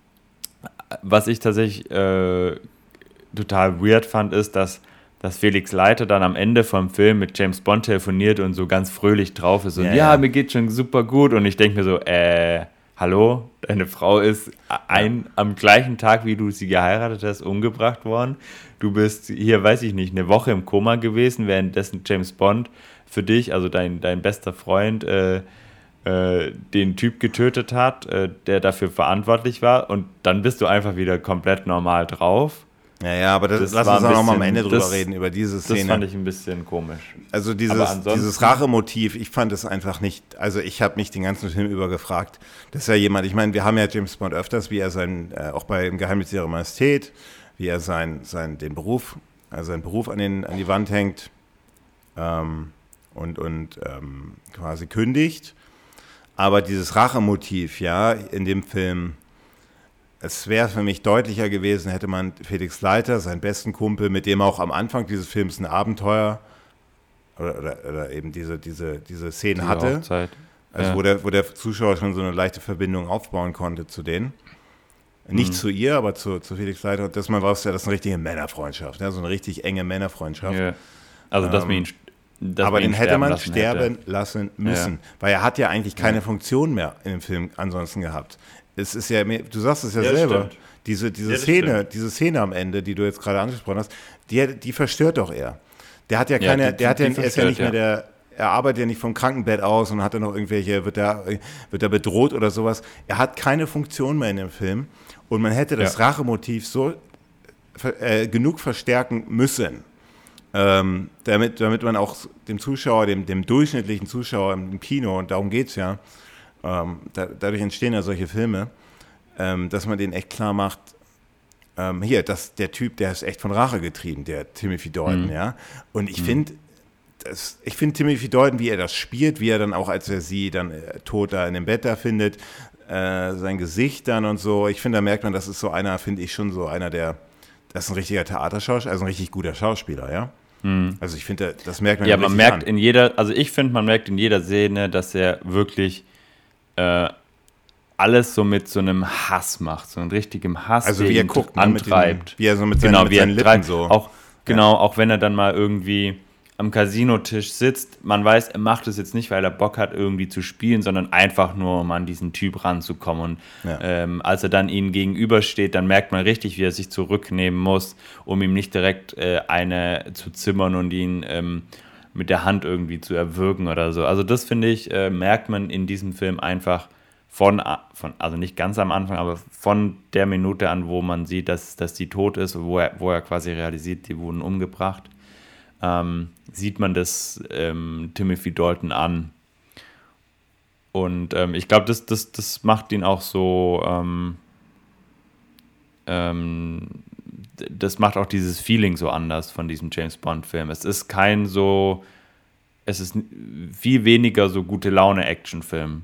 S1: was ich tatsächlich äh, total weird fand, ist, dass, dass Felix Leiter dann am Ende vom Film mit James Bond telefoniert und so ganz fröhlich drauf ist und ja, ja, ja. mir geht schon super gut und ich denke mir so, äh, hallo, deine Frau ist ein, am gleichen Tag, wie du sie geheiratet hast, umgebracht worden. Du bist hier, weiß ich nicht, eine Woche im Koma gewesen, währenddessen James Bond für dich, also dein, dein bester Freund, äh, äh, den Typ getötet hat, äh, der dafür verantwortlich war und dann bist du einfach wieder komplett normal drauf
S2: ja, ja, aber das, das lass uns auch noch mal am Ende drüber das, reden, über diese Szene. Das
S1: fand ich ein bisschen komisch.
S2: Also dieses, dieses Rachemotiv, ich fand es einfach nicht, also ich habe mich den ganzen Film über gefragt, das ist ja jemand, ich meine, wir haben ja James Bond öfters, wie er sein, äh, auch bei Im Geheimnis ihrer Majestät, wie er sein, sein, den Beruf, also seinen Beruf an, den, an die Wand hängt ähm, und, und ähm, quasi kündigt. Aber dieses Rachemotiv, ja, in dem Film es wäre für mich deutlicher gewesen, hätte man Felix Leiter, seinen besten Kumpel, mit dem auch am Anfang dieses Films ein Abenteuer oder, oder, oder eben diese, diese, diese Szene diese hatte. Hochzeit. Also ja. wo, der, wo der Zuschauer schon so eine leichte Verbindung aufbauen konnte zu denen. Nicht mhm. zu ihr, aber zu, zu Felix Leiter. Und das war ja, das ist eine richtige Männerfreundschaft, ja, so eine richtig enge Männerfreundschaft. Ja.
S1: Also, dass ähm, man ihn
S2: dass aber den hätte man sterben hätte. lassen müssen, ja. weil er hat ja eigentlich keine. Funktion mehr in dem Film ansonsten gehabt es ist ja, du sagst es ja, ja selber, stimmt. diese, diese ja, Szene, stimmt. diese Szene am Ende, die du jetzt gerade angesprochen hast, die, die verstört doch er. Der hat ja keine, ja, die, der hat ja, er ist ja nicht mehr der, er arbeitet ja nicht vom Krankenbett aus und hat dann noch irgendwelche, wird er, wird er bedroht oder sowas. Er hat keine Funktion mehr in dem Film und man hätte das Rachemotiv so äh, genug verstärken müssen, ähm, damit, damit man auch dem Zuschauer, dem, dem durchschnittlichen Zuschauer im Kino, und darum geht es ja, ähm, da, dadurch entstehen ja solche Filme, ähm, dass man denen echt klar macht, ähm, hier, das, der Typ, der ist echt von Rache getrieben, der Timothy Dalton, mhm. ja. Und ich mhm. finde, ich finde Timothy Dalton, wie er das spielt, wie er dann auch, als er sie dann äh, tot da in dem Bett da findet, äh, sein Gesicht dann und so. Ich finde, da merkt man, das ist so einer, finde ich schon so einer, der, das ist ein richtiger Theaterschauspieler, also ein richtig guter Schauspieler, ja. Mhm. Also ich finde, das merkt man
S1: ja. man merkt an. in jeder, also ich finde, man merkt in jeder Szene, dass er wirklich äh, alles so mit so einem Hass macht, so einem richtigen Hass,
S2: also wie er guckt,
S1: ne, antreibt.
S2: Den, wie er so mit, genau, seinen, mit seinen Lippen so.
S1: Auch, genau, ja. auch wenn er dann mal irgendwie am Casinotisch sitzt, man weiß, er macht es jetzt nicht, weil er Bock hat, irgendwie zu spielen, sondern einfach nur, um an diesen Typ ranzukommen. Und ja. ähm, als er dann ihnen gegenübersteht, dann merkt man richtig, wie er sich zurücknehmen muss, um ihm nicht direkt äh, eine zu zimmern und ihn ähm, mit der Hand irgendwie zu erwürgen oder so. Also das finde ich, äh, merkt man in diesem Film einfach von, von, also nicht ganz am Anfang, aber von der Minute an, wo man sieht, dass, dass die tot ist, wo er, wo er quasi realisiert, die wurden umgebracht ähm, sieht man das ähm, Timothy Dalton an. Und ähm, ich glaube, das, das, das macht ihn auch so, ähm, ähm, das macht auch dieses Feeling so anders von diesem James Bond-Film. Es ist kein so, es ist viel weniger so gute Laune-Action-Film.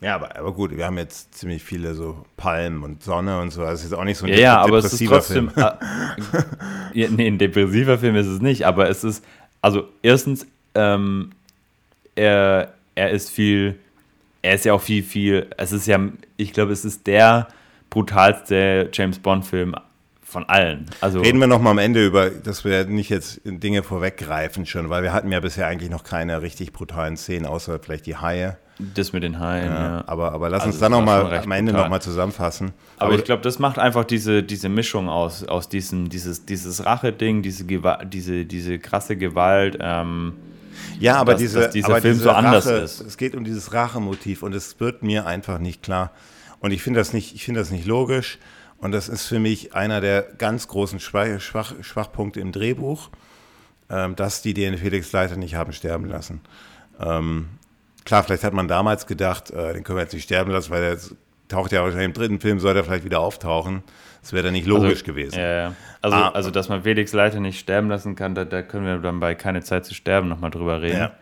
S2: Ja, aber, aber gut, wir haben jetzt ziemlich viele so Palmen und Sonne und so. Das ist auch nicht so
S1: ein ja, ja, aber es ist trotzdem. Film. Äh, nee, ein depressiver Film ist es nicht, aber es ist, also erstens, ähm, er, er ist viel, er ist ja auch viel, viel, es ist ja, ich glaube, es ist der brutalste James Bond-Film von allen. Also
S2: Reden wir noch mal am Ende über, dass wir nicht jetzt Dinge vorweggreifen schon, weil wir hatten ja bisher eigentlich noch keine richtig brutalen Szenen, außer vielleicht die Haie.
S1: Das mit den Haien, ja.
S2: ja. Aber, aber lass also uns dann noch mal am Ende brutal. noch mal zusammenfassen.
S1: Aber, aber ich glaube, das macht einfach diese, diese Mischung aus, aus diesem, dieses, dieses Rache-Ding, diese, diese, diese krasse Gewalt. Ähm,
S2: ja, aber, dass, diese,
S1: dass dieser aber Film diese so anders
S2: Rache,
S1: ist.
S2: Es geht um dieses Rachemotiv und es wird mir einfach nicht klar. Und ich finde das, nicht, find das nicht logisch. Und das ist für mich einer der ganz großen Schwach, Schwach, Schwachpunkte im Drehbuch, ähm, dass die den Felix Leiter nicht haben sterben lassen. Ähm, klar, vielleicht hat man damals gedacht, äh, den können wir jetzt nicht sterben lassen, weil der taucht ja wahrscheinlich im dritten Film, soll er vielleicht wieder auftauchen. Das wäre dann nicht logisch
S1: also,
S2: gewesen.
S1: Ja, ja. Also, ah, also, dass man Felix Leiter nicht sterben lassen kann, da, da können wir dann bei Keine Zeit zu sterben nochmal drüber reden. Ja.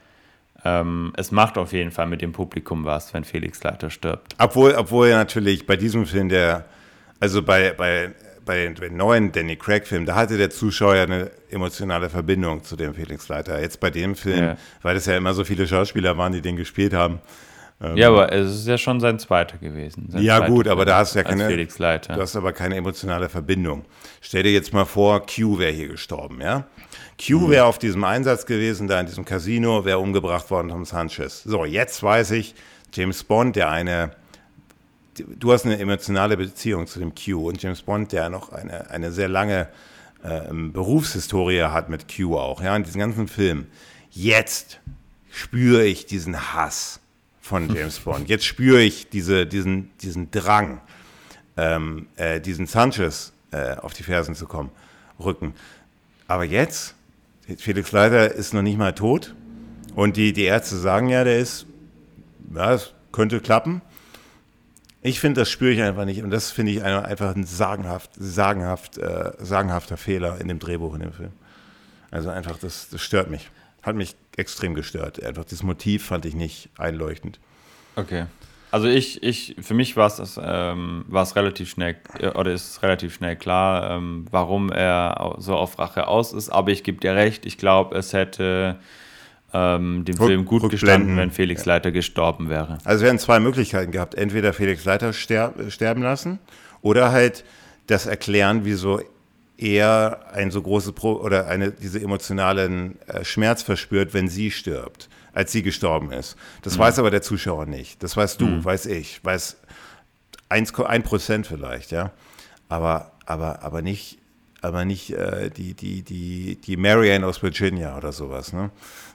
S1: Ähm, es macht auf jeden Fall mit dem Publikum was, wenn Felix Leiter stirbt.
S2: Obwohl, obwohl er natürlich bei diesem Film, der, also bei, bei bei den neuen Danny Craig-Filmen, da hatte der Zuschauer eine emotionale Verbindung zu dem Felix Leiter. Jetzt bei dem Film, ja. weil es ja immer so viele Schauspieler waren, die den gespielt haben.
S1: Ähm, ja, aber es ist ja schon sein zweiter gewesen.
S2: ja, gut, aber da hast du ja keine.
S1: Felix Leiter.
S2: Du hast aber keine emotionale Verbindung. Stell dir jetzt mal vor, Q wäre hier gestorben, ja? Q mhm. wäre auf diesem Einsatz gewesen, da in diesem Casino, wäre umgebracht worden von Sanchez. So, jetzt weiß ich, James Bond, der eine du hast eine emotionale Beziehung zu dem Q und James Bond, der noch eine, eine sehr lange äh, Berufshistorie hat mit Q auch, ja, in diesem ganzen Film. Jetzt spüre ich diesen Hass von James Bond. Jetzt spüre ich diese, diesen, diesen Drang, ähm, äh, diesen Sanchez äh, auf die Fersen zu kommen, rücken. Aber jetzt, Felix Leiter ist noch nicht mal tot und die, die Ärzte sagen ja, der ist, ja, es könnte klappen. Ich finde, das spüre ich einfach nicht. Und das finde ich einfach ein sagenhaft, sagenhaft, äh, sagenhafter Fehler in dem Drehbuch in dem Film. Also einfach, das, das stört mich. Hat mich extrem gestört. Einfach das Motiv fand ich nicht einleuchtend.
S1: Okay. Also ich, ich, für mich war es ähm, relativ schnell, äh, oder ist relativ schnell klar, ähm, warum er so auf Rache aus ist. Aber ich gebe dir recht, ich glaube, es hätte ähm, dem Film gut gestanden, wenn Felix Leiter gestorben wäre.
S2: Also wir hätten zwei Möglichkeiten gehabt. Entweder Felix Leiter sterb, sterben lassen oder halt das erklären, wieso er ein so großes Pro oder eine, diese emotionalen äh, Schmerz verspürt, wenn sie stirbt, als sie gestorben ist. Das mhm. weiß aber der Zuschauer nicht. Das weißt du, mhm. weiß ich, weiß 1 Prozent vielleicht, ja. Aber, aber, aber nicht, aber nicht äh, die, die, die, die Marianne aus Virginia oder sowas, ne?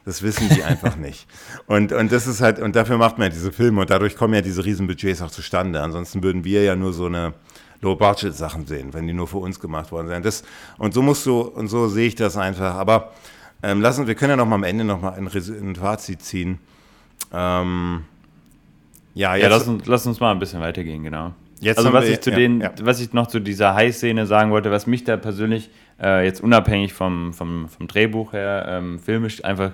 S2: Das wissen die einfach nicht. Und, und das ist halt, und dafür macht man ja diese Filme und dadurch kommen ja diese Riesenbudgets auch zustande. Ansonsten würden wir ja nur so eine Low-Budget-Sachen sehen, wenn die nur für uns gemacht worden wären. Das, und so musst du, und so sehe ich das einfach. Aber ähm, lassen, wir können ja noch mal am Ende noch mal ein, ein Fazit ziehen. Ähm,
S1: ja, jetzt, ja lass, uns, lass uns mal ein bisschen weitergehen, genau. Jetzt also was wir, ich zu ja, den, ja. was ich noch zu dieser High-Szene sagen wollte, was mich da persönlich äh, jetzt unabhängig vom, vom, vom Drehbuch her ähm, filmisch einfach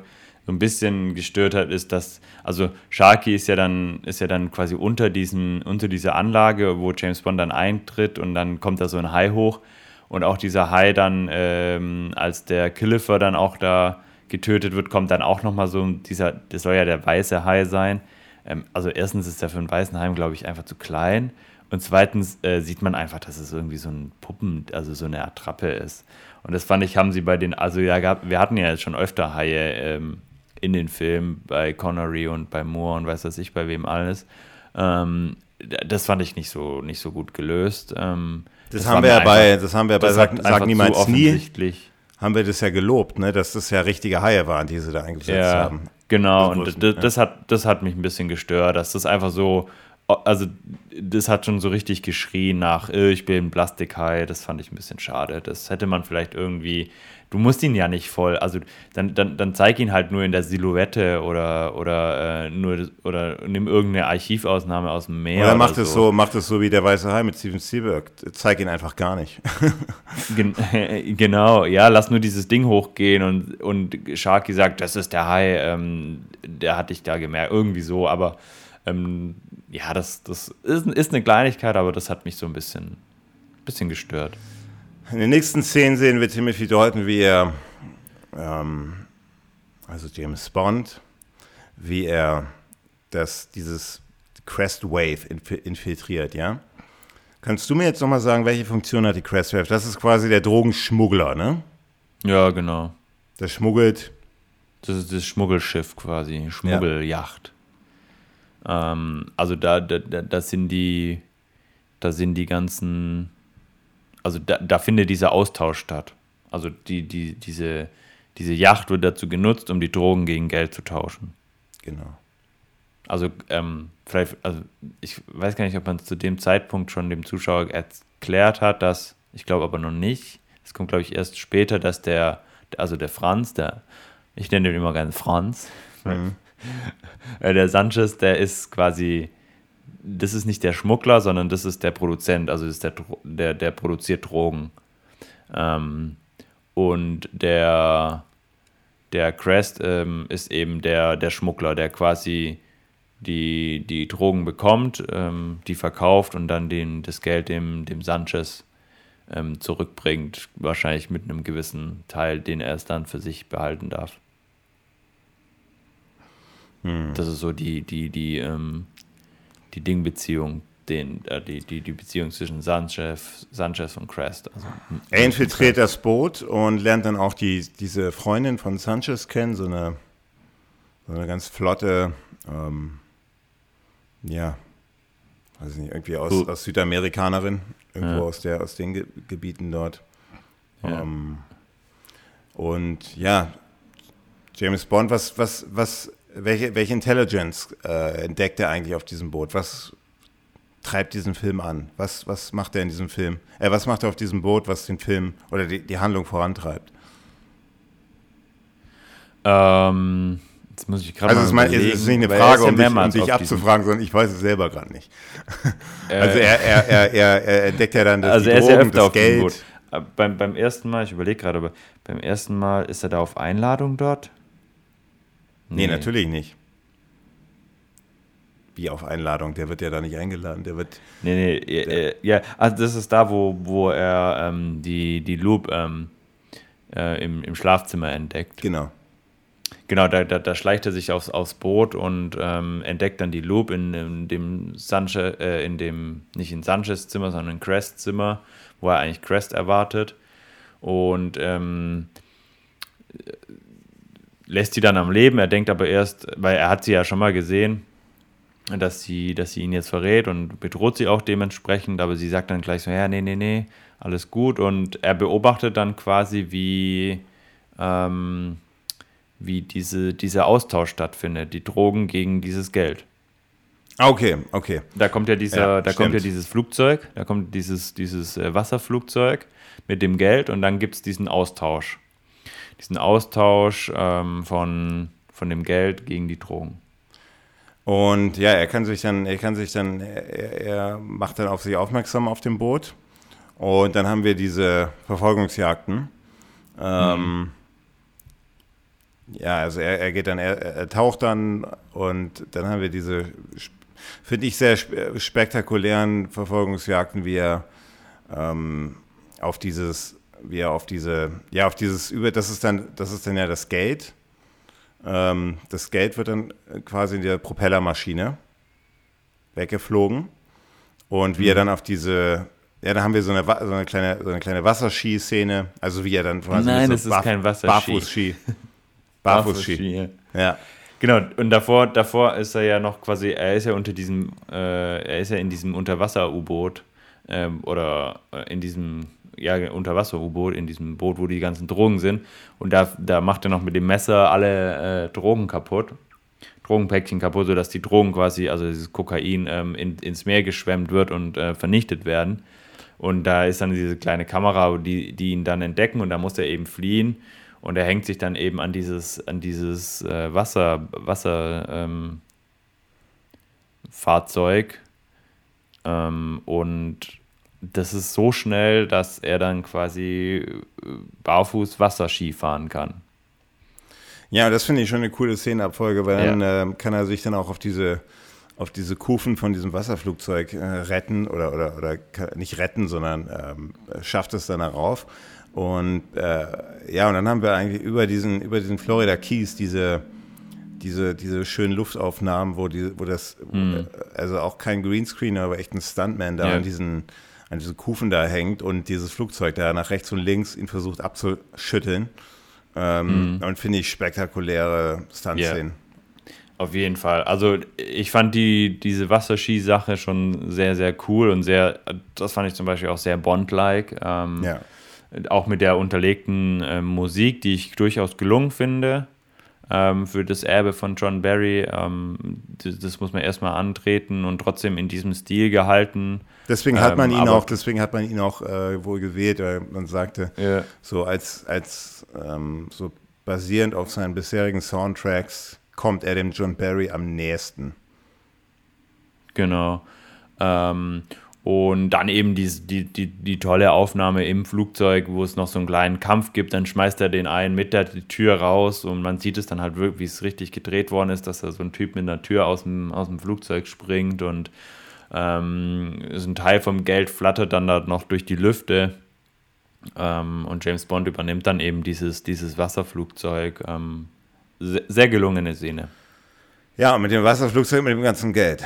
S1: so ein bisschen gestört hat, ist, dass, also Sharky ist ja dann, ist ja dann quasi unter diesen, unter dieser Anlage, wo James Bond dann eintritt und dann kommt da so ein Hai hoch und auch dieser Hai dann, ähm, als der Killifer dann auch da getötet wird, kommt dann auch nochmal so dieser, das soll ja der weiße Hai sein. Ähm, also erstens ist der für einen weißen Hai, glaube ich, einfach zu klein. Und zweitens äh, sieht man einfach, dass es irgendwie so ein Puppen, also so eine Attrappe ist. Und das fand ich, haben sie bei den, also ja, gab, wir hatten ja jetzt schon öfter Haie ähm, in den Filmen, bei Connery und bei Moore und weiß was ich, bei wem alles. Ähm, das fand ich nicht so, nicht so gut gelöst. Ähm,
S2: das, das, haben wir ja bei, das haben wir bei Sag, Sag niemals nie. Haben wir das ja gelobt, ne, dass das ja richtige Haie waren, die sie da eingesetzt ja, haben.
S1: Genau, und das, das, hat, das hat mich ein bisschen gestört, dass das einfach so, also das hat schon so richtig geschrien nach, äh, ich bin ein Plastikhai, das fand ich ein bisschen schade. Das hätte man vielleicht irgendwie du musst ihn ja nicht voll, also dann, dann, dann zeig ihn halt nur in der Silhouette oder, oder, äh, nur, oder nimm irgendeine Archivausnahme aus dem Meer.
S2: Oder macht es so. so, macht es so wie der Weiße Hai mit Steven Spielberg. Zeig ihn einfach gar nicht.
S1: Gen genau, ja, lass nur dieses Ding hochgehen und, und Sharky sagt, das ist der Hai, ähm, der hat dich da gemerkt, irgendwie so, aber ähm, ja, das, das ist, ist eine Kleinigkeit, aber das hat mich so ein bisschen, bisschen gestört.
S2: In den nächsten Szenen sehen wir Timothy Dalton, wie er, ähm, also James Bond, wie er das, dieses Crest Wave infiltriert, ja? Kannst du mir jetzt nochmal sagen, welche Funktion hat die Crest Wave? Das ist quasi der Drogenschmuggler, ne?
S1: Ja, genau.
S2: Der schmuggelt.
S1: Das ist das Schmuggelschiff quasi, Schmuggeljacht. Ähm, also da, da, da sind die, da sind die ganzen also da, da findet dieser Austausch statt. Also die, die, diese, diese Yacht wird dazu genutzt, um die Drogen gegen Geld zu tauschen.
S2: Genau.
S1: Also, ähm, vielleicht, also ich weiß gar nicht, ob man es zu dem Zeitpunkt schon dem Zuschauer erklärt hat, dass, ich glaube aber noch nicht, es kommt, glaube ich, erst später, dass der, also der Franz, der, ich nenne ihn immer gerne Franz, mhm. der Sanchez, der ist quasi das ist nicht der Schmuggler, sondern das ist der Produzent, also das ist der, der, der produziert Drogen. Ähm, und der, der Crest ähm, ist eben der, der Schmuggler, der quasi die, die Drogen bekommt, ähm, die verkauft und dann den, das Geld dem, dem Sanchez ähm, zurückbringt. Wahrscheinlich mit einem gewissen Teil, den er es dann für sich behalten darf. Hm. Das ist so die, die, die, ähm, die Dingbeziehung, den, äh, die, die, die Beziehung zwischen Sanchez, Sanchez und Crest. Also,
S2: er infiltriert das Boot und lernt dann auch die, diese Freundin von Sanchez kennen, so eine, so eine ganz flotte, ähm, ja, weiß nicht, irgendwie aus, uh. aus Südamerikanerin, irgendwo ja. aus, der, aus den Ge Gebieten dort. Ja. Ähm, und ja, James Bond, was, was, was welche, welche Intelligence äh, entdeckt er eigentlich auf diesem Boot? Was treibt diesen Film an? Was, was macht er in diesem Film? Äh, was macht er auf diesem Boot, was den Film oder die, die Handlung vorantreibt?
S1: Ähm, jetzt muss ich gerade
S2: also mal überlegen. Es ist nicht eine Frage, um, dich, um dich abzufragen, sondern ich weiß es selber gerade nicht. Äh, also er, er, er, er, entdeckt ja dann das
S1: also er ist Drogen, ja auf Geld. Äh, beim, beim ersten Mal, ich überlege gerade, aber beim ersten Mal ist er da auf Einladung dort
S2: Nee, nee, natürlich nicht. Wie auf Einladung, der wird ja da nicht eingeladen, der wird.
S1: Nee, nee, äh, ja, also das ist da, wo, wo er ähm, die, die Loop ähm, äh, im, im Schlafzimmer entdeckt.
S2: Genau.
S1: Genau, da, da, da schleicht er sich aufs, aufs Boot und ähm, entdeckt dann die Loop in, in dem Sanchez, äh, in dem, nicht in Sanchez Zimmer, sondern in Crest Zimmer, wo er eigentlich Crest erwartet. Und ähm, lässt sie dann am Leben. Er denkt aber erst, weil er hat sie ja schon mal gesehen, dass sie, dass sie ihn jetzt verrät und bedroht sie auch dementsprechend, aber sie sagt dann gleich so, ja, nee, nee, nee, alles gut. Und er beobachtet dann quasi, wie, ähm, wie diese, dieser Austausch stattfindet, die Drogen gegen dieses Geld.
S2: Ah, okay, okay.
S1: Da kommt ja dieser, ja, da kommt ja dieses Flugzeug, da kommt dieses, dieses äh, Wasserflugzeug mit dem Geld und dann gibt es diesen Austausch diesen Austausch ähm, von, von dem Geld gegen die Drogen.
S2: Und ja, er kann sich dann, er kann sich dann, er, er macht dann auf sich aufmerksam auf dem Boot. Und dann haben wir diese Verfolgungsjagden. Ähm, mhm. Ja, also er, er geht dann, er, er, taucht dann und dann haben wir diese, finde ich, sehr spektakulären Verfolgungsjagden, wie er ähm, auf dieses, wie er auf diese, ja, auf dieses, über, das ist dann, das ist dann ja das Gate. Ähm, das Gate wird dann quasi in der Propellermaschine weggeflogen. Und wie mhm. er dann auf diese ja, da haben wir so eine, so eine kleine, so eine kleine Wasserski-Szene. Also wie er dann
S1: quasi Nein, so
S2: das
S1: ist kein Wasserski.
S2: Barfußski. Barfußski.
S1: ja. ja. Genau, und davor, davor ist er ja noch quasi, er ist ja unter diesem, äh, er ist ja in diesem Unterwasser-U-Boot ähm, oder äh, in diesem, ja, Unterwasser-U-Boot, in diesem Boot, wo die ganzen Drogen sind. Und da, da macht er noch mit dem Messer alle äh, Drogen kaputt. Drogenpäckchen kaputt, sodass die Drogen quasi, also dieses Kokain, ähm, in, ins Meer geschwemmt wird und äh, vernichtet werden. Und da ist dann diese kleine Kamera, die, die ihn dann entdecken und da muss er eben fliehen. Und er hängt sich dann eben an dieses, an dieses äh, Wasser, Wasser ähm. Ähm, und das ist so schnell, dass er dann quasi äh, barfuß Wasserski fahren kann.
S2: Ja, das finde ich schon eine coole Szenenabfolge, weil dann ja. äh, kann er sich dann auch auf diese auf diese Kufen von diesem Wasserflugzeug äh, retten oder, oder, oder nicht retten, sondern ähm, schafft es dann darauf. Und äh, ja, und dann haben wir eigentlich über diesen, über diesen Florida Keys diese, diese, diese schönen Luftaufnahmen, wo, die, wo das, mhm. also auch kein Greenscreen, aber echt ein Stuntman da ja. an diesen an diesen Kufen da hängt und dieses Flugzeug da nach rechts und links ihn versucht abzuschütteln. Ähm, mhm. Und finde ich spektakuläre Stunt-Szenen. Yeah.
S1: Auf jeden Fall. Also ich fand die, diese Wasserski-Sache schon sehr, sehr cool und sehr, das fand ich zum Beispiel auch sehr Bond-like. Ähm, ja. Auch mit der unterlegten äh, Musik, die ich durchaus gelungen finde ähm, für das Erbe von John Barry. Ähm, das, das, muss man erstmal antreten und trotzdem in diesem Stil gehalten.
S2: Deswegen hat man ähm, ihn auch, deswegen hat man ihn auch äh, wohl gewählt, weil man sagte, ja. so als, als ähm, so basierend auf seinen bisherigen Soundtracks kommt er dem John Barry am nächsten.
S1: Genau. Und dann eben die, die, die, die tolle Aufnahme im Flugzeug, wo es noch so einen kleinen Kampf gibt. Dann schmeißt er den einen mit der Tür raus und man sieht es dann halt wirklich, wie es richtig gedreht worden ist, dass da so ein Typ mit einer Tür aus dem, aus dem Flugzeug springt und ähm, ein Teil vom Geld flattert dann da noch durch die Lüfte. Ähm, und James Bond übernimmt dann eben dieses, dieses Wasserflugzeug. Ähm, sehr gelungene Szene.
S2: Ja, mit dem Wasserflugzeug, mit dem ganzen Geld.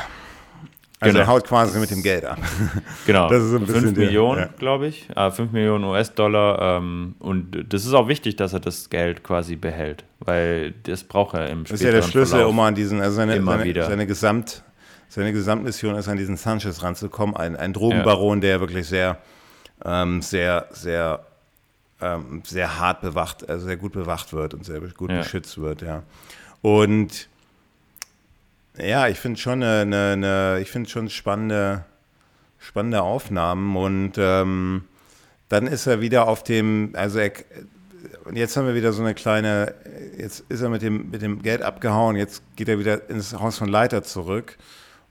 S2: Also genau. haut quasi mit dem Geld ab.
S1: Genau. Das ist ein 5 Millionen, ja. glaube ich. Äh, 5 Millionen US-Dollar. Ähm, und das ist auch wichtig, dass er das Geld quasi behält, weil das braucht er im
S2: Das ist ja der Schlüssel, Verlauf um an diesen, also seine, seine, seine, Gesamt, seine Gesamtmission ist, an diesen Sanchez ranzukommen. Ein, ein Drogenbaron, ja. der wirklich sehr, ähm, sehr, sehr ähm, sehr hart bewacht, also sehr gut bewacht wird und sehr gut ja. beschützt wird, ja. Und ja, ich finde schon eine, eine, eine, ich finde schon spannende, spannende Aufnahmen und ähm, dann ist er wieder auf dem, also er, jetzt haben wir wieder so eine kleine, jetzt ist er mit dem, mit dem Geld abgehauen, jetzt geht er wieder ins Haus von Leiter zurück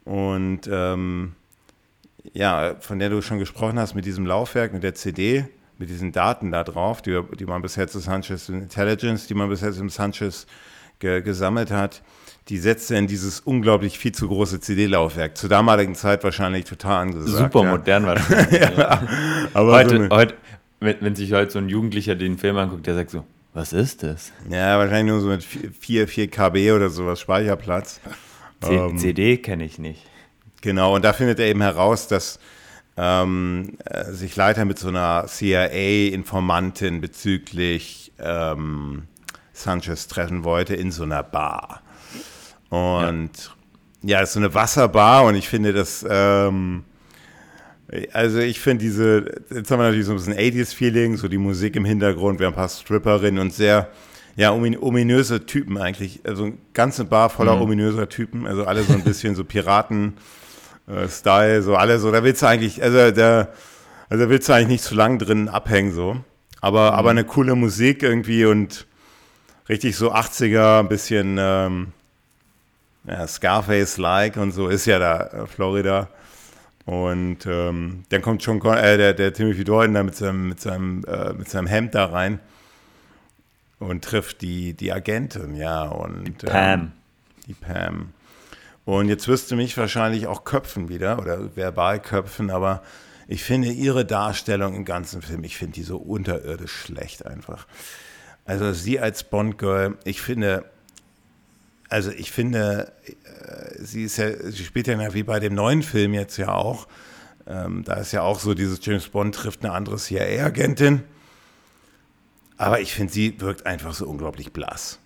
S2: und ähm, ja, von der du schon gesprochen hast, mit diesem Laufwerk, mit der CD, mit diesen Daten da drauf, die, die man bisher zu Sanchez Intelligence, die man bisher zum Sanchez ge, gesammelt hat, die setzte in dieses unglaublich viel zu große CD-Laufwerk. Zur damaligen Zeit wahrscheinlich total angesagt.
S1: Super ja. modern wahrscheinlich. ja. Aber heute, so heute wenn, wenn, sich heute so ein Jugendlicher den Film anguckt, der sagt so, was ist das?
S2: Ja, wahrscheinlich nur so mit 4, 4 KB oder sowas Speicherplatz.
S1: C ähm, CD kenne ich nicht.
S2: Genau, und da findet er eben heraus, dass ähm, äh, sich Leiter mit so einer CIA-Informantin bezüglich ähm, Sanchez treffen wollte in so einer Bar. Und ja, ja ist so eine Wasserbar und ich finde das, ähm, also ich finde diese, jetzt haben wir natürlich so ein bisschen 80s-Feeling, so die Musik im Hintergrund, wir haben ein paar Stripperinnen und sehr, ja, ominöse Typen eigentlich. Also eine ganze Bar voller mhm. ominöser Typen, also alle so ein bisschen so Piraten. Äh, Style, so alles so. Da willst du eigentlich, also da, also willst du eigentlich nicht zu lang drin abhängen, so. Aber, mhm. aber eine coole Musik irgendwie und richtig so 80er, ein bisschen, ähm, ja, Scarface-like und so ist ja da äh, Florida. Und ähm, dann kommt schon äh, der, der Timothy Dalton da mit seinem, mit, seinem, äh, mit seinem Hemd da rein und trifft die, die Agentin, ja. Und, die
S1: Pam. Ähm,
S2: die Pam. Und jetzt wirst du mich wahrscheinlich auch köpfen wieder oder verbal köpfen, aber ich finde ihre Darstellung im ganzen Film, ich finde die so unterirdisch schlecht einfach. Also sie als Bond-Girl, ich finde, also ich finde, äh, sie ist ja, sie spielt ja wie bei dem neuen Film jetzt ja auch. Ähm, da ist ja auch so, dieses James Bond trifft eine andere CIA-Agentin. Aber ich finde, sie wirkt einfach so unglaublich blass.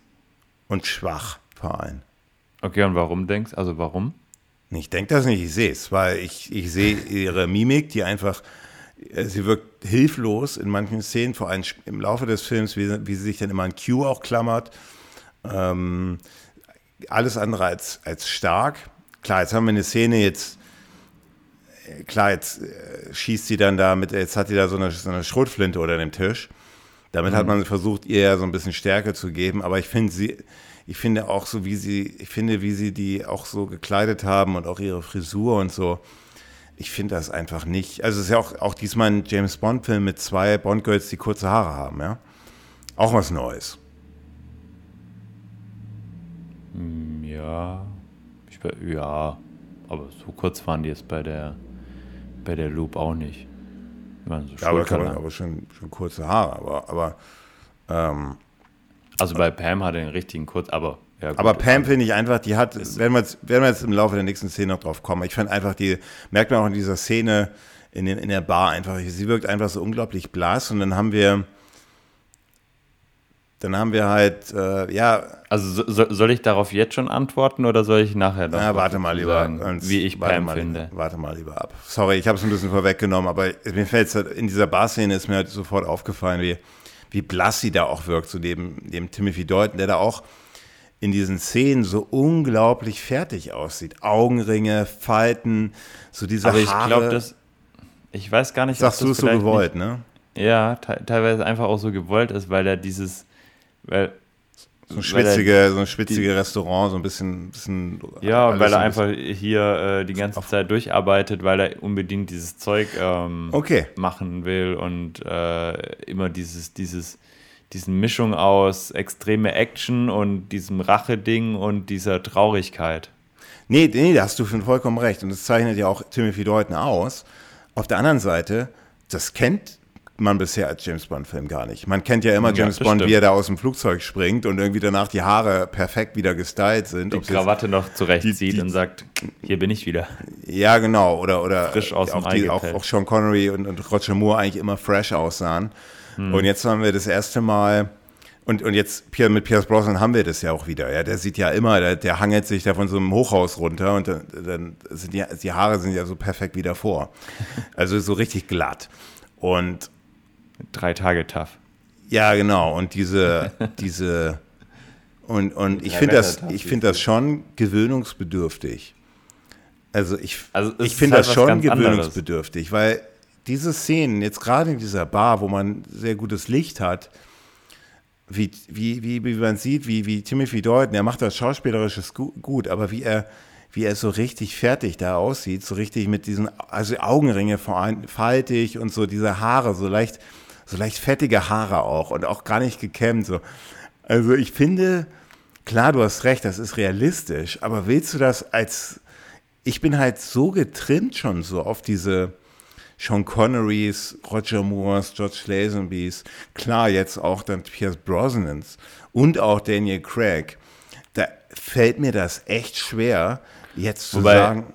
S2: Und schwach vor allem.
S1: Okay, und warum denkst du, also warum?
S2: Ich denke das nicht, ich sehe es, weil ich, ich sehe ihre Mimik, die einfach, äh, sie wirkt hilflos in manchen Szenen, vor allem im Laufe des Films, wie, wie sie sich dann immer an Q auch klammert. Ähm, alles andere als, als stark. Klar, jetzt haben wir eine Szene, jetzt, äh, klar, jetzt äh, schießt sie dann da mit, jetzt hat sie da so eine, so eine Schrotflinte unter dem Tisch. Damit mhm. hat man versucht, ihr ja so ein bisschen Stärke zu geben, aber ich finde sie, ich finde auch so, wie sie, ich finde, wie sie die auch so gekleidet haben und auch ihre Frisur und so. Ich finde das einfach nicht. Also es ist ja auch, auch diesmal ein James Bond-Film mit zwei Bond-Girls, die kurze Haare haben, ja. Auch was Neues.
S1: Hm, ja, ich, ja, aber so kurz waren die jetzt bei der, bei der Loop auch nicht.
S2: So ja, aber, kann man, aber schon, schon kurze Haare, aber, aber ähm,
S1: also bei Pam hat er einen richtigen kurz, aber
S2: ja, gut, aber Pam finde ich einfach, die hat, werden wir, jetzt, werden wir jetzt im Laufe der nächsten Szene noch drauf kommen. Ich finde einfach, die merkt man auch in dieser Szene in, den, in der Bar einfach, sie wirkt einfach so unglaublich blass und dann haben wir dann haben wir halt, äh, ja.
S1: Also so, soll ich darauf jetzt schon antworten oder soll ich nachher
S2: noch? Ja, warte mal lieber.
S1: Sagen, wie ich
S2: warte mal,
S1: finde.
S2: Warte mal lieber ab. Sorry, ich habe es ein bisschen vorweggenommen, aber mir fällt es halt, in dieser Bar-Szene ist mir halt sofort aufgefallen, wie, wie blass sie da auch wirkt, so neben dem Timothy Dalton, der da auch in diesen Szenen so unglaublich fertig aussieht. Augenringe, Falten, so diese
S1: aber ich glaube, das, ich weiß gar nicht,
S2: Sagst du es so gewollt, nicht, ne?
S1: Ja, teilweise einfach auch so gewollt ist, weil er dieses weil,
S2: so ein schwitzige, so ein schwitzige Restaurant, so ein bisschen, bisschen
S1: Ja, weil er einfach hier äh, die ganze Zeit durcharbeitet, weil er unbedingt dieses Zeug ähm,
S2: okay.
S1: machen will und äh, immer dieses, dieses, diesen Mischung aus extreme Action und diesem Rache-Ding und dieser Traurigkeit.
S2: Nee, nee, da hast du vollkommen recht. Und das zeichnet ja auch Timothy Dalton aus. Auf der anderen Seite, das kennt man bisher als James Bond-Film gar nicht. Man kennt ja immer ja, James Bond, stimmt. wie er da aus dem Flugzeug springt und irgendwie danach die Haare perfekt wieder gestylt sind.
S1: Die Krawatte noch zurechtzieht und sagt, hier bin ich wieder.
S2: Ja, genau. Oder, oder
S1: frisch aus
S2: auch, die, auch, auch, Sean Connery und, und Roger Moore eigentlich immer fresh aussahen. Hm. Und jetzt haben wir das erste Mal und, und jetzt mit Pierce Brosnan haben wir das ja auch wieder. Ja, der sieht ja immer, der, der hangelt sich da von so einem Hochhaus runter und dann, dann sind die, die Haare sind ja so perfekt wie davor. Also so richtig glatt. Und
S1: Drei Tage tough.
S2: Ja, genau. Und diese, diese, und, und ich finde das, ich finde das schon gewöhnungsbedürftig. Also ich, also ich finde halt das schon gewöhnungsbedürftig, anderes. weil diese Szenen, jetzt gerade in dieser Bar, wo man sehr gutes Licht hat, wie, wie, wie, wie man sieht, wie, wie Timothy Dalton, er macht das Schauspielerisches gut, aber wie er, wie er so richtig fertig da aussieht, so richtig mit diesen, also Augenringe faltig und so diese Haare so leicht, so leicht fettige Haare auch und auch gar nicht gekämmt. So. Also ich finde, klar, du hast recht, das ist realistisch, aber willst du das als, ich bin halt so getrimmt schon so auf diese Sean Connerys, Roger Moores, George Lazenbys, klar, jetzt auch dann Pierce Brosnans und auch Daniel Craig. Da fällt mir das echt schwer, jetzt zu Wobei, sagen,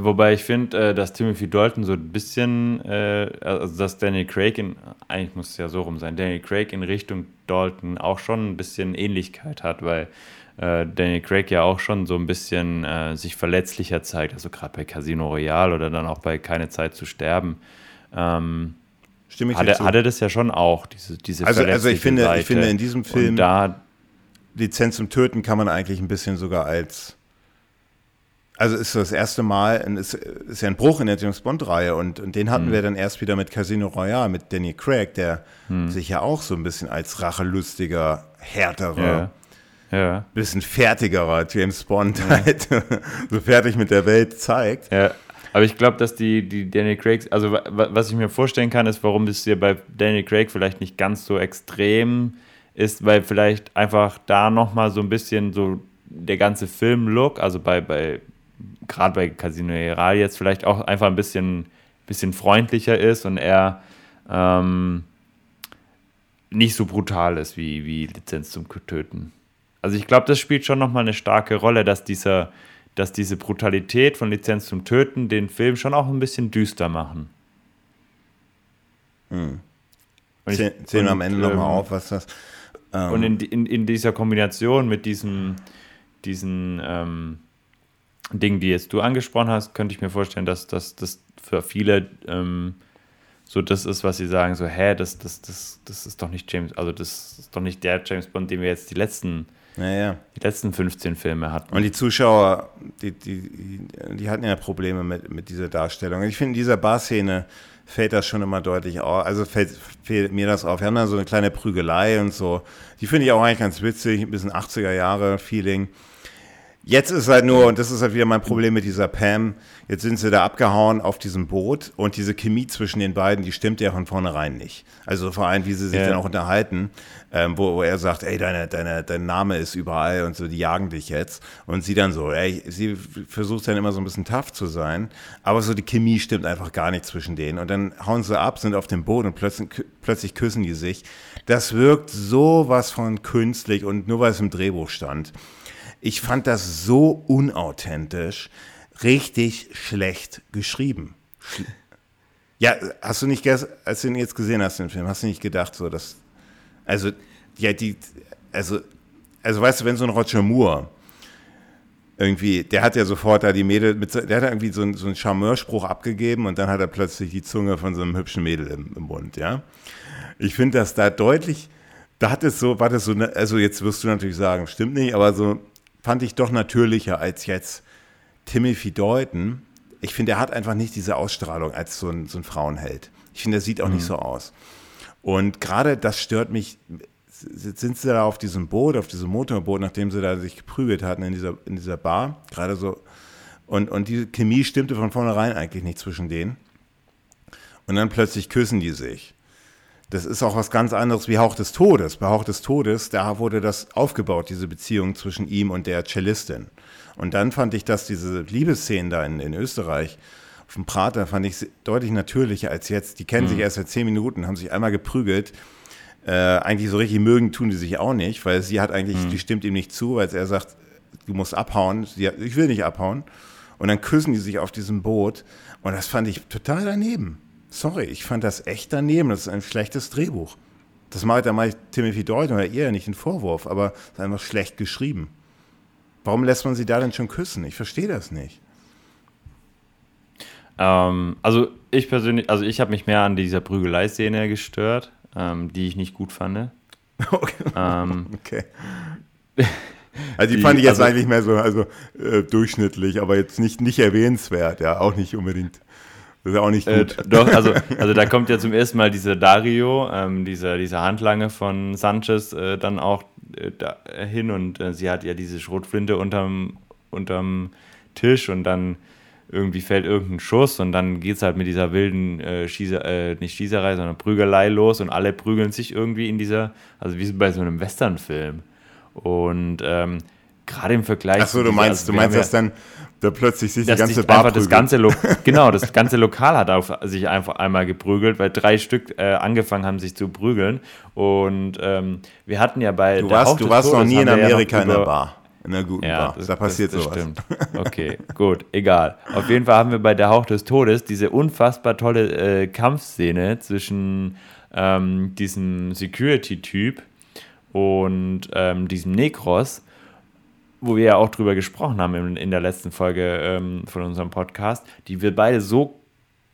S1: wobei ich finde, äh, dass Timothy Dalton so ein bisschen, äh, also dass Daniel Craig in, eigentlich muss es ja so rum sein, Daniel Craig in Richtung Dalton auch schon ein bisschen Ähnlichkeit hat, weil äh, Daniel Craig ja auch schon so ein bisschen äh, sich verletzlicher zeigt, also gerade bei Casino Royale oder dann auch bei Keine Zeit zu sterben. Ähm,
S2: Stimme ich
S1: hat, er, hat er das ja schon auch, diese, diese
S2: also, also ich finde, Seite. ich finde in diesem Film
S1: da
S2: Lizenz zum Töten kann man eigentlich ein bisschen sogar als also ist das erste Mal, ist, ist ja ein Bruch in der James Bond-Reihe und, und den hatten hm. wir dann erst wieder mit Casino Royale, mit Danny Craig, der hm. sich ja auch so ein bisschen als rachelustiger, härterer,
S1: ja.
S2: ja. bisschen fertigerer James Bond ja. halt so fertig mit der Welt zeigt.
S1: Ja. Aber ich glaube, dass die, die Daniel Craig, also was ich mir vorstellen kann, ist, warum es hier bei Daniel Craig vielleicht nicht ganz so extrem ist, weil vielleicht einfach da nochmal so ein bisschen so der ganze Film-Look, also bei, bei gerade bei Casino Royale jetzt vielleicht auch einfach ein bisschen, bisschen freundlicher ist und er ähm, nicht so brutal ist wie, wie Lizenz zum Töten. Also ich glaube, das spielt schon nochmal eine starke Rolle, dass dieser, dass diese Brutalität von Lizenz zum Töten den Film schon auch ein bisschen düster machen.
S2: Hm. Zählen wir am Ende ähm, nochmal auf, was das.
S1: Ähm, und in, in, in dieser Kombination mit diesem, diesen ähm, Dingen, die jetzt du angesprochen hast, könnte ich mir vorstellen, dass das für viele ähm, so das ist, was sie sagen, so, hä, das, das, das, das ist doch nicht James, also das ist doch nicht der James Bond, den wir jetzt die letzten,
S2: ja, ja.
S1: Die letzten 15 Filme hatten.
S2: Und die Zuschauer, die, die, die hatten ja Probleme mit, mit dieser Darstellung. Ich finde, in dieser Bar-Szene fällt das schon immer deutlich auf. Also fällt, fällt, mir das auf. Wir haben da so eine kleine Prügelei und so. Die finde ich auch eigentlich ganz witzig, ein bisschen 80er Jahre Feeling. Jetzt ist halt nur, und das ist halt wieder mein Problem mit dieser Pam, jetzt sind sie da abgehauen auf diesem Boot und diese Chemie zwischen den beiden, die stimmt ja von vornherein nicht. Also vor allem, wie sie sich ja. dann auch unterhalten, ähm, wo, wo, er sagt, ey, deine, deine, dein Name ist überall und so, die jagen dich jetzt. Und sie dann so, ey, sie versucht dann immer so ein bisschen tough zu sein, aber so die Chemie stimmt einfach gar nicht zwischen denen. Und dann hauen sie ab, sind auf dem Boot und plötzlich, plötzlich küssen die sich. Das wirkt sowas von künstlich und nur weil es im Drehbuch stand. Ich fand das so unauthentisch, richtig schlecht geschrieben. Ja, hast du nicht, als du ihn jetzt gesehen hast, den Film, hast du nicht gedacht, so, dass, also, ja, die, also, also, weißt du, wenn so ein Roger Moore irgendwie, der hat ja sofort da die Mädel, mit, der hat irgendwie so, einen, so einen Charmeurspruch abgegeben und dann hat er plötzlich die Zunge von so einem hübschen Mädel im, im Mund, ja. Ich finde das da deutlich, da hat es so, war das so, ne, also jetzt wirst du natürlich sagen, stimmt nicht, aber so, fand ich doch natürlicher als jetzt Timothy Deuten. Ich finde, er hat einfach nicht diese Ausstrahlung als so ein, so ein Frauenheld. Ich finde, er sieht auch mhm. nicht so aus. Und gerade das stört mich. Sind sie da auf diesem Boot, auf diesem Motorboot, nachdem sie da sich geprügelt hatten in dieser, in dieser Bar, gerade so. Und, und die Chemie stimmte von vornherein eigentlich nicht zwischen denen. Und dann plötzlich küssen die sich. Das ist auch was ganz anderes wie Hauch des Todes. Bei Hauch des Todes, da wurde das aufgebaut, diese Beziehung zwischen ihm und der Cellistin. Und dann fand ich, dass diese Liebesszenen da in, in Österreich auf dem Prater fand ich deutlich natürlicher als jetzt. Die kennen mhm. sich erst seit zehn Minuten, haben sich einmal geprügelt. Äh, eigentlich so richtig mögen tun die sich auch nicht, weil sie hat eigentlich, mhm. die stimmt ihm nicht zu, weil er sagt, du musst abhauen. Sie hat, ich will nicht abhauen. Und dann küssen die sich auf diesem Boot. Und das fand ich total daneben. Sorry, ich fand das echt daneben. Das ist ein schlechtes Drehbuch. Das macht ja mal Timothy Dalton oder ihr nicht einen Vorwurf, aber es ist einfach schlecht geschrieben. Warum lässt man sie da denn schon küssen? Ich verstehe das nicht.
S1: Ähm, also ich persönlich, also ich habe mich mehr an dieser Prügelei-Szene gestört, ähm, die ich nicht gut fand.
S2: Okay. Ähm, okay. Also die, die, fand ich jetzt also, eigentlich mehr so also, äh, durchschnittlich, aber jetzt nicht, nicht erwähnenswert, ja, auch nicht unbedingt. Das ist auch nicht äh, gut.
S1: Äh, doch, also, also da kommt ja zum ersten Mal dieser Dario, ähm, dieser, dieser Handlange von Sanchez, äh, dann auch äh, da, hin und äh, sie hat ja diese Schrotflinte unterm, unterm Tisch und dann irgendwie fällt irgendein Schuss und dann geht es halt mit dieser wilden äh, Schießer, nicht Schießerei, sondern Prügelei los und alle prügeln sich irgendwie in dieser, also wie bei so einem Westernfilm. Und ähm, gerade im Vergleich.
S2: Achso, du meinst, also, du meinst, dass dann da plötzlich sich
S1: die
S2: ganze Bar
S1: das ganze Genau, das ganze Lokal hat auf sich einfach einmal geprügelt, weil drei Stück äh, angefangen haben, sich zu prügeln. Und ähm, wir hatten ja bei.
S2: Du warst, du warst noch nie in Amerika ja in der Bar. In einer guten
S1: ja,
S2: Bar. Das, da passiert das, das
S1: sowas. Stimmt. Okay, gut, egal. Auf jeden Fall haben wir bei der Hauch des Todes diese unfassbar tolle äh, Kampfszene zwischen ähm, diesem Security-Typ und ähm, diesem Nekros wo wir ja auch drüber gesprochen haben in, in der letzten Folge ähm, von unserem Podcast, die wir beide so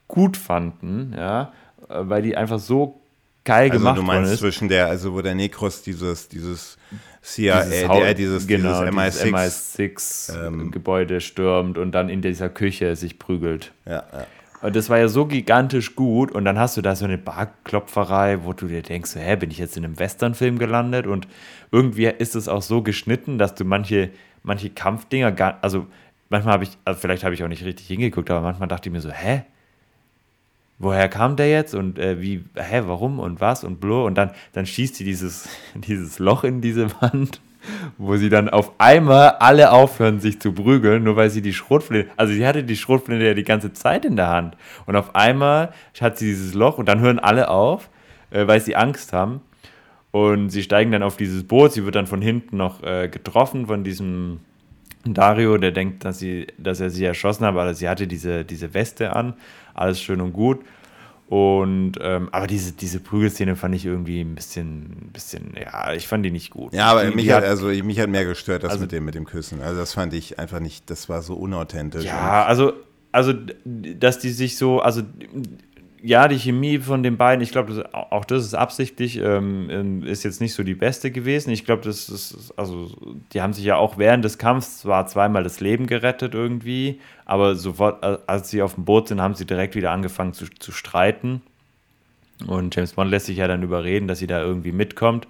S1: gut fanden, ja, weil die einfach so geil also gemacht
S2: du meinst ist. zwischen der, also wo der Nekros dieses, dieses CIA, dieses, der, dieses,
S1: genau, dieses MI6, MI6 ähm, Gebäude stürmt und dann in dieser Küche sich prügelt.
S2: Ja, ja.
S1: Und das war ja so gigantisch gut. Und dann hast du da so eine Barklopferei, wo du dir denkst, hä, bin ich jetzt in einem Westernfilm gelandet? Und irgendwie ist es auch so geschnitten, dass du manche, manche Kampfdinger gar, also manchmal habe ich, also vielleicht habe ich auch nicht richtig hingeguckt, aber manchmal dachte ich mir so, hä? Woher kam der jetzt und äh, wie, hä, warum und was und blo und dann, dann schießt sie dieses, dieses Loch in diese Wand wo sie dann auf einmal alle aufhören, sich zu prügeln, nur weil sie die Schrotflinte, also sie hatte die Schrotflinte ja die ganze Zeit in der Hand. Und auf einmal hat sie dieses Loch und dann hören alle auf, äh, weil sie Angst haben. Und sie steigen dann auf dieses Boot, sie wird dann von hinten noch äh, getroffen von diesem Dario, der denkt, dass, sie, dass er sie erschossen hat, aber sie hatte diese, diese Weste an, alles schön und gut. Und ähm, aber diese, diese Prügelszene fand ich irgendwie ein bisschen, bisschen, ja, ich fand die nicht gut.
S2: Ja, aber
S1: die,
S2: mich
S1: die
S2: hat, also mich hat mehr gestört, das
S1: Also-
S2: mit dem mit dem Küssen. Also das fand ich einfach nicht, das war so unauthentisch.
S1: Ja, also, also, dass die sich so, also, ja, die Chemie von den beiden, ich glaube, auch das ist absichtlich, ähm, ähm, ist jetzt nicht so die beste gewesen. Ich glaube, das ist, also, die haben sich ja auch während des Kampfs zwar zweimal das Leben gerettet irgendwie, aber sofort, äh, als sie auf dem Boot sind, haben sie direkt wieder angefangen zu, zu streiten. Und James Bond lässt sich ja dann überreden, dass sie da irgendwie mitkommt.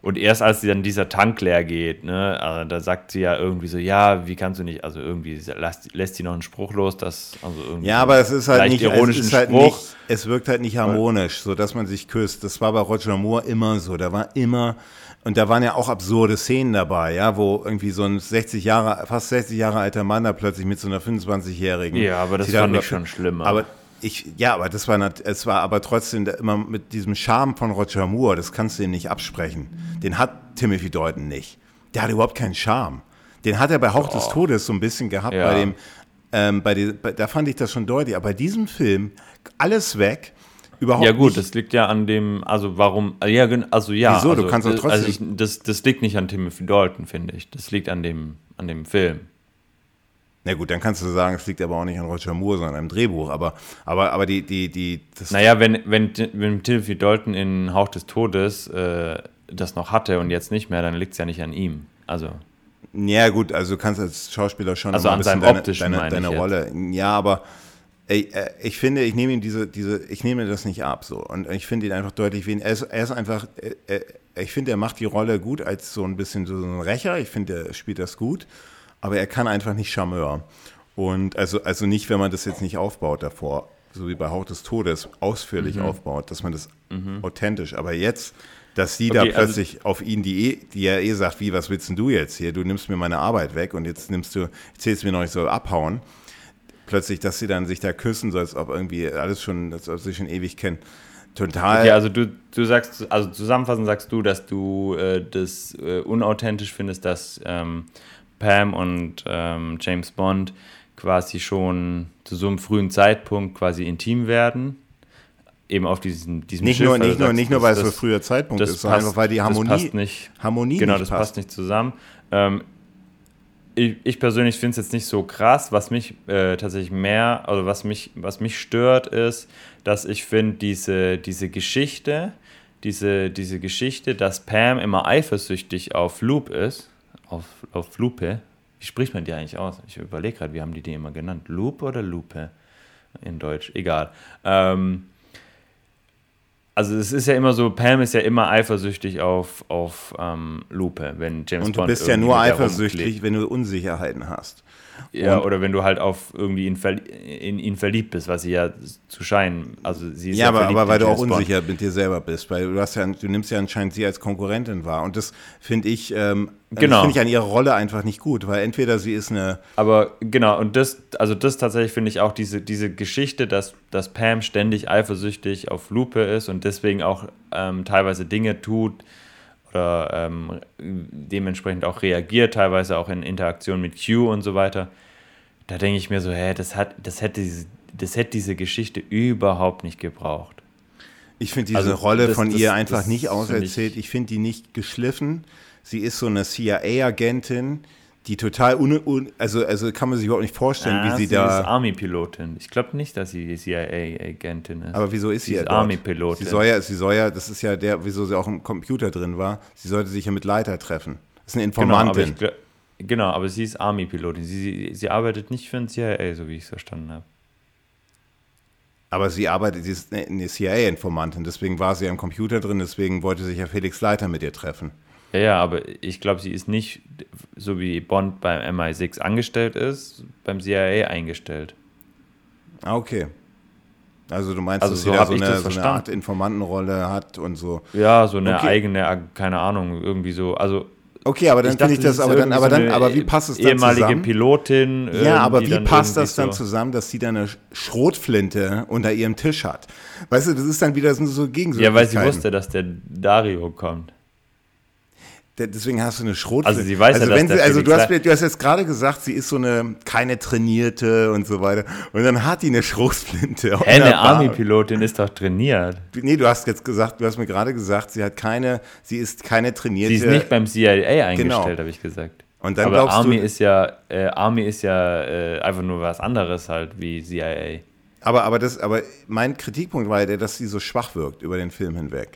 S1: Und erst als dann dieser Tank leer geht, ne, also da sagt sie ja irgendwie so, ja, wie kannst du nicht, also irgendwie lässt, lässt sie noch einen Spruch los, dass, also irgendwie
S2: Ja, aber es ist halt nicht, es,
S1: ironischen
S2: ist halt nicht, es wirkt halt nicht harmonisch, so dass man sich küsst. Das war bei Roger Moore immer so. Da war immer, und da waren ja auch absurde Szenen dabei, ja, wo irgendwie so ein 60 Jahre, fast 60 Jahre alter Mann da plötzlich mit so einer 25-Jährigen.
S1: Ja, aber das fand ich schon schlimmer.
S2: Aber ich, ja, aber das war, es war aber trotzdem immer mit diesem Charme von Roger Moore, das kannst du ihm nicht absprechen. Den hat Timothy Dalton nicht. Der hat überhaupt keinen Charme. Den hat er bei Hauch des Todes so ein bisschen gehabt,
S1: Ja.
S2: bei dem, ähm, bei den, bei, da fand ich das schon deutlich. Aber bei diesem Film, alles weg, überhaupt
S1: Ja gut,
S2: nicht.
S1: das liegt ja an dem, also warum, ja, also ja.
S2: Wieso? Du
S1: Also,
S2: kannst doch
S1: äh,
S2: trotzdem-
S1: Also ich, das, das liegt nicht an Timothy Dalton, finde ich. Das liegt an dem, an dem Film.
S2: Na gut, dann kannst du sagen, es liegt aber auch nicht an Roger Moore, sondern am Drehbuch. Aber, aber, aber die, die, die, das,
S1: Naja, wenn, wenn, wenn Timothy Dalton in Hauch des Todes äh, das noch hatte und jetzt nicht mehr, dann liegt es ja nicht an ihm. Also,
S2: Ja, gut, also du kannst als Schauspieler schon
S1: Also an
S2: ein bisschen
S1: seinem
S2: deine,
S1: Optischen
S2: deine, deine
S1: ich jetzt.
S2: Rolle. Ja, aber ey, äh, ich finde, ich nehme ihm diese, diese, ich nehme das nicht ab so. Und ich finde ihn einfach deutlich wen. Er ist, er ist einfach, äh, äh, ich finde, er macht die Rolle gut als so ein bisschen so ein Rächer. Ich finde, er spielt das gut. Aber er kann einfach nicht Charmeur. Und also, also nicht, wenn man das jetzt nicht aufbaut davor, so wie bei Haut des Todes, ausführlich
S1: Mhm.
S2: aufbaut, dass man das authentisch. Aber jetzt, dass sie da
S1: Okay, also-
S2: plötzlich auf ihn, die, eh, die ja eh sagt, wie, was willst denn du jetzt hier? Du nimmst mir meine Arbeit weg und jetzt nimmst du, erzählst mir noch, ich soll abhauen. Plötzlich, dass sie dann sich da küssen, so als ob irgendwie alles schon, als ob sie schon ewig kennen. Total.
S1: okay, also du, du sagst, also zusammenfassend sagst du, dass du äh, das äh, unauthentisch findest, dass ähm, Pam und ähm, James Bond quasi schon zu so einem frühen Zeitpunkt quasi intim werden. Eben auf diesem, diesem
S2: nicht
S1: Schiff,
S2: nur, nicht nur,
S1: sagst,
S2: nicht nur, weil es so
S1: das-
S2: früher Zeitpunkt
S1: das
S2: ist, sondern
S1: passt-
S2: einfach, weil die
S1: das
S2: Harmonie,
S1: passt nicht.
S2: Harmonie
S1: Genau,
S2: nicht
S1: das
S2: passt.
S1: passt nicht zusammen. Ähm, ich, ich persönlich finde es jetzt nicht so krass. Was mich äh, tatsächlich mehr, also was mich, was mich stört, ist, dass ich finde, diese, diese Geschichte, diese, diese Geschichte, dass Pam immer eifersüchtig auf Loop ist, auf, auf Lupe. Wie spricht man die eigentlich aus? Ich überlege gerade, wie haben die die immer genannt? Loop oder Lupe? In Deutsch, egal. Ähm, also es ist ja immer so, Pam ist ja immer eifersüchtig auf, auf ähm, Lupe, wenn James
S2: Und du
S1: Bond
S2: bist ja nur eifersüchtig, wenn du Unsicherheiten hast.
S1: Ja,
S2: Und-
S1: oder wenn du halt auf irgendwie in, verli- in ihn verliebt bist, was sie ja zu scheinen, also sie ist
S2: Ja, aber,
S1: verliebt
S2: aber weil du auch unsicher mit dir selber bist, weil du hast ja, du nimmst ja anscheinend sie als Konkurrentin wahr. Und das finde ich, ähm,
S1: Genau.
S2: das finde ich an ihrer Rolle einfach nicht gut, weil entweder sie ist eine,
S1: Aber genau, und das, also das tatsächlich finde ich auch diese, diese Geschichte, dass, dass Pam ständig eifersüchtig auf Lupe ist und deswegen auch ähm, teilweise Dinge tut oder ähm, dementsprechend auch reagiert, teilweise auch in Interaktion mit Q und so weiter. Da denke ich mir so, hä, das, hat, das, hätte diese, das hätte diese Geschichte überhaupt nicht gebraucht.
S2: ich finde diese
S1: Also,
S2: Rolle
S1: das-
S2: von
S1: das-
S2: ihr einfach nicht auserzählt.
S1: ich-
S2: Ich, finde die nicht geschliffen. Sie ist so eine CIA-Agentin, die total, un, un, also, also kann man sich überhaupt nicht vorstellen,
S1: Ah,
S2: wie sie,
S1: ist
S2: da,
S1: Army-Pilotin. Ich glaube nicht, dass sie CIA-Agentin ist.
S2: aber wieso ist sie,
S1: sie
S2: ja
S1: ist
S2: dort?
S1: Army-Pilotin.
S2: Sie soll ja, sie soll ja, das ist ja der, wieso sie auch im Computer drin war, sie sollte sich ja mit Leiter treffen. Das ist eine
S1: Genau, aber
S2: Informantin.
S1: ich, genau, aber sie ist Army-Pilotin. Sie, sie, sie arbeitet nicht für ein CIA, so wie ich es verstanden habe.
S2: Aber sie arbeitet, sie ist eine CIA-Informantin, deswegen war sie am Computer drin, deswegen wollte sich ja Felix Leiter mit ihr treffen.
S1: Ja, ja, aber ich glaube, sie ist nicht, so wie Bond beim MI6 angestellt ist, beim CIA eingestellt.
S2: Ah, okay. Also du meinst,
S1: Also
S2: dass
S1: so
S2: sie da so eine, so eine. Art Informantenrolle hat und so.
S1: Ja, so eine
S2: Okay.
S1: eigene, keine Ahnung, irgendwie so. Also
S2: Okay, aber dann finde ich das, aber dann, aber dann, aber wie passt es dann
S1: ehemalige
S2: zusammen?
S1: Pilotin.
S2: Ja, aber wie passt das dann
S1: so,
S2: zusammen, dass sie dann eine Schrotflinte unter ihrem Tisch hat? Weißt du, das ist dann wieder so so
S1: Ja, weil sie wusste, dass der Dario kommt.
S2: De- Deswegen hast du eine Schrotflinte.
S1: Also sie weiß ja,
S2: also
S1: dass
S2: wenn
S1: der
S2: sie, also du hast, du hast jetzt gerade gesagt, sie ist so eine keine trainierte und so weiter. Und dann hat die eine Schrotflinte.
S1: Hä, eine Army-Pilotin ist doch trainiert.
S2: Nee, du hast jetzt gesagt, du hast mir gerade gesagt, sie hat keine, sie ist keine trainierte.
S1: Sie ist nicht beim CIA eingestellt,
S2: Genau.
S1: habe ich gesagt.
S2: Und dann
S1: Aber
S2: glaubst
S1: Army
S2: du,
S1: ist ja, äh, Army ist ja äh, einfach nur was anderes halt wie CIA.
S2: aber, aber, das, aber mein Kritikpunkt war ja der, dass sie so schwach wirkt über den Film hinweg.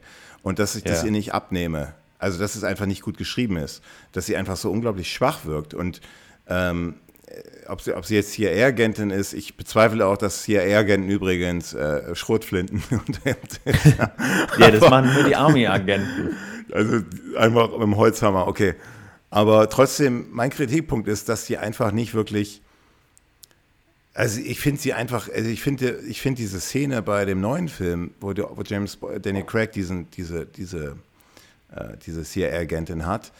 S2: Und dass ich das
S1: Ja.
S2: ihr nicht abnehme. Also, dass es einfach nicht gut geschrieben ist. Dass sie einfach so unglaublich schwach wirkt. Und ähm, äh, ob, sie, ob sie jetzt CIA-Agentin ist, ich bezweifle auch, dass CIA-Agenten übrigens äh, Schrotflinten und
S1: Ja, das machen nur die Army-Agenten.
S2: Also einfach mit dem Holzhammer, okay. Aber trotzdem, mein Kritikpunkt ist, dass sie einfach nicht wirklich. Also ich finde sie einfach, also ich finde, ich finde diese Szene bei dem neuen Film, wo, der, wo James Daniel Craig diesen, diese, diese, äh, diese CIA-Agentin hat,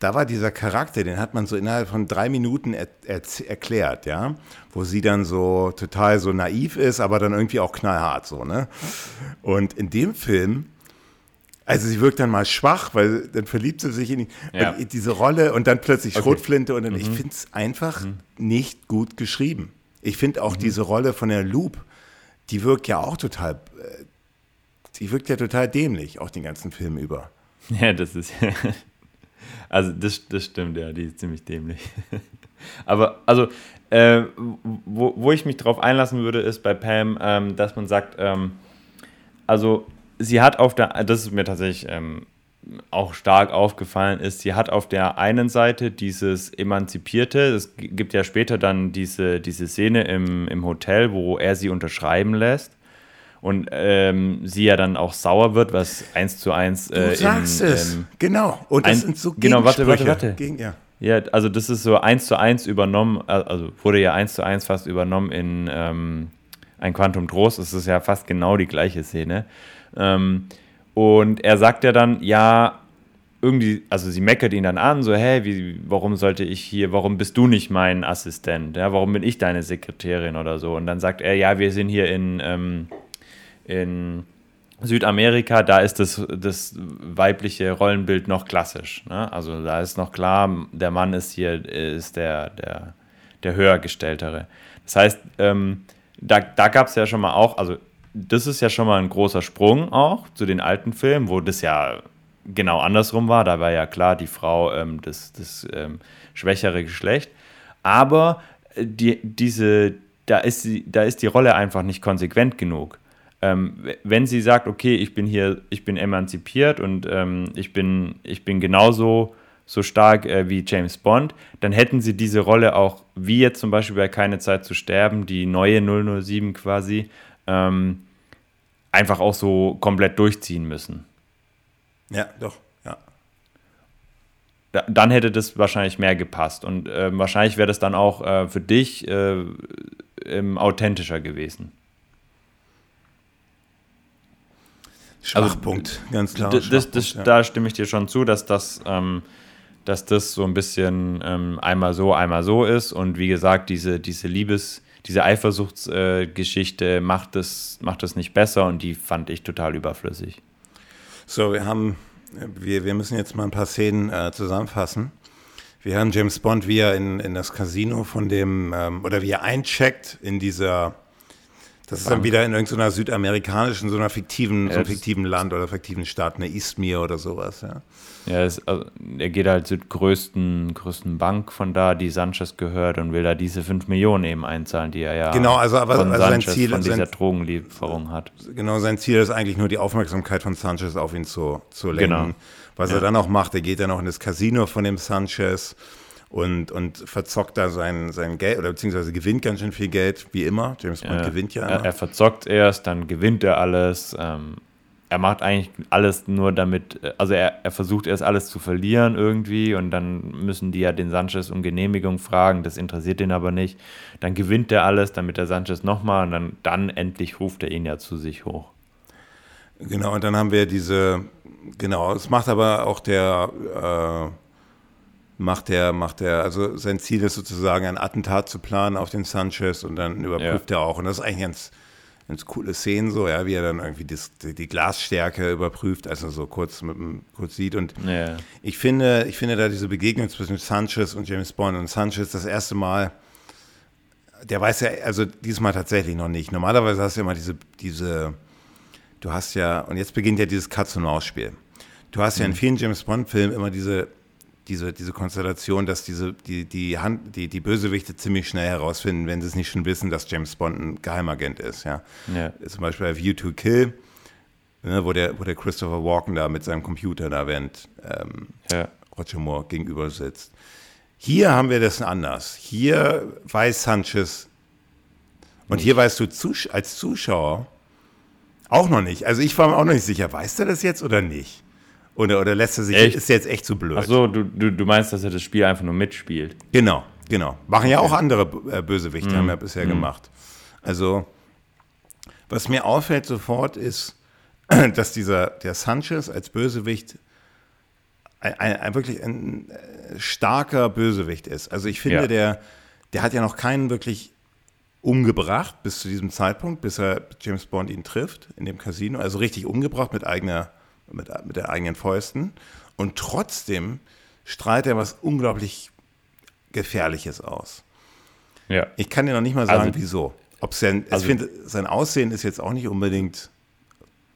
S2: da war dieser Charakter, den hat man so innerhalb von drei Minuten er, er, erklärt, ja, wo sie dann so total so naiv ist, aber dann irgendwie auch knallhart so, ne? Und in dem Film also sie wirkt dann mal schwach, weil dann verliebt sie sich in die,
S1: Ja.
S2: in diese Rolle und dann plötzlich
S1: Okay.
S2: Schrotflinte und dann, ich finde es einfach nicht gut geschrieben. Ich finde auch diese Rolle von der Loop, die wirkt ja auch total, äh, die wirkt ja total dämlich, auch den ganzen Film über.
S1: Ja, das ist. Also, das, das stimmt, ja, die ist ziemlich dämlich. Aber, also, äh, wo, wo ich mich drauf einlassen würde, ist bei Pam, ähm, dass man sagt, ähm, also, sie hat auf der, das ist mir tatsächlich ähm, auch stark aufgefallen, ist, sie hat auf der einen Seite dieses Emanzipierte, es gibt ja später dann diese, diese Szene im, im Hotel, wo er sie unterschreiben lässt. Und ähm, sie ja dann auch sauer wird, was eins zu eins.
S2: Du
S1: äh,
S2: sagst
S1: in,
S2: es,
S1: ähm,
S2: genau. Und das
S1: ein-
S2: sind so
S1: genau, warte, warte, warte.
S2: Gegen, ja.
S1: Ja, also das ist so eins zu eins übernommen, äh, also wurde ja eins zu eins fast übernommen in ähm, ein Quantum Trost. Es ist ja fast genau die gleiche Szene. Ähm, und er sagt ja dann, ja, irgendwie, also sie meckert ihn dann an, so, hey, wie, warum sollte ich hier, warum bist du nicht mein Assistent? Ja, warum bin ich deine Sekretärin oder so? Und dann sagt er, ja, wir sind hier in, ähm, in Südamerika, da ist das, das weibliche Rollenbild noch klassisch. Ne? Also da ist noch klar, der Mann ist hier, ist der, der, der höhergestelltere. Das heißt, ähm, da, da gab es ja schon mal auch, also das ist ja schon mal ein großer Sprung auch zu den alten Filmen, wo das ja genau andersrum war. Da war ja klar die Frau ähm, das, das ähm, schwächere Geschlecht. Aber äh, die, diese, da, ist da ist die Rolle einfach nicht konsequent genug. Ähm, wenn sie sagt, okay, ich bin hier, ich bin emanzipiert und ähm, ich, bin, ich bin genauso so stark äh, wie James Bond, dann hätten sie diese Rolle auch, wie jetzt zum Beispiel bei Keine Zeit zu sterben, die neue 007 quasi, ähm, einfach auch so komplett durchziehen müssen.
S2: ja, doch, ja.
S1: Da, dann hätte das wahrscheinlich mehr gepasst und ähm, wahrscheinlich wäre das dann auch äh, für dich äh, ähm, authentischer gewesen.
S2: Schwachpunkt, ganz klar.
S1: Das, das,
S2: Schwachpunkt, ja.
S1: Da stimme ich dir schon zu, dass das, ähm, dass das so ein bisschen ähm, einmal so, einmal so ist. Und wie gesagt, diese, diese Liebes-, diese Eifersuchtsgeschichte äh, macht, das, macht das nicht besser und die fand ich total überflüssig.
S2: So, wir haben, wir, wir müssen jetzt mal ein paar Szenen äh, zusammenfassen. Wir haben James Bond, wie er in, in das Casino von dem, ähm, oder wie er eincheckt in dieser, das ist dann wieder in irgendeiner südamerikanischen, so einer fiktiven, so einem fiktiven Land oder fiktiven Staat, eine Izmir oder sowas, ja.
S1: Ja, es, also, er geht halt zur größten, größten Bank von da, die Sanchez gehört und will da diese 5 Millionen eben einzahlen, die er ja
S2: Genau, also aber-
S1: von
S2: also sein
S1: Sanchez,
S2: Ziel-
S1: von
S2: sein-
S1: dieser Drogenlieferung hat.
S2: Genau, sein Ziel ist eigentlich nur die Aufmerksamkeit von Sanchez auf ihn zu, zu lenken.
S1: Genau.
S2: Was
S1: Ja.
S2: er dann auch macht, er geht dann auch in das Casino von dem Sanchez und, und verzockt da sein, sein Geld oder beziehungsweise gewinnt ganz schön viel Geld, wie immer. James Bond
S1: Ja.
S2: gewinnt ja.
S1: Er, er verzockt erst, dann gewinnt er alles. Ähm, er macht eigentlich alles nur damit, äh, also er, er versucht erst alles zu verlieren irgendwie und dann müssen die ja den Sanchez um Genehmigung fragen, das interessiert ihn aber nicht. Dann gewinnt er alles, damit der Sanchez nochmal und dann, dann endlich ruft er ihn ja zu sich hoch.
S2: Genau, und dann haben wir diese, genau, es macht aber auch der, äh, macht der, macht der, also sein Ziel ist sozusagen ein Attentat zu planen auf den Sanchez und dann überprüft er auch. Und das ist eigentlich ganz, ganz coole Szenen so, ja, wie er dann irgendwie das, die, Glasstärke überprüft, also so kurz mit dem, kurz sieht. Und
S1: Ja.
S2: ich finde, ich finde da diese Begegnung zwischen Sanchez und James Bond und Sanchez das erste Mal, der weiß ja, also diesmal tatsächlich noch nicht. Normalerweise hast du ja immer diese, diese, du hast ja, und jetzt beginnt ja dieses Katz-und-Maus-Spiel. Du hast ja in vielen James Bond-Filmen immer diese, diese, diese Konstellation, dass diese, die, die, Hand, die, die Bösewichte ziemlich schnell herausfinden, wenn sie es nicht schon wissen, dass James Bond ein Geheimagent ist, ja.
S1: Ja.
S2: Zum Beispiel bei View to Kill, ne, wo, der, wo der Christopher Walken da mit seinem Computer da während ähm,
S1: Ja.
S2: Roger Moore gegenüber sitzt. Hier haben wir das anders. Hier weiß Sanchez und hier weißt du als Zuschauer auch noch nicht. Also ich war mir auch noch nicht sicher, weiß er das jetzt oder nicht? Oder, oder lässt er sich,
S1: Echt?
S2: ist er jetzt echt zu blöd?
S1: Ach so, du, du, du meinst, dass er das Spiel einfach nur mitspielt.
S2: Genau, genau. Machen ja auch andere äh, Bösewichte, haben ja bisher gemacht. Also, was mir auffällt sofort ist, dass dieser, der Sanchez als Bösewicht ein, ein, ein wirklich ein äh, starker Bösewicht ist. Also ich finde,
S1: Ja.
S2: der, der hat ja noch keinen wirklich umgebracht bis zu diesem Zeitpunkt, bis er James Bond ihn trifft in dem Casino. Also richtig umgebracht mit eigener, mit, mit der eigenen Fäusten. Und trotzdem strahlt er was unglaublich Gefährliches aus.
S1: Ja.
S2: Ich kann dir noch nicht mal sagen,
S1: Also-
S2: wieso. Ob sein,
S1: Also-
S2: ich finde, sein Aussehen ist jetzt auch nicht unbedingt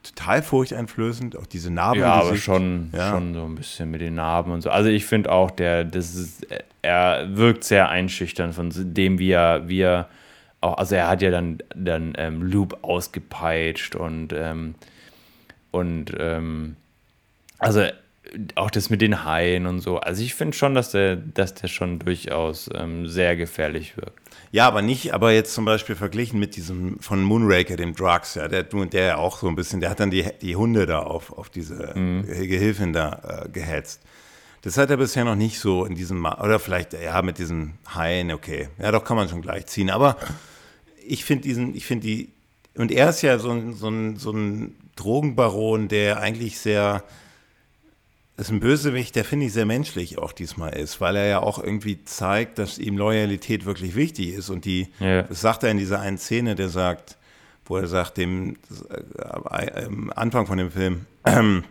S2: total furchteinflößend, auch diese Narben.
S1: Ja, aber schon,
S2: Ja.
S1: schon so ein bisschen mit den Narben und so. Also ich finde auch, der, das ist, er wirkt sehr einschüchtern von dem, wie er, wie er auch, also er hat ja dann, dann ähm, Loop ausgepeitscht und, ähm, und ähm, also auch das mit den Haien und so. Also ich finde schon, dass der, dass der schon durchaus ähm, sehr gefährlich wirkt.
S2: Ja, aber nicht, aber jetzt zum Beispiel verglichen mit diesem von Moonraker, dem Drugs, ja, der, der ja auch so ein bisschen, der hat dann die, die Hunde da auf, auf diese Gehilfin da äh, gehetzt. Das hat er bisher noch nicht so in diesem, oder vielleicht, ja, mit diesen Haien, okay. Ja, doch kann man schon gleich ziehen. Aber ich finde diesen, ich finde die, und er ist ja so so ein, so ein Drogenbaron, der eigentlich sehr, ist ein Bösewicht, der finde ich sehr menschlich auch diesmal ist, weil er ja auch irgendwie zeigt, dass ihm Loyalität wirklich wichtig ist. Und die,
S1: Ja.
S2: das sagt er in dieser einen Szene, der sagt, wo er sagt, dem äh, am Anfang von dem Film,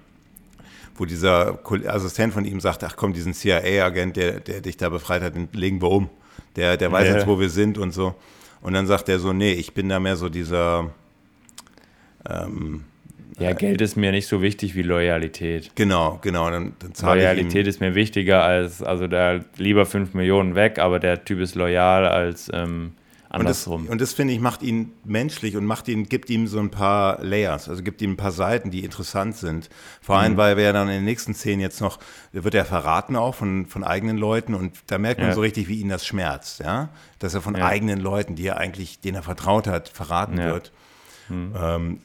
S2: wo dieser Assistent von ihm sagt, ach komm, diesen CIA-Agent, der, der dich da befreit hat, den legen wir um. Der, der weiß
S1: Ja.
S2: jetzt, wo wir sind und so. Und dann sagt er so, nee, ich bin da mehr so dieser, ähm,
S1: Ja, Geld ist mir nicht so wichtig wie Loyalität.
S2: genau, genau, dann, dann zahle ich.
S1: Loyalität ist mir wichtiger als, also da lieber 5 Millionen weg, aber der Typ ist loyal als ähm,
S2: Und das,
S1: andersrum.
S2: und das finde ich macht ihn menschlich und macht ihn, gibt ihm so ein paar Layers, also gibt ihm ein paar Seiten, die interessant sind. Vor allem,
S1: Mhm.
S2: weil wir ja dann in den nächsten Szenen jetzt noch, wird er verraten auch von, von eigenen Leuten und da merkt man
S1: Ja.
S2: so richtig, wie ihn das schmerzt, ja, dass er von
S1: Ja.
S2: eigenen Leuten, die er eigentlich, denen er vertraut hat, verraten
S1: Ja. Mhm.
S2: wird. Ähm, ähm,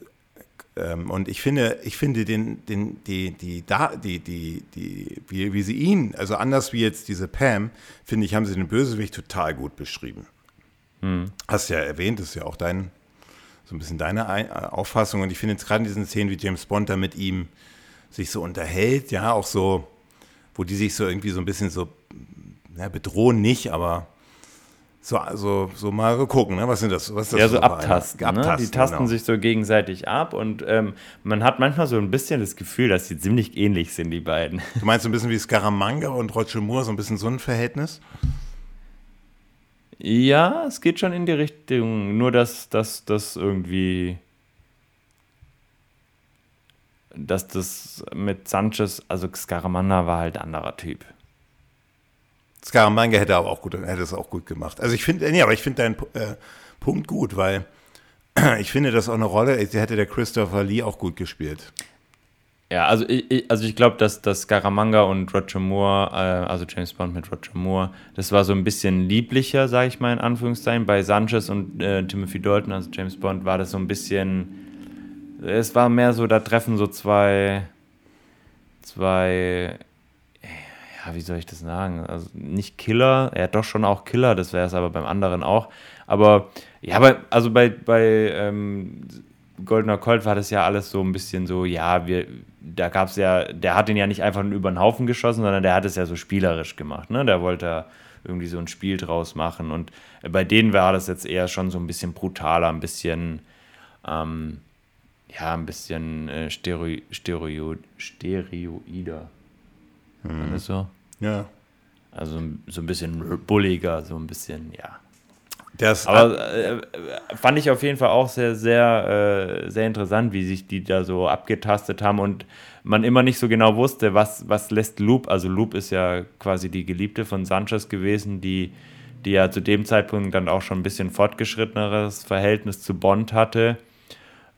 S2: und ich finde, ich finde den, den, die, die, da, die, die, die, wie, wie sie ihn, also anders wie jetzt diese Pam, finde ich, haben sie den Bösewicht total gut beschrieben. Hast ja erwähnt, das ist ja auch dein, so ein bisschen deine Ein- äh, Auffassung. Und ich finde jetzt gerade in diesen Szenen, wie James Bond da mit ihm sich so unterhält, ja, auch so, wo die sich so irgendwie so ein bisschen so, ja, bedrohen nicht, aber so, so, so mal gucken, ne? Was sind das? Was ist das
S1: ja, so abtasten. Ne? Die tasten
S2: genau.
S1: sich so gegenseitig ab und ähm, man hat manchmal so ein bisschen das Gefühl, dass sie ziemlich ähnlich sind, die beiden.
S2: Du meinst so ein bisschen wie Scaramanga und Roger Moore, so ein bisschen so ein Verhältnis?
S1: Ja, es geht schon in die Richtung, nur dass das irgendwie, dass das mit Sanchez, also Scaramanda war halt ein anderer Typ.
S2: Scaramanga hätte aber auch gut, hätte es auch gut gemacht. Also ich finde, nee, aber ich finde deinen äh, Punkt gut, weil ich finde, das auch eine Rolle, die hätte der Christopher Lee auch gut gespielt.
S1: Ja, also ich, also ich glaube, dass, dass Scaramanga und Roger Moore, äh, also James Bond mit Roger Moore, das war so ein bisschen lieblicher, sage ich mal in Anführungszeichen. Bei Sanchez und äh, Timothy Dalton, also James Bond, war das so ein bisschen, es war mehr so, da treffen so zwei, zwei, ja, wie soll ich das sagen? Also nicht Killer, er hat doch schon auch Killer, das wäre es aber beim anderen auch. Aber ja, aber also bei, bei ähm, Goldener Colt war das ja alles so ein bisschen so, ja, wir, da gab es ja, der hat ihn ja nicht einfach über den Haufen geschossen, sondern der hat es ja so spielerisch gemacht, ne? Der wollte irgendwie so ein Spiel draus machen. Und bei denen war das jetzt eher schon so ein bisschen brutaler, ein bisschen, ähm, ja, ein bisschen äh, Stereo, Stereo, stereoider. Hm. das so?
S2: Ja.
S1: Also so ein bisschen bulliger, so ein bisschen, ja.
S2: Das
S1: Aber äh, fand ich auf jeden Fall auch sehr, sehr, äh, sehr interessant, wie sich die da so abgetastet haben und man immer nicht so genau wusste, was, was lässt Loop, also Loop ist ja quasi die Geliebte von Sanchez gewesen, die, die ja zu dem Zeitpunkt dann auch schon ein bisschen fortgeschritteneres Verhältnis zu Bond hatte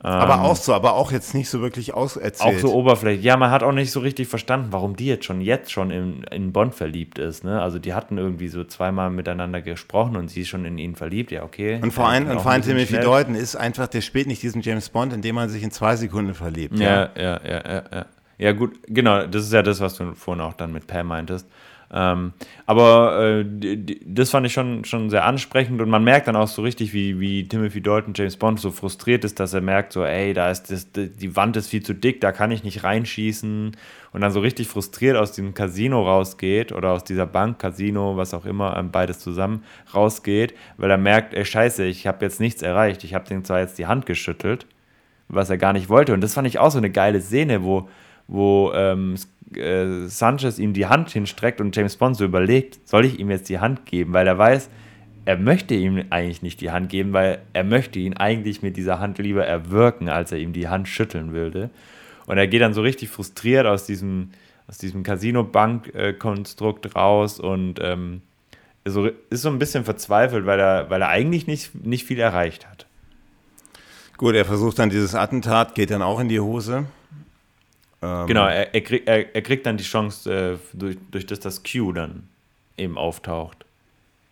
S2: aber ähm, auch so, aber auch jetzt nicht so wirklich auserzählt.
S1: Auch so oberflächlich. Ja, man hat auch nicht so richtig verstanden, warum die jetzt schon jetzt schon in, in Bond verliebt ist. Ne? Also die hatten irgendwie so zweimal miteinander gesprochen und sie ist schon in ihn verliebt. Ja, okay.
S2: Und vor allem, und vor allem Timothy Dalton ist einfach, der spielt nicht diesen James Bond, in dem man sich in zwei Sekunden verliebt.
S1: Ja, ja, ja, ja, ja. Ja, ja gut, genau, das ist ja das, was du vorhin auch dann mit Pam meintest. Ähm, aber äh, das fand ich schon, schon sehr ansprechend und man merkt dann auch so richtig, wie, wie Timothy Dalton, James Bond, so frustriert ist, dass er merkt, so, ey, da ist das, die Wand ist viel zu dick, da kann ich nicht reinschießen und dann so richtig frustriert aus dem Casino rausgeht oder aus dieser Bank, Casino, was auch immer, ähm, beides zusammen rausgeht, weil er merkt, ey, scheiße, ich habe jetzt nichts erreicht, ich habe dem zwar jetzt die Hand geschüttelt, was er gar nicht wollte und das fand ich auch so eine geile Szene, wo wo ähm, äh, Sanchez ihm die Hand hinstreckt und James Bond so überlegt, soll ich ihm jetzt die Hand geben, weil er weiß, er möchte ihm eigentlich nicht die Hand geben, weil er möchte ihn eigentlich mit dieser Hand lieber erwürgen, als er ihm die Hand schütteln würde. Und er geht dann so richtig frustriert aus diesem, aus diesem Casino-Bank-Konstrukt raus und ähm, so, ist so ein bisschen verzweifelt, weil er, weil er eigentlich nicht, nicht viel erreicht hat.
S2: Gut, er versucht dann dieses Attentat, geht dann auch in die Hose.
S1: Ähm, genau, er, er, krieg, er, er, kriegt dann die Chance, äh, durch, durch das das Q dann eben auftaucht.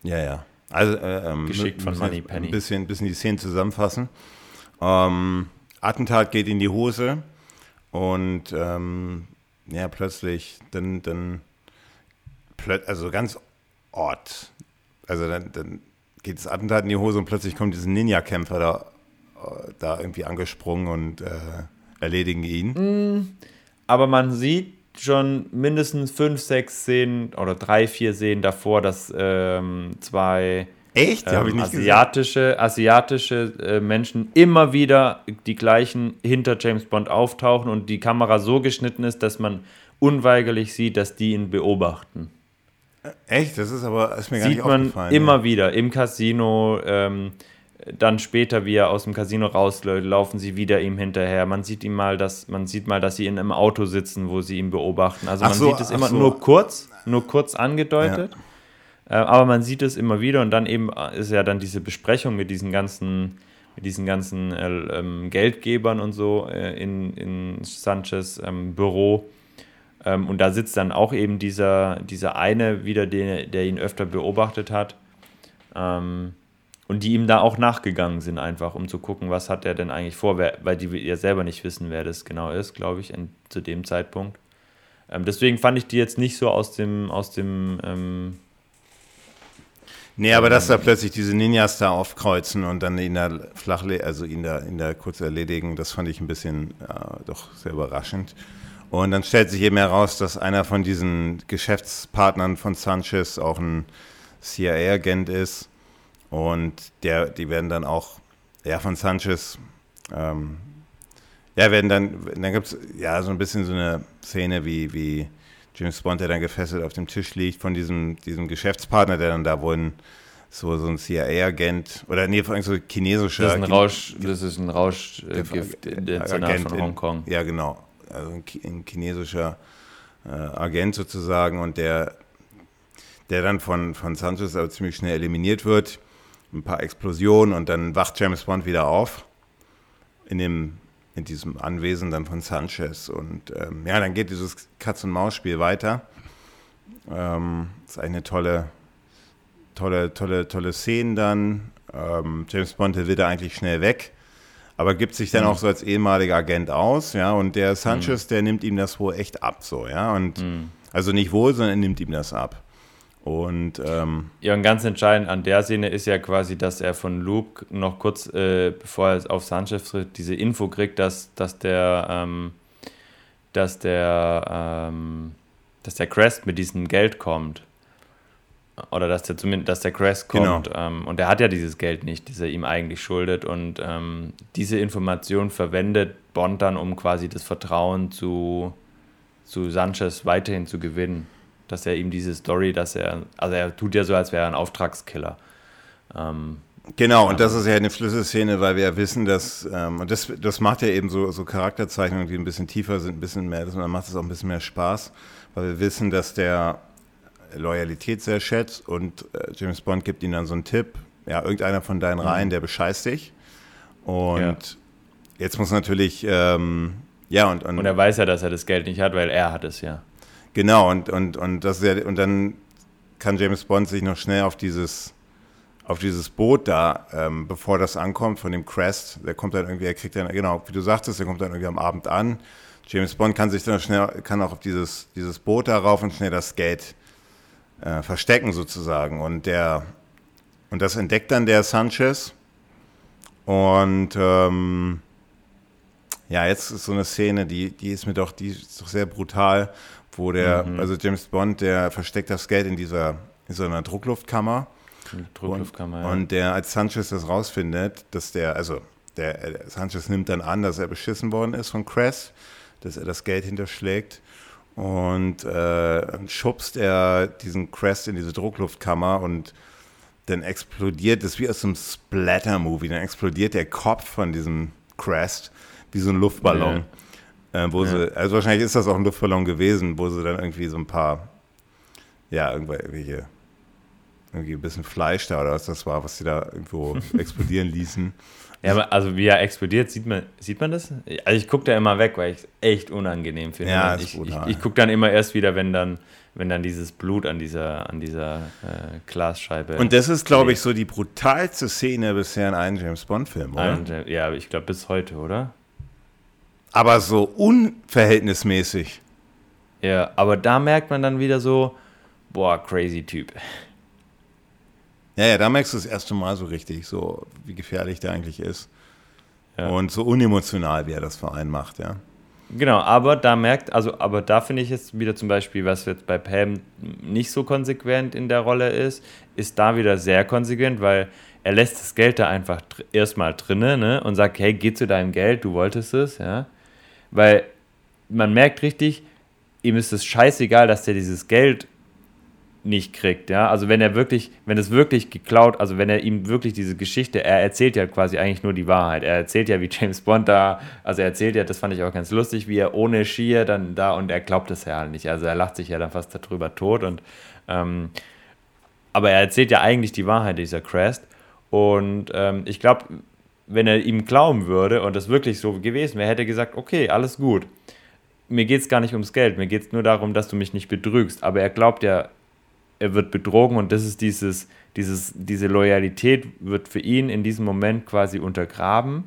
S2: Ja, ja. Also, äh,
S1: ähm, Geschickt von Money Penny.
S2: Ein bisschen, bisschen die Szene zusammenfassen. Ähm, Attentat geht in die Hose und ähm, ja, plötzlich, dann, dann also ganz Ort. Also dann, dann geht das Attentat in die Hose und plötzlich kommt dieser Ninja-Kämpfer da, äh, da irgendwie angesprungen und äh, erledigen ihn.
S1: Mm, aber man sieht schon mindestens fünf, sechs Szenen oder drei, vier Szenen davor, dass ähm, zwei
S2: Echt?
S1: Ähm, asiatische, asiatische äh, Menschen immer wieder die gleichen hinter James Bond auftauchen und die Kamera so geschnitten ist, dass man unweigerlich sieht, dass die ihn beobachten.
S2: Äh, echt? Das ist aber ist mir
S1: gar
S2: Sieht
S1: nicht man immer ja. wieder im Casino, ähm, dann später, wie er aus dem Casino rausläuft, laufen sie wieder ihm hinterher. Man sieht ihm mal, dass man sieht mal, dass sie in einem Auto sitzen, wo sie ihn beobachten. Also man so, sieht es immer so. nur kurz, nur kurz angedeutet. Ja. Äh, aber man sieht es immer wieder und dann eben äh, ist ja dann diese Besprechung mit diesen ganzen, mit diesen ganzen äh, ähm, Geldgebern und so äh, in, in Sanchez ähm, Büro. Ähm, und da sitzt dann auch eben dieser, dieser eine wieder, den, der ihn öfter beobachtet hat. Ähm, und die ihm da auch nachgegangen sind, einfach, um zu gucken, was hat er denn eigentlich vor, weil die ja selber nicht wissen, wer das genau ist, glaube ich, in, zu dem Zeitpunkt. Ähm, deswegen fand ich die jetzt nicht so aus dem, aus dem ähm,
S2: Nee, aber dass da plötzlich diese Ninjas da aufkreuzen und dann ihn da flach, also ihn da, ihn da kurz erledigen, das fand ich ein bisschen ja, doch sehr überraschend. Und dann stellt sich eben heraus, dass einer von diesen Geschäftspartnern von Sanchez auch ein CIA-Agent ist und der, die werden dann auch, ja, von Sanchez, ähm, ja, werden dann, dann gibt es ja so ein bisschen so eine Szene wie, wie James Bond, der dann gefesselt auf dem Tisch liegt, von diesem, diesem Geschäftspartner, der dann da wohl ein, so, so ein CIA-Agent oder nee, vor allem so chinesischer.
S1: Das ist ein Rausch, das ist ein Rauschgift in der Senat von Hongkong.
S2: Ja, genau. Also ein, ein chinesischer äh, Agent sozusagen und der, der dann von, von Sanchez aber ziemlich schnell eliminiert wird ein paar Explosionen und dann wacht James Bond wieder auf in dem in diesem Anwesen dann von Sanchez. Und ähm, ja, dann geht dieses Katz-und-Maus-Spiel weiter. Ähm, ist eigentlich eine tolle, tolle, tolle, tolle Szene dann. Ähm, James Bond will da eigentlich schnell weg, aber gibt sich dann mhm. auch so als ehemaliger Agent aus, ja. Und der Sanchez, mhm. der nimmt ihm das wohl echt ab, so, ja. Und mhm. also nicht wohl, sondern nimmt ihm das ab. Und ähm,
S1: ja, und ganz entscheidend an der Szene ist ja quasi, dass er von Luke noch kurz, äh, bevor er auf Sanchez tritt, diese Info kriegt, dass, dass der, ähm, dass der, ähm, dass der Crest mit diesem Geld kommt. Oder dass der zumindest, dass der Crest kommt. Genau. Ähm, und er hat ja dieses Geld nicht, das er ihm eigentlich schuldet. Und ähm, diese Information verwendet Bond dann, um quasi das Vertrauen zu, zu Sanchez weiterhin zu gewinnen dass er ihm diese Story, dass er, also er tut ja so, als wäre er ein Auftragskiller.
S2: Ähm, genau, und das ist ja eine Schlüsselszene, weil wir ja wissen, dass, ähm, und das, das macht ja eben so, so Charakterzeichnungen, die ein bisschen tiefer sind, ein bisschen mehr, dann macht es auch ein bisschen mehr Spaß, weil wir wissen, dass der Loyalität sehr schätzt und äh, James Bond gibt ihm dann so einen Tipp, ja, irgendeiner von deinen mhm. Reihen, der bescheißt dich. Und ja. jetzt muss natürlich, ähm, ja, und,
S1: und. Und er weiß ja, dass er das Geld nicht hat, weil er hat es ja.
S2: Genau, und, und, und, das ja, und dann kann James Bond sich noch schnell auf dieses, auf dieses Boot da, ähm, bevor das ankommt, von dem Crest, der kommt dann irgendwie, er kriegt dann, genau, wie du sagtest, der kommt dann irgendwie am Abend an. James Bond kann sich dann schnell, kann auch auf dieses, dieses Boot darauf und schnell das Geld äh, verstecken sozusagen. Und der, und das entdeckt dann der Sanchez. Und ähm, ja, jetzt ist so eine Szene, die, die ist mir doch, die ist doch sehr brutal, wo der, mhm. also James Bond, der versteckt das Geld in dieser, in so einer Druckluftkammer. Druckluftkammer, und, ja. Und der, als Sanchez das rausfindet, dass der, also der, Sanchez nimmt dann an, dass er beschissen worden ist von Crest, dass er das Geld hinterschlägt und äh, schubst er diesen Crest in diese Druckluftkammer und dann explodiert, das ist wie aus einem Splatter-Movie, dann explodiert der Kopf von diesem Crest wie so ein Luftballon. Ja. Äh, wo ja. sie, also wahrscheinlich ist das auch ein Luftballon gewesen, wo sie dann irgendwie so ein paar, ja, irgendwelche, irgendwie ein bisschen Fleisch da oder was das war, was sie da irgendwo explodieren ließen.
S1: Ja, aber also wie er explodiert, sieht man, sieht man das? Also ich gucke da immer weg, weil ich es echt unangenehm finde. Ja, ich, ich, ich gucke dann immer erst wieder, wenn dann, wenn dann dieses Blut an dieser, an dieser äh, Glasscheibe.
S2: Und das ist, glaube ich, so die brutalste Szene bisher in einem James Bond-Film, oder?
S1: Ein, ja, ich glaube bis heute, oder?
S2: Aber so unverhältnismäßig.
S1: Ja, aber da merkt man dann wieder so, boah, crazy Typ.
S2: Ja, ja, da merkst du das erste Mal so richtig, so wie gefährlich der eigentlich ist. Ja. Und so unemotional, wie er das allem macht, ja.
S1: Genau, aber da merkt, also, aber da finde ich jetzt wieder zum Beispiel, was jetzt bei Pam nicht so konsequent in der Rolle ist, ist da wieder sehr konsequent, weil er lässt das Geld da einfach erstmal drinne ne, und sagt, hey, geh zu deinem Geld, du wolltest es, ja. Weil man merkt richtig, ihm ist es scheißegal, dass der dieses Geld nicht kriegt, ja. Also wenn er wirklich, wenn es wirklich geklaut, also wenn er ihm wirklich diese Geschichte, er erzählt ja quasi eigentlich nur die Wahrheit. Er erzählt ja, wie James Bond da, also er erzählt ja, das fand ich auch ganz lustig, wie er ohne Skier dann da und er glaubt es ja nicht. Also er lacht sich ja dann fast darüber tot und ähm, aber er erzählt ja eigentlich die Wahrheit, dieser Crest. Und ähm, ich glaube, wenn er ihm glauben würde und das wirklich so gewesen wäre, hätte er gesagt, okay, alles gut. Mir geht es gar nicht ums Geld, mir geht es nur darum, dass du mich nicht betrügst. Aber er glaubt ja, er wird betrogen und das ist dieses, dieses, diese Loyalität wird für ihn in diesem Moment quasi untergraben.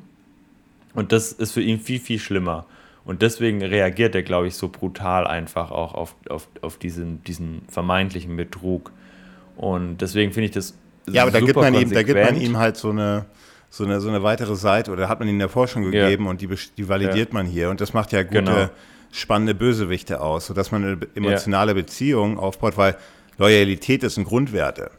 S1: Und das ist für ihn viel, viel schlimmer. Und deswegen reagiert er, glaube ich, so brutal einfach auch auf, auf, auf diesen, diesen vermeintlichen Betrug. Und deswegen finde ich das.
S2: Ja, aber da gibt, man ihm, da gibt man ihm halt so eine, so eine, so eine weitere Seite oder hat man in der Forschung gegeben ja. und die, die validiert ja. man hier. Und das macht ja gute, genau. spannende Bösewichte aus, sodass man eine emotionale ja. Beziehung aufbaut, weil Loyalität ist ein Grundwerte.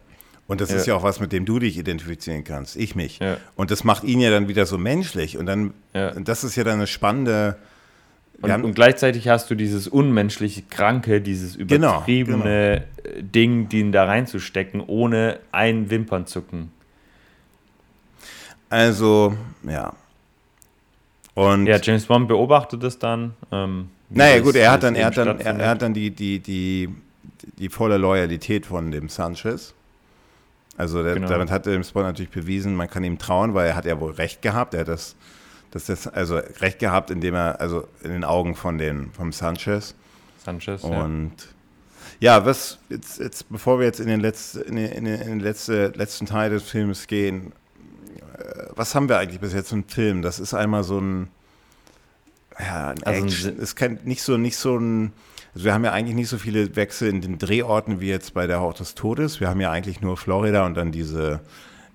S2: Und das ist ja auch was, mit dem du dich identifizieren kannst, ich mich. Und das macht ihn ja dann wieder so menschlich. Und dann, das ist ja dann eine spannende.
S1: Und, und, gleichzeitig hast du dieses unmenschliche, kranke, dieses genau, übertriebene genau, genau. Ding, den da reinzustecken, ohne ein Wimpernzucken.
S2: Also, ja.
S1: Und ja, James Bond beobachtet es dann.
S2: Ähm, naja, gut, er hat dann, er hat dann, er, er, hat dann die, die, die, die volle Loyalität von dem Sanchez. Also der, genau. damit hat James Bond natürlich bewiesen, man kann ihm trauen, weil er hat ja wohl recht gehabt. Er hat das, dass das also recht gehabt, indem er also in den Augen von den vom Sanchez.
S1: Sanchez.
S2: Und ja, ja was jetzt, jetzt bevor wir jetzt in den, Letz, in den, in den, letzte, letzten Teil des Films gehen, was haben wir eigentlich bis jetzt im Film? Das ist einmal so ein ja, ein also Action. Es kann nicht so nicht so ein also wir haben ja eigentlich nicht so viele Wechsel in den Drehorten wie jetzt bei der Hauch des Todes. Wir haben ja eigentlich nur Florida und dann diese,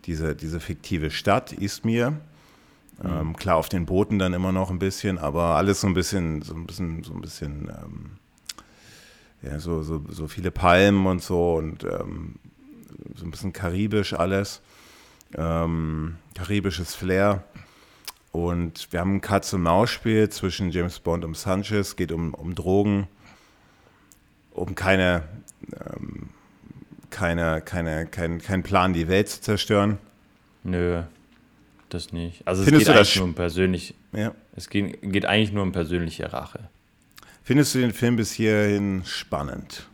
S2: diese, diese fiktive Stadt, Izmir. Mhm. Ähm, klar, auf den Booten dann immer noch ein bisschen, aber alles so ein bisschen, so ein bisschen, so ein bisschen, ähm, ja, so, so, so viele Palmen und so und ähm, so ein bisschen karibisch alles. Ähm, karibisches Flair. Und wir haben ein Katz-und-Maus-Spiel zwischen James Bond und Sanchez, geht um, um Drogen um keine, ähm, keine, keine, kein, kein Plan, die Welt zu zerstören?
S1: Nö, das nicht. Also
S2: Findest
S1: es geht
S2: eigentlich
S1: nur um persönlich.
S2: Ja.
S1: Es geht, geht eigentlich nur um persönliche Rache.
S2: Findest du den Film bis hierhin spannend?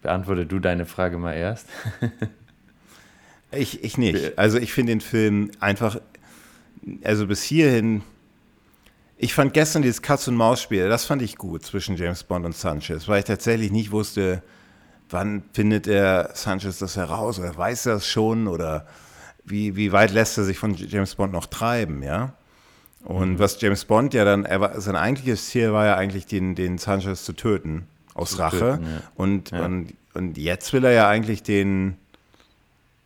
S1: Beantworte du deine Frage mal erst.
S2: ich, ich nicht. Also ich finde den Film einfach, also bis hierhin ich fand gestern dieses Katz-und-Maus-Spiel, das fand ich gut zwischen James Bond und Sanchez, weil ich tatsächlich nicht wusste, wann findet der Sanchez das heraus oder weiß er es schon oder wie, wie weit lässt er sich von James Bond noch treiben, ja? Und mhm. was James Bond ja dann, er war, sein eigentliches Ziel war ja eigentlich, den, den Sanchez zu töten, aus zu Rache. Töten, ja. Und, ja. Und, und jetzt will er ja eigentlich den,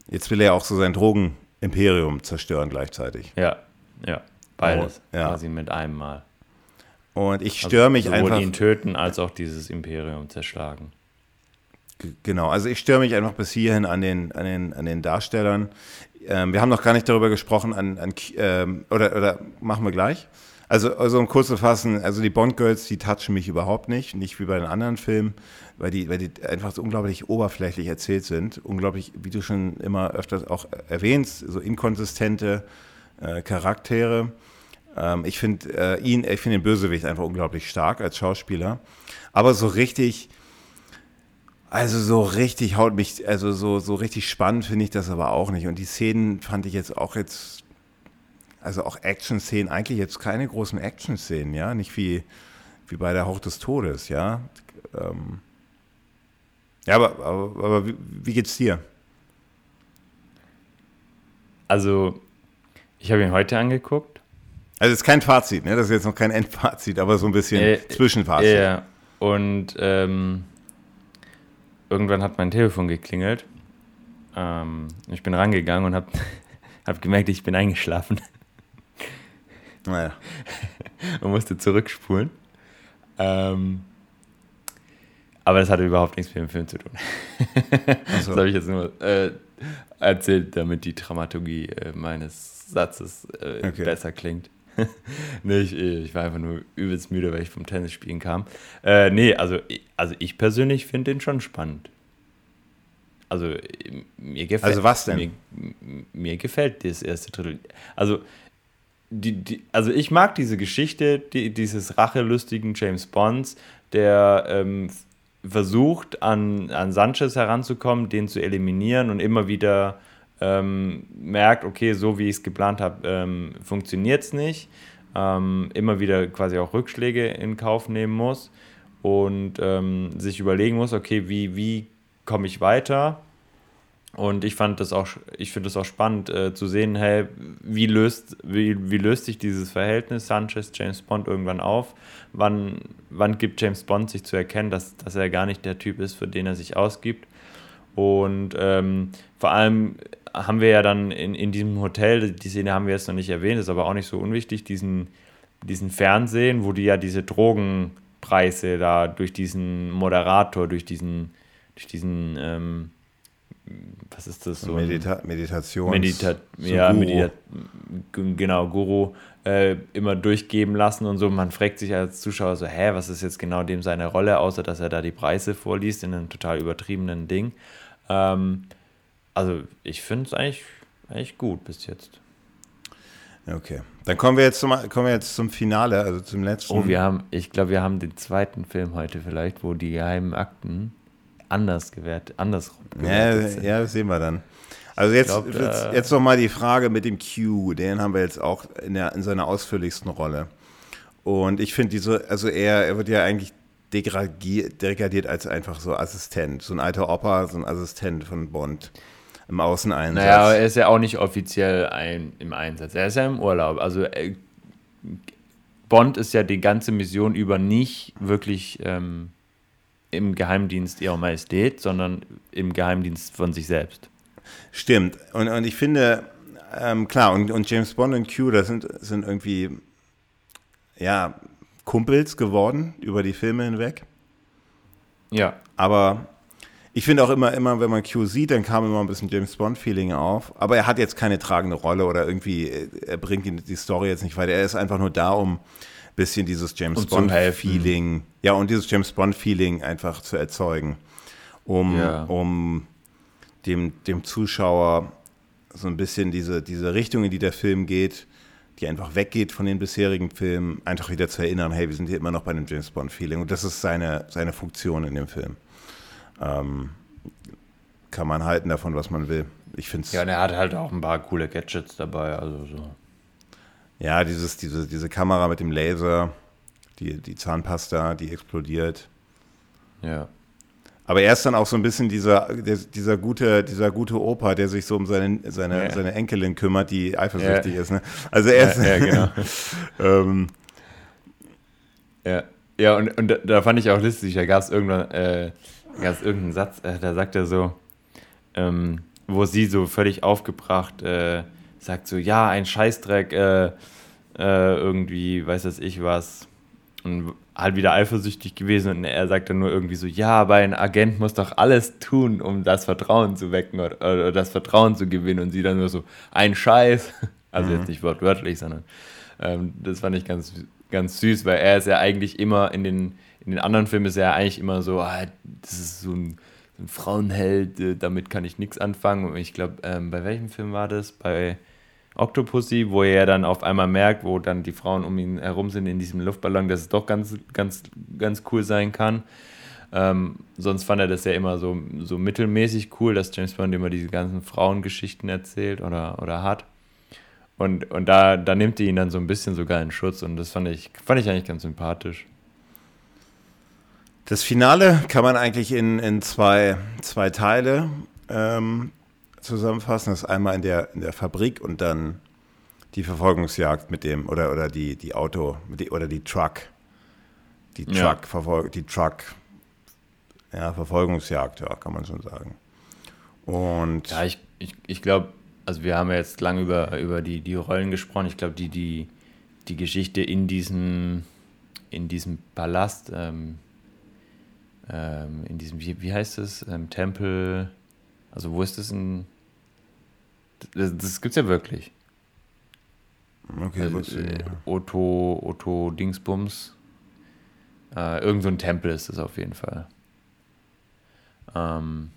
S2: jetzt will er ja auch so sein Drogenimperium zerstören gleichzeitig.
S1: Ja, ja. Beides, oh, ja. quasi mit einem Mal.
S2: Und ich störe also mich einfach.
S1: ihn töten als auch dieses Imperium zerschlagen.
S2: Genau, also ich störe mich einfach bis hierhin an den, an den, an den Darstellern. Ähm, wir haben noch gar nicht darüber gesprochen, an, an ähm, oder, oder machen wir gleich. Also, also um kurz zu fassen, also die Bond-Girls, die touchen mich überhaupt nicht, nicht wie bei den anderen Filmen, weil die, weil die einfach so unglaublich oberflächlich erzählt sind. Unglaublich, wie du schon immer öfters auch erwähnst, so inkonsistente äh, Charaktere. Ähm, ich finde äh, ihn, ich finde den Bösewicht einfach unglaublich stark als Schauspieler. Aber so richtig, also so richtig haut mich, also so, so richtig spannend finde ich das aber auch nicht. Und die Szenen fand ich jetzt auch jetzt, also auch Action-Szenen, eigentlich jetzt keine großen Action-Szenen, ja, nicht wie, wie bei der Hauch des Todes, ja. Ähm, ja, aber, aber, aber wie, wie geht's dir?
S1: Also, ich habe ihn heute angeguckt.
S2: Also es ist kein Fazit, ne? Das ist jetzt noch kein Endfazit, aber so ein bisschen äh, Zwischenfazit.
S1: Ja. Und ähm, irgendwann hat mein Telefon geklingelt. Ähm, ich bin rangegangen und habe hab gemerkt, ich bin eingeschlafen.
S2: Naja.
S1: und musste zurückspulen. Ähm, aber das hatte überhaupt nichts mit dem Film zu tun. So. Das habe ich jetzt nur äh, erzählt, damit die Dramaturgie äh, meines Satzes äh, okay. besser klingt. nee, ich, ich, war einfach nur übelst müde, weil ich vom Tennisspielen kam. Äh, nee, also, also ich persönlich finde den schon spannend. Also mir gefällt.
S2: Also was denn?
S1: Mir, mir gefällt das erste Drittel. Also die, die, also ich mag diese Geschichte, die, dieses rachelustigen James Bonds, der ähm, versucht, an, an Sanchez heranzukommen, den zu eliminieren und immer wieder ähm, merkt, okay, so wie ich es geplant habe, ähm, funktioniert es nicht. Ähm, immer wieder quasi auch Rückschläge in Kauf nehmen muss und ähm, sich überlegen muss, okay, wie, wie komme ich weiter? Und ich fand das auch, ich finde es auch spannend äh, zu sehen, hey, wie löst, wie, wie löst sich dieses Verhältnis Sanchez, James Bond irgendwann auf? Wann, wann gibt James Bond sich zu erkennen, dass, dass er gar nicht der Typ ist, für den er sich ausgibt? Und ähm, vor allem haben wir ja dann in, in diesem Hotel, die Szene haben wir jetzt noch nicht erwähnt, ist aber auch nicht so unwichtig, diesen, diesen Fernsehen, wo die ja diese Drogenpreise da durch diesen Moderator, durch diesen, durch diesen ähm, was ist das so?
S2: Medita Meditation.
S1: Medita so ja, Medita genau, Guru äh, immer durchgeben lassen und so. Man fragt sich als Zuschauer so, hä, was ist jetzt genau dem seine Rolle, außer dass er da die Preise vorliest in einem total übertriebenen Ding. Ähm, also ich finde es eigentlich, eigentlich gut bis jetzt.
S2: Okay, dann kommen wir jetzt zum, kommen wir jetzt zum Finale, also zum letzten.
S1: Oh, wir haben, ich glaube, wir haben den zweiten Film heute vielleicht, wo die geheimen Akten anders gewertet, andersrum
S2: gewertet ja. Ja, das sehen wir dann. Also jetzt,
S1: glaub,
S2: jetzt,
S1: äh,
S2: jetzt noch mal die Frage mit dem Q, den haben wir jetzt auch in, der, in seiner ausführlichsten Rolle. Und ich finde diese, also er, er wird ja eigentlich degradiert, degradiert als einfach so Assistent, so ein alter Opa, so ein Assistent von Bond im Außeneinsatz.
S1: Naja, aber er ist ja auch nicht offiziell ein, im Einsatz. Er ist ja im Urlaub. Also äh, Bond ist ja die ganze Mission über nicht wirklich ähm, im Geheimdienst ihrer Majestät, sondern im Geheimdienst von sich selbst.
S2: Stimmt. Und, und ich finde, ähm, klar, und, und James Bond und Q, das sind, sind irgendwie, ja, Kumpels geworden über die Filme hinweg.
S1: Ja.
S2: Aber ich finde auch immer, immer, wenn man Q sieht, dann kam immer ein bisschen James Bond-Feeling auf. Aber er hat jetzt keine tragende Rolle oder irgendwie, äh, er bringt die, Story jetzt nicht weiter. Er ist einfach nur da, um bisschen dieses James. Bond-Feeling, ja, und dieses James Bond-Feeling einfach zu erzeugen. Um,
S1: Ja.
S2: um dem, dem Zuschauer so ein bisschen diese, diese Richtung, in die der Film geht, die einfach weggeht von den bisherigen Filmen, einfach wieder zu erinnern, hey, wir sind hier immer noch bei einem James Bond-Feeling. Und das ist seine, seine Funktion in dem Film. Ähm, kann man halten davon, was man will. Ich finde
S1: ja, und er hat halt auch ein paar coole Gadgets dabei. Also so.
S2: Dieses, diese, diese Kamera mit dem Laser, die, die Zahnpasta, die explodiert.
S1: Ja.
S2: Aber er ist dann auch so ein bisschen dieser, der, dieser, gute, dieser gute Opa, der sich so um seine, seine,
S1: Ja.
S2: seine Enkelin kümmert, die eifersüchtig
S1: Ja.
S2: ist. Ne? Also er ist,
S1: Ja, ja, genau.
S2: ähm,
S1: Ja, ja und, und da, da fand ich auch lustig, da gab es irgendwann, äh, gab's irgendeinen Satz, äh, da sagt er so, ähm, wo sie so völlig aufgebracht äh, sagt so, ja, ein Scheißdreck, äh, äh, irgendwie, weiß das ich was, und halt wieder eifersüchtig gewesen. Und er sagt dann nur irgendwie so, ja, aber ein Agent muss doch alles tun, um das Vertrauen zu wecken oder, oder das Vertrauen zu gewinnen. Und sie dann nur so, ein Scheiß, also jetzt nicht wortwörtlich, sondern ähm, das fand ich ganz, ganz süß, weil er ist ja eigentlich immer in den, in den anderen Filmen ist er ja eigentlich immer so, ah, das ist so ein, ein Frauenheld, äh, damit kann ich nichts anfangen. Und ich glaube, ähm, bei welchem Film war das? Bei Octopussy, wo er dann auf einmal merkt, wo dann die Frauen um ihn herum sind in diesem Luftballon, dass es doch ganz, ganz, ganz cool sein kann. Ähm, sonst fand er das ja immer so, so mittelmäßig cool, dass James Bond immer diese ganzen Frauengeschichten erzählt oder, oder hat. Und, und da, da nimmt die ihn dann so ein bisschen sogar in Schutz und das fand ich, fand ich eigentlich ganz sympathisch.
S2: Das Finale kann man eigentlich in, in zwei, zwei Teile ähm, zusammenfassen. Das ist einmal in der, in der Fabrik und dann die Verfolgungsjagd mit dem, oder, oder die, die Auto, die, oder die Truck. Die
S1: Ja.
S2: Truck, Verfolg, die Truck, ja, Verfolgungsjagd, ja, kann man schon sagen. Und
S1: Ja, ich, ich, ich glaube, also wir haben ja jetzt lange über, über die, die Rollen gesprochen. Ich glaube, die, die, die Geschichte in diesem, in diesem Palast, ähm, ähm, in diesem, wie, wie heißt es, ähm, Tempel, also wo ist das ein, das, das gibt's ja wirklich.
S2: okay,
S1: Also,
S2: ich
S1: äh. Otto, Otto Dingsbums. Äh, irgend so ein Tempel ist es auf jeden Fall. Ähm,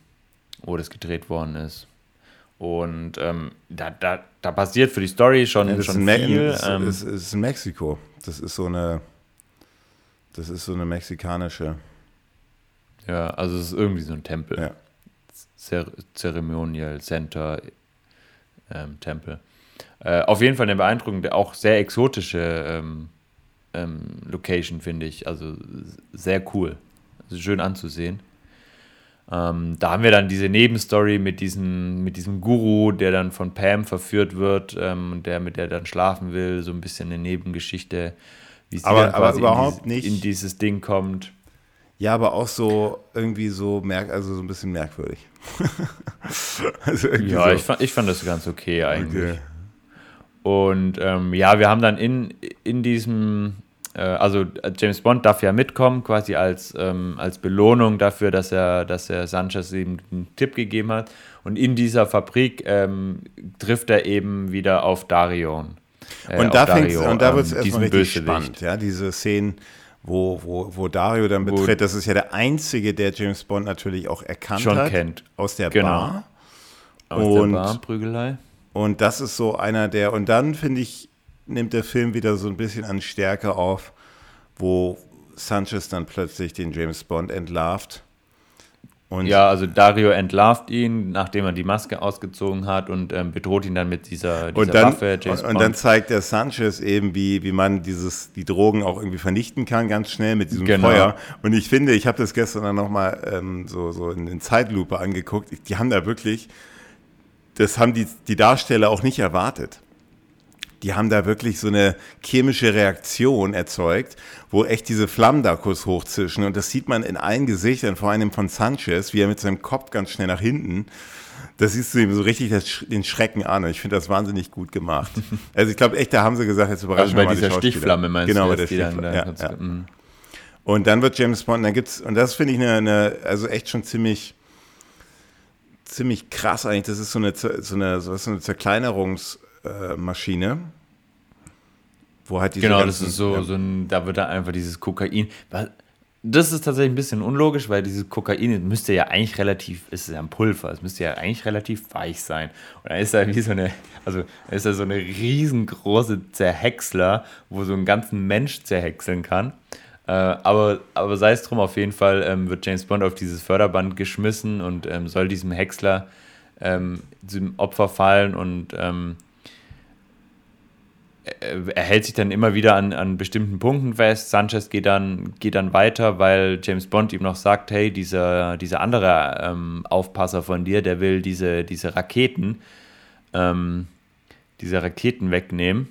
S1: wo das gedreht worden ist. Und ähm, da, da, da passiert für die Story schon,
S2: Ja, das ist
S1: schon viel.
S2: das
S1: ähm,
S2: ist, ist in Mexiko. Das ist so eine, das ist so eine mexikanische,
S1: ja, also es ist irgendwie so ein Tempel.
S2: ja.
S1: Zer Ceremonial Center ähm, Tempel. Äh, auf jeden Fall eine beeindruckende, auch sehr exotische ähm, ähm, Location, finde ich. Also sehr cool. Also schön anzusehen. Ähm, da haben wir dann diese Nebenstory mit diesem, mit diesem Guru, der dann von Pam verführt wird ähm, und der mit der dann schlafen will. So ein bisschen eine Nebengeschichte, wie sie
S2: Aber-
S1: dann
S2: aber überhaupt
S1: in, dieses,
S2: nicht-
S1: in dieses Ding kommt.
S2: Ja, aber auch so irgendwie so merk, also so ein bisschen merkwürdig. also
S1: Ja,
S2: so.
S1: ich, fand, ich fand das ganz okay eigentlich.
S2: Okay.
S1: Und ähm, ja, wir haben dann in, in diesem, äh, also äh, James Bond darf ja mitkommen, quasi als, ähm, als Belohnung dafür, dass er, dass er Sanchez ihm einen Tipp gegeben hat. Und in dieser Fabrik ähm, trifft er eben wieder auf Darion. Äh,
S2: Und da,
S1: Dario,
S2: und da
S1: ähm,
S2: wird es erstmal richtig
S1: Bösewicht.
S2: spannend, ja, diese Szenen, wo, wo, wo Dario dann
S1: Wo-
S2: betritt, das ist ja der einzige, der James Bond natürlich auch erkannt
S1: Schon
S2: hat.
S1: kennt.
S2: Aus der
S1: Genau.
S2: Bar.
S1: Aus
S2: Und-
S1: der Barprügelei.
S2: Und das ist so einer der, und dann finde ich, nimmt der Film wieder so ein bisschen an Stärke auf, wo Sanchez dann plötzlich den James Bond entlarvt
S1: Und ja, also Dario entlarvt ihn, nachdem er die Maske ausgezogen hat und ähm, bedroht ihn dann mit dieser, dieser
S2: und dann, Waffe. James und, und dann zeigt der Sanchez eben, wie, wie man dieses, die Drogen auch irgendwie vernichten kann, ganz schnell mit diesem genau. Feuer. Und ich finde, ich habe das gestern dann nochmal ähm, so, so in, in Zeitlupe angeguckt. Die haben da wirklich, das haben die, die Darsteller auch nicht erwartet die haben da wirklich so eine chemische Reaktion erzeugt, wo echt diese Flammen da kurz hochzischen. Und das sieht man in allen Gesichtern, vor allem von Sanchez, wie er mit seinem Kopf ganz schnell nach hinten. Das siehst du ihm so richtig das, den Schrecken an. Und ich finde das wahnsinnig gut gemacht. Also ich glaube echt, da haben sie gesagt, jetzt überraschen also
S1: wir mal dieser die Stichflamme meinst
S2: genau,
S1: du?
S2: Genau, bei der Stichflamme. Ja, ja. Mhm. Und dann wird James Bond, dann gibt's, und das finde ich eine, eine, also echt schon ziemlich, ziemlich krass eigentlich. Das ist so eine, so eine, so eine Zerkleinerungs- äh, Maschine.
S1: Wo halt diese genau, ganzen, das ist so, ja. so ein, da wird da einfach dieses Kokain. Das ist tatsächlich ein bisschen unlogisch, weil dieses Kokain müsste ja eigentlich relativ, ist ja ein Pulver, es müsste ja eigentlich relativ weich sein. Und dann ist da wie so eine, also ist da so eine riesengroße Zerhäcksler, wo so einen ganzen Mensch zerhäckseln kann. Äh, aber, aber sei es drum, auf jeden Fall ähm, wird James Bond auf dieses Förderband geschmissen und ähm, soll diesem Häcksler ähm, diesem Opfer fallen und ähm, er hält sich dann immer wieder an, an bestimmten Punkten fest. Sanchez geht dann, geht dann weiter, weil James Bond ihm noch sagt, hey, dieser, dieser andere ähm, Aufpasser von dir, der will diese, diese Raketen, ähm, diese Raketen wegnehmen,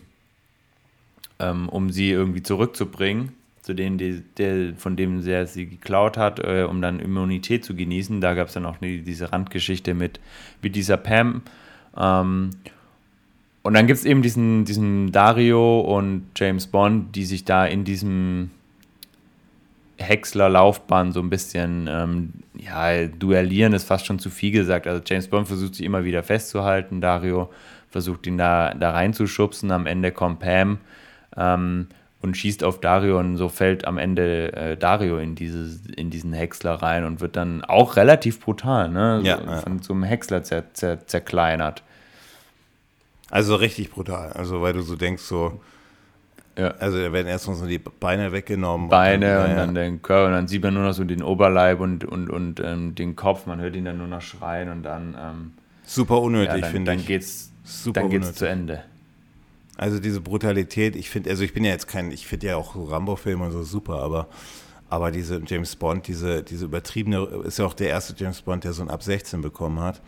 S1: ähm, um sie irgendwie zurückzubringen, zu denen, die, der, von dem er sie geklaut hat, äh, um dann Immunität zu genießen. Da gab es dann auch die, diese Randgeschichte mit, mit dieser Pam. Und dann gibt es eben diesen, diesen Dario und James Bond, die sich da in diesem Häcksler-Laufbahn so ein bisschen, ähm, ja, duellieren ist fast schon zu viel gesagt. Also James Bond versucht sich immer wieder festzuhalten, Dario versucht ihn da, da reinzuschubsen, am Ende kommt Pam ähm, und schießt auf Dario und so fällt am Ende äh, Dario in, dieses, in diesen Häcksler rein und wird dann auch relativ brutal, ne?
S2: Ja,
S1: so,
S2: ja.
S1: Von so einem Häcksler zer, zer, zerkleinert.
S2: Also richtig brutal. Also weil du so denkst, so. Ja. Also da werden erstmal so die Beine weggenommen.
S1: Beine und dann, und dann den Körper und dann sieht man nur noch so den Oberleib und, und, und ähm, den Kopf. Man hört ihn dann nur noch schreien und dann. Ähm,
S2: Super unnötig,
S1: ja,
S2: finde
S1: ich. Dann geht's, Super dann geht's zu Ende.
S2: Also diese Brutalität, ich finde, also ich bin ja jetzt kein, ich finde ja auch so Rambo-Filme und so super, aber, aber diese James Bond, diese, diese übertriebene, ist ja auch der erste James Bond, der so ein Ab 16 bekommen hat.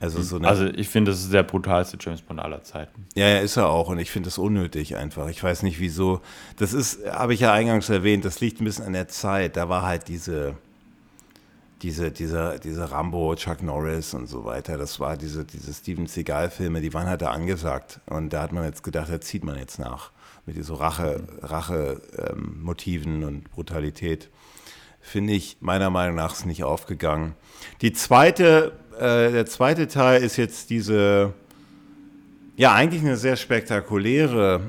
S1: Also, so also ich finde, das ist der brutalste James Bond aller Zeiten.
S2: Ja, ja, ist er auch. Und ich finde das unnötig einfach. Ich weiß nicht wieso. Das ist, habe ich ja eingangs erwähnt, das liegt ein bisschen an der Zeit. Da war halt diese, diese, diese, diese Rambo, Chuck Norris und so weiter. Das war diese, diese Steven Seagal-Filme, die waren halt da angesagt. Und da hat man jetzt gedacht, da zieht man jetzt nach. Mit diesen Rache, Rache-Motiven ähm, und Brutalität. Finde ich meiner Meinung nach nicht aufgegangen. Die zweite äh, der zweite Teil ist jetzt diese, ja, eigentlich eine sehr spektakuläre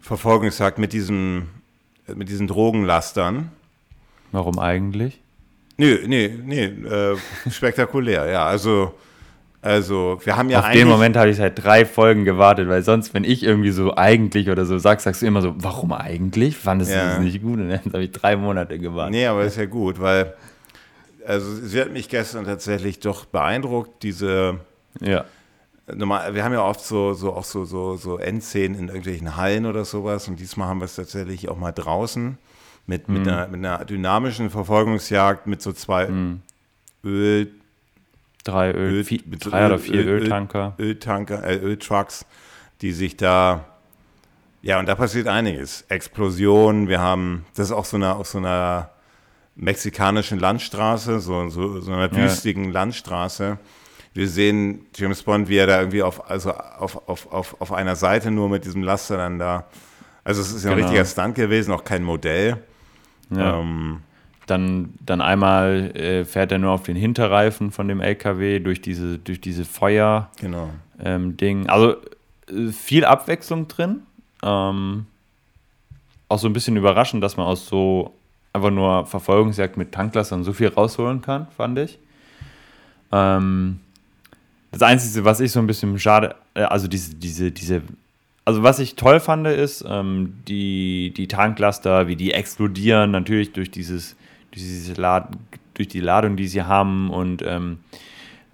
S2: Verfolgungsjagd mit, diesem, mit diesen Drogenlastern.
S1: Warum eigentlich?
S2: Nee, nee, nee, äh, spektakulär, ja. Also, also, wir haben ja
S1: Auf den Moment habe ich seit drei Folgen gewartet, weil sonst, wenn ich irgendwie so eigentlich oder so sag, sagst du immer so, warum eigentlich? Fandest ja. du das nicht gut? Und dann habe ich drei Monate gewartet.
S2: Nee, aber ist ja gut, weil also sie hat mich gestern tatsächlich doch beeindruckt, diese
S1: ja.
S2: Normal, wir haben ja oft so, so auch so, so, so Endszenen in irgendwelchen Hallen oder sowas und diesmal haben wir es tatsächlich auch mal draußen mit, mhm. mit, einer, mit einer dynamischen Verfolgungsjagd mit so zwei mhm. Öl
S1: drei Öl, Öl vier, drei Öl, oder vier Öl, Öltanker.
S2: Öltanker, äh, Öltrucks, die sich da ja, und da passiert einiges. Explosionen, wir haben, das ist auch so eine, auf so einer mexikanischen Landstraße, so, so, so einer wüstigen ja. Landstraße. Wir sehen James Bond, wie er da irgendwie auf, also auf, auf, auf, auf einer Seite nur mit diesem Laster dann da. Also es ist ja ein genau. richtiger Stunt gewesen, auch kein Modell.
S1: Ja. Ähm, dann, dann einmal äh, fährt er nur auf den Hinterreifen von dem LKW durch diese, durch diese Feuer
S2: genau.
S1: ähm, Ding. Also äh, viel Abwechslung drin. Ähm, auch so ein bisschen überraschend, dass man aus so einfach nur Verfolgungsjagd mit Tanklastern so viel rausholen kann, fand ich. Ähm, das Einzige, was ich so ein bisschen schade, äh, also diese, diese, diese, also was ich toll fand, ist, ähm, die, die Tanklaster, wie die explodieren, natürlich durch dieses, durch diese durch die Ladung, die sie haben und ähm,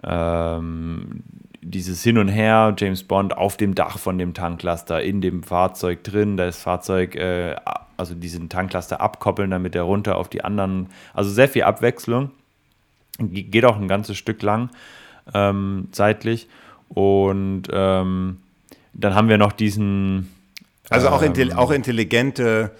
S1: ähm, dieses Hin und Her, James Bond auf dem Dach von dem Tanklaster, in dem Fahrzeug drin, das Fahrzeug, äh, also diesen Tanklaster abkoppeln, damit er runter auf die anderen, also sehr viel Abwechslung. Geht auch ein ganzes Stück lang ähm, zeitlich. Und ähm, dann haben wir noch diesen.
S2: Also auch, ähm, auch intelligente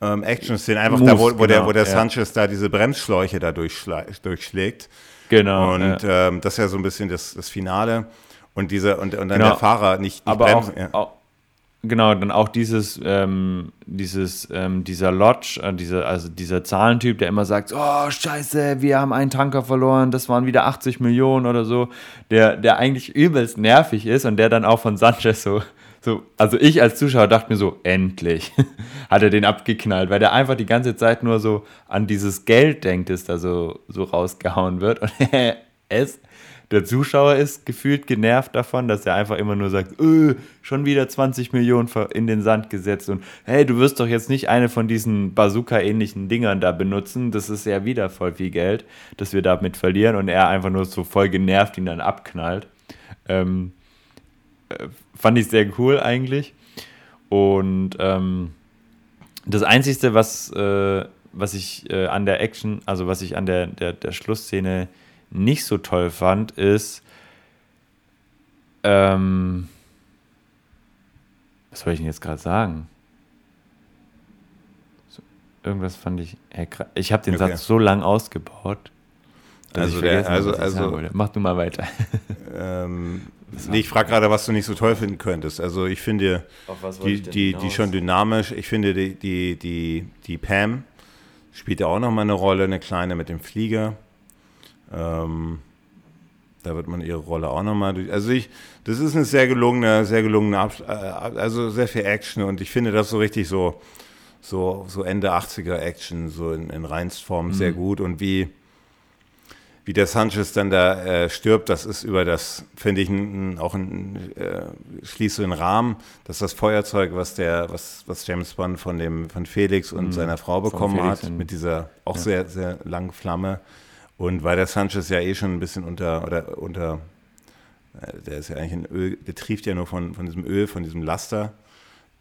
S2: ähm, Action-Szenen, einfach Moves, da, wo, wo genau, der, wo der ja. Sanchez da diese Bremsschläuche da durchschlägt.
S1: Genau.
S2: Und ja. ähm, das ist ja so ein bisschen das, das Finale. Und, diese, und, und dann genau. der Fahrer nicht, nicht
S1: Aber bremsen. Auch, ja. auch, genau, dann auch dieses, ähm, dieses, ähm, dieser Lodge, äh, diese, also dieser Zahlentyp, der immer sagt, oh scheiße, wir haben einen Tanker verloren, das waren wieder 80 Millionen oder so, der, der eigentlich übelst nervig ist und der dann auch von Sanchez so so, also ich als Zuschauer dachte mir so, endlich hat er den abgeknallt, weil der einfach die ganze Zeit nur so an dieses Geld denkt, das da so, so rausgehauen wird. Und es, der Zuschauer ist gefühlt genervt davon, dass er einfach immer nur sagt, öh, schon wieder 20 Millionen in den Sand gesetzt und hey, du wirst doch jetzt nicht eine von diesen Bazooka-ähnlichen Dingern da benutzen, das ist ja wieder voll viel Geld, dass wir damit verlieren und er einfach nur so voll genervt ihn dann abknallt. Ähm, äh, fand ich sehr cool eigentlich. Und ähm, das Einzige, was, äh, was ich äh, an der Action, also was ich an der, der, der Schlussszene nicht so toll fand, ist, ähm, was soll ich denn jetzt gerade sagen? So, irgendwas fand ich, ich habe den okay. Satz so lang ausgebaut.
S2: Also, der, also,
S1: also, mach du mal weiter.
S2: Ähm, Nee, ich frage gerade, was du nicht so toll finden könntest. Also ich finde die, die, die schon dynamisch. Ich finde die, die, die, die Pam spielt ja auch nochmal eine Rolle, eine kleine mit dem Flieger. Ähm, da wird man ihre Rolle auch nochmal durch. Also ich, das ist eine sehr gelungene, sehr gelungene, Abs äh, also sehr viel Action und ich finde das so richtig so, so, so Ende 80er Action, so in, in Reinstform mhm. sehr gut und wie wie der Sanchez dann da äh, stirbt, das ist über das, finde ich, ein, auch ein, äh, schließt so einen Rahmen, dass das Feuerzeug, was der, was, was James Bond von dem, von Felix und mhm. seiner Frau bekommen hat, mit dieser auch ja. sehr, sehr langen Flamme. Und weil der Sanchez ja eh schon ein bisschen unter, oder unter, äh, der ist ja eigentlich ein Öl, der trieft ja nur von, von diesem Öl, von diesem Laster,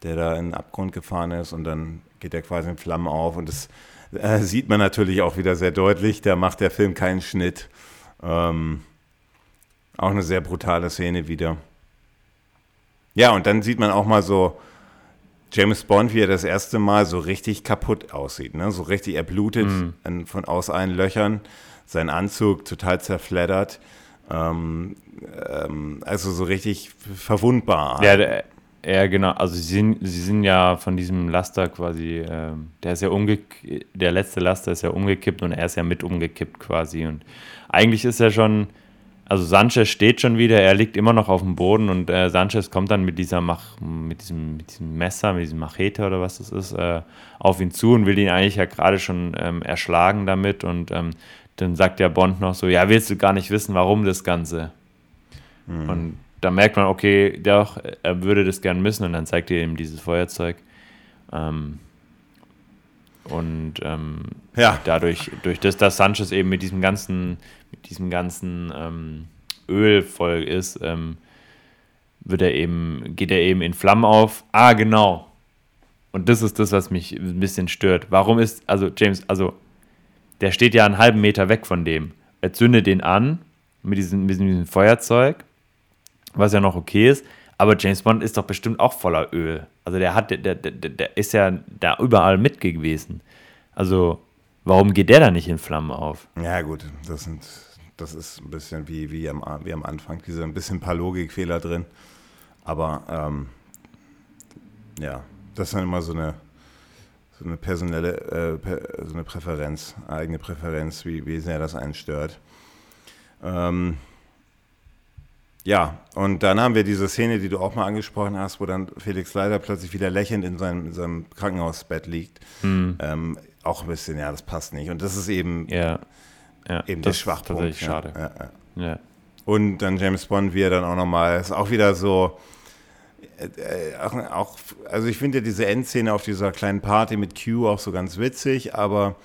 S2: der da in den Abgrund gefahren ist und dann geht er quasi in Flammen auf und das äh, sieht man natürlich auch wieder sehr deutlich. Da macht der Film keinen Schnitt. Ähm, auch eine sehr brutale Szene wieder. Ja, und dann sieht man auch mal so James Bond, wie er das erste Mal so richtig kaputt aussieht. Ne? So richtig, er blutet mm. von aus allen Löchern. Sein Anzug total zerfleddert. Ähm, ähm, also so richtig verwundbar.
S1: Ja, der, ja, genau. Also sie sind, sie sind ja von diesem Laster quasi, äh, der ist ja umgekippt, der letzte Laster ist ja umgekippt und er ist ja mit umgekippt quasi. Und eigentlich ist er schon, also Sanchez steht schon wieder, er liegt immer noch auf dem Boden und äh, Sanchez kommt dann mit dieser Mach, mit diesem, mit diesem Messer, mit diesem Machete oder was das ist, äh, auf ihn zu und will ihn eigentlich ja gerade schon ähm, erschlagen damit. Und ähm, dann sagt der Bond noch so, ja, willst du gar nicht wissen, warum das Ganze? Hm. Und da merkt man, okay, doch, er würde das gern müssen und dann zeigt er ihm dieses Feuerzeug. Ähm, und ähm, ja. dadurch, durch das, dass Sanchez eben mit diesem ganzen, mit diesem ganzen ähm, Öl voll ist, ähm, wird er eben, geht er eben in Flammen auf. Ah, genau. Und das ist das, was mich ein bisschen stört. Warum ist, also James, also der steht ja einen halben Meter weg von dem. Er zündet den an mit diesem, mit diesem Feuerzeug was ja noch okay ist. Aber James Bond ist doch bestimmt auch voller Öl. Also der hat, der, der, der ist ja da überall mit gewesen. Also warum geht der da nicht in Flammen auf?
S2: Ja gut, das sind, das ist ein bisschen wie, wie, am, wie am Anfang, diese ein bisschen ein paar Logikfehler drin. Aber ähm, ja, das ist dann immer so eine, so eine personelle, äh, so eine Präferenz, eigene Präferenz, wie, wie sehr das einen stört. Ähm, ja, und dann haben wir diese Szene, die du auch mal angesprochen hast, wo dann Felix leider plötzlich wieder lächelnd in seinem, in seinem Krankenhausbett liegt. Mhm. Ähm, auch ein bisschen, ja, das passt nicht. Und das ist eben,
S1: ja. Ja,
S2: eben der Schwachpunkt.
S1: Tatsächlich ja. schade.
S2: Ja. Und dann James Bond, wie er dann auch nochmal, ist auch wieder so, äh, auch, auch, also ich finde ja diese Endszene auf dieser kleinen Party mit Q auch so ganz witzig, aber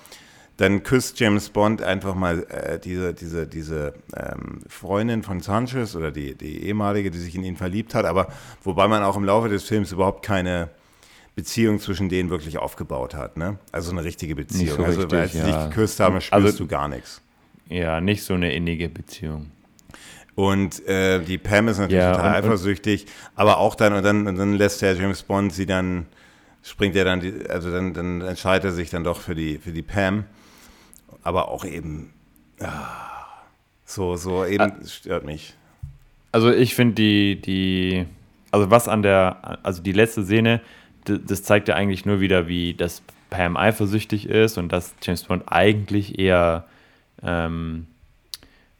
S2: dann küsst James Bond einfach mal äh, diese, diese, diese ähm, Freundin von Sanchez oder die, die ehemalige, die sich in ihn verliebt hat, aber wobei man auch im Laufe des Films überhaupt keine Beziehung zwischen denen wirklich aufgebaut hat. Ne? Also eine richtige Beziehung.
S1: so
S2: also
S1: richtig,
S2: als sie
S1: ja.
S2: dich geküsst haben, spürst
S1: Also-
S2: du gar nichts.
S1: Ja, nicht so eine innige Beziehung.
S2: Und äh, die Pam ist natürlich
S1: Ja,
S2: total
S1: und-
S2: eifersüchtig, aber auch dann, und dann, und dann lässt der James Bond sie dann, springt er dann, die, also dann, dann entscheidet er sich dann doch für die, für die Pam. Aber auch eben, ah, so, so eben
S1: Ah.
S2: stört mich.
S1: Also ich finde die, die, also was an der, also die letzte Szene, das zeigt ja eigentlich nur wieder, wie das Pam eifersüchtig ist und dass James Bond eigentlich eher ähm,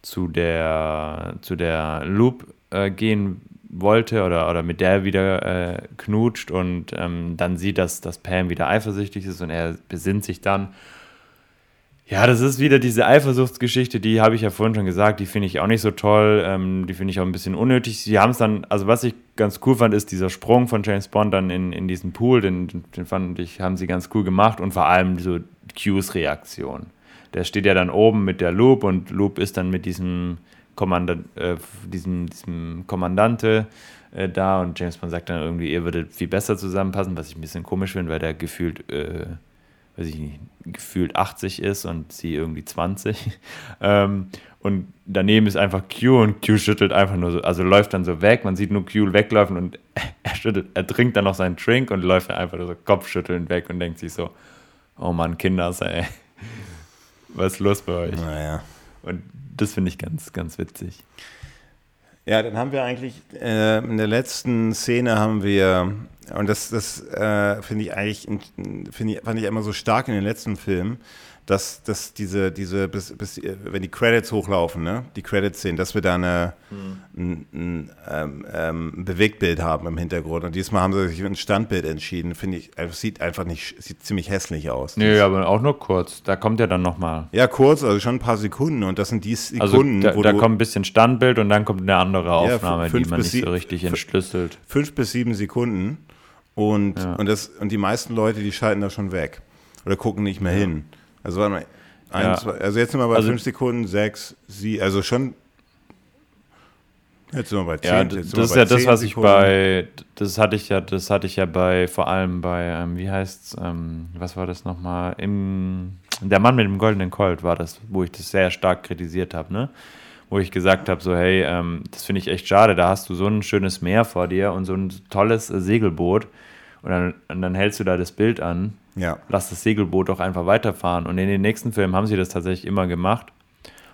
S1: zu der, zu der Loop äh, gehen wollte oder, oder mit der wieder äh, knutscht und ähm, dann sieht, dass, dass Pam wieder eifersüchtig ist und er besinnt sich dann. Ja, das ist wieder diese Eifersuchtsgeschichte, die habe ich ja vorhin schon gesagt, die finde ich auch nicht so toll, ähm, die finde ich auch ein bisschen unnötig. Sie haben es dann, also was ich ganz cool fand, ist dieser Sprung von James Bond dann in, in diesen Pool, den, den fand ich, haben sie ganz cool gemacht und vor allem so Q's Reaktion. Der steht ja dann oben mit der Loop und Loop ist dann mit diesem, Kommandant, äh, diesem, diesem Kommandante äh, da und James Bond sagt dann irgendwie, ihr würdet viel besser zusammenpassen, was ich ein bisschen komisch finde, weil der gefühlt äh, weiß ich nicht, gefühlt 80 ist und sie irgendwie 20. Ähm, und daneben ist einfach Q und Q schüttelt einfach nur so, also läuft dann so weg, man sieht nur Q weglaufen und er schüttelt, er trinkt dann noch seinen Drink und läuft dann einfach so kopfschüttelnd weg und denkt sich so, oh Mann, Kinders, ey, was ist los bei euch?
S2: Naja.
S1: Und das finde ich ganz, ganz witzig.
S2: Ja, dann haben wir eigentlich äh, in der letzten Szene haben wir, und das, das äh, finde ich eigentlich, in- finde ich, fand ich immer so stark in den letzten Filmen, dass, dass diese, diese bis, bis, äh, wenn die Credits hochlaufen, ne, die Credits sehen, dass wir da eine, ein, ein, ähm, ähm, ein Bewegtbild haben im Hintergrund. Und diesmal haben sie sich für ein Standbild entschieden, finde ich, äh, sieht einfach nicht, sieht ziemlich hässlich aus.
S1: Nö, aber auch nur kurz, da kommt ja dann nochmal.
S2: Ja, kurz, also schon ein paar Sekunden und das sind die
S1: Also
S2: Sekunden,
S1: da,
S2: wo
S1: da
S2: du
S1: kommt ein bisschen Standbild und dann kommt eine andere Aufnahme,
S2: fünf
S1: die man nicht so richtig entschlüsselt.
S2: fünf bis sieben Sekunden und,
S1: Ja.
S2: und, das, und die meisten Leute, die schalten da schon weg oder gucken nicht mehr hin. Also, warte mal, ein,
S1: Ja.
S2: zwei, also jetzt sind wir bei
S1: Also-
S2: fünf Sekunden, sechs, sie, also schon. Jetzt sind wir bei zehn.
S1: Ja, das ist ja das, was ich
S2: Sekunden.
S1: bei, das hatte ich ja, das hatte ich ja bei, vor allem bei, ähm, wie heißt's, ähm, was war das nochmal, im, der Mann mit dem goldenen Colt war das, wo ich das sehr stark kritisiert habe, ne? Wo ich gesagt habe, so, hey, ähm, das finde ich echt schade, da hast du so ein schönes Meer vor dir und so ein tolles äh, Segelboot und dann, und dann hältst du da das Bild an,
S2: Ja,
S1: lass das Segelboot doch einfach weiterfahren. Und in den nächsten Filmen haben sie das tatsächlich immer gemacht.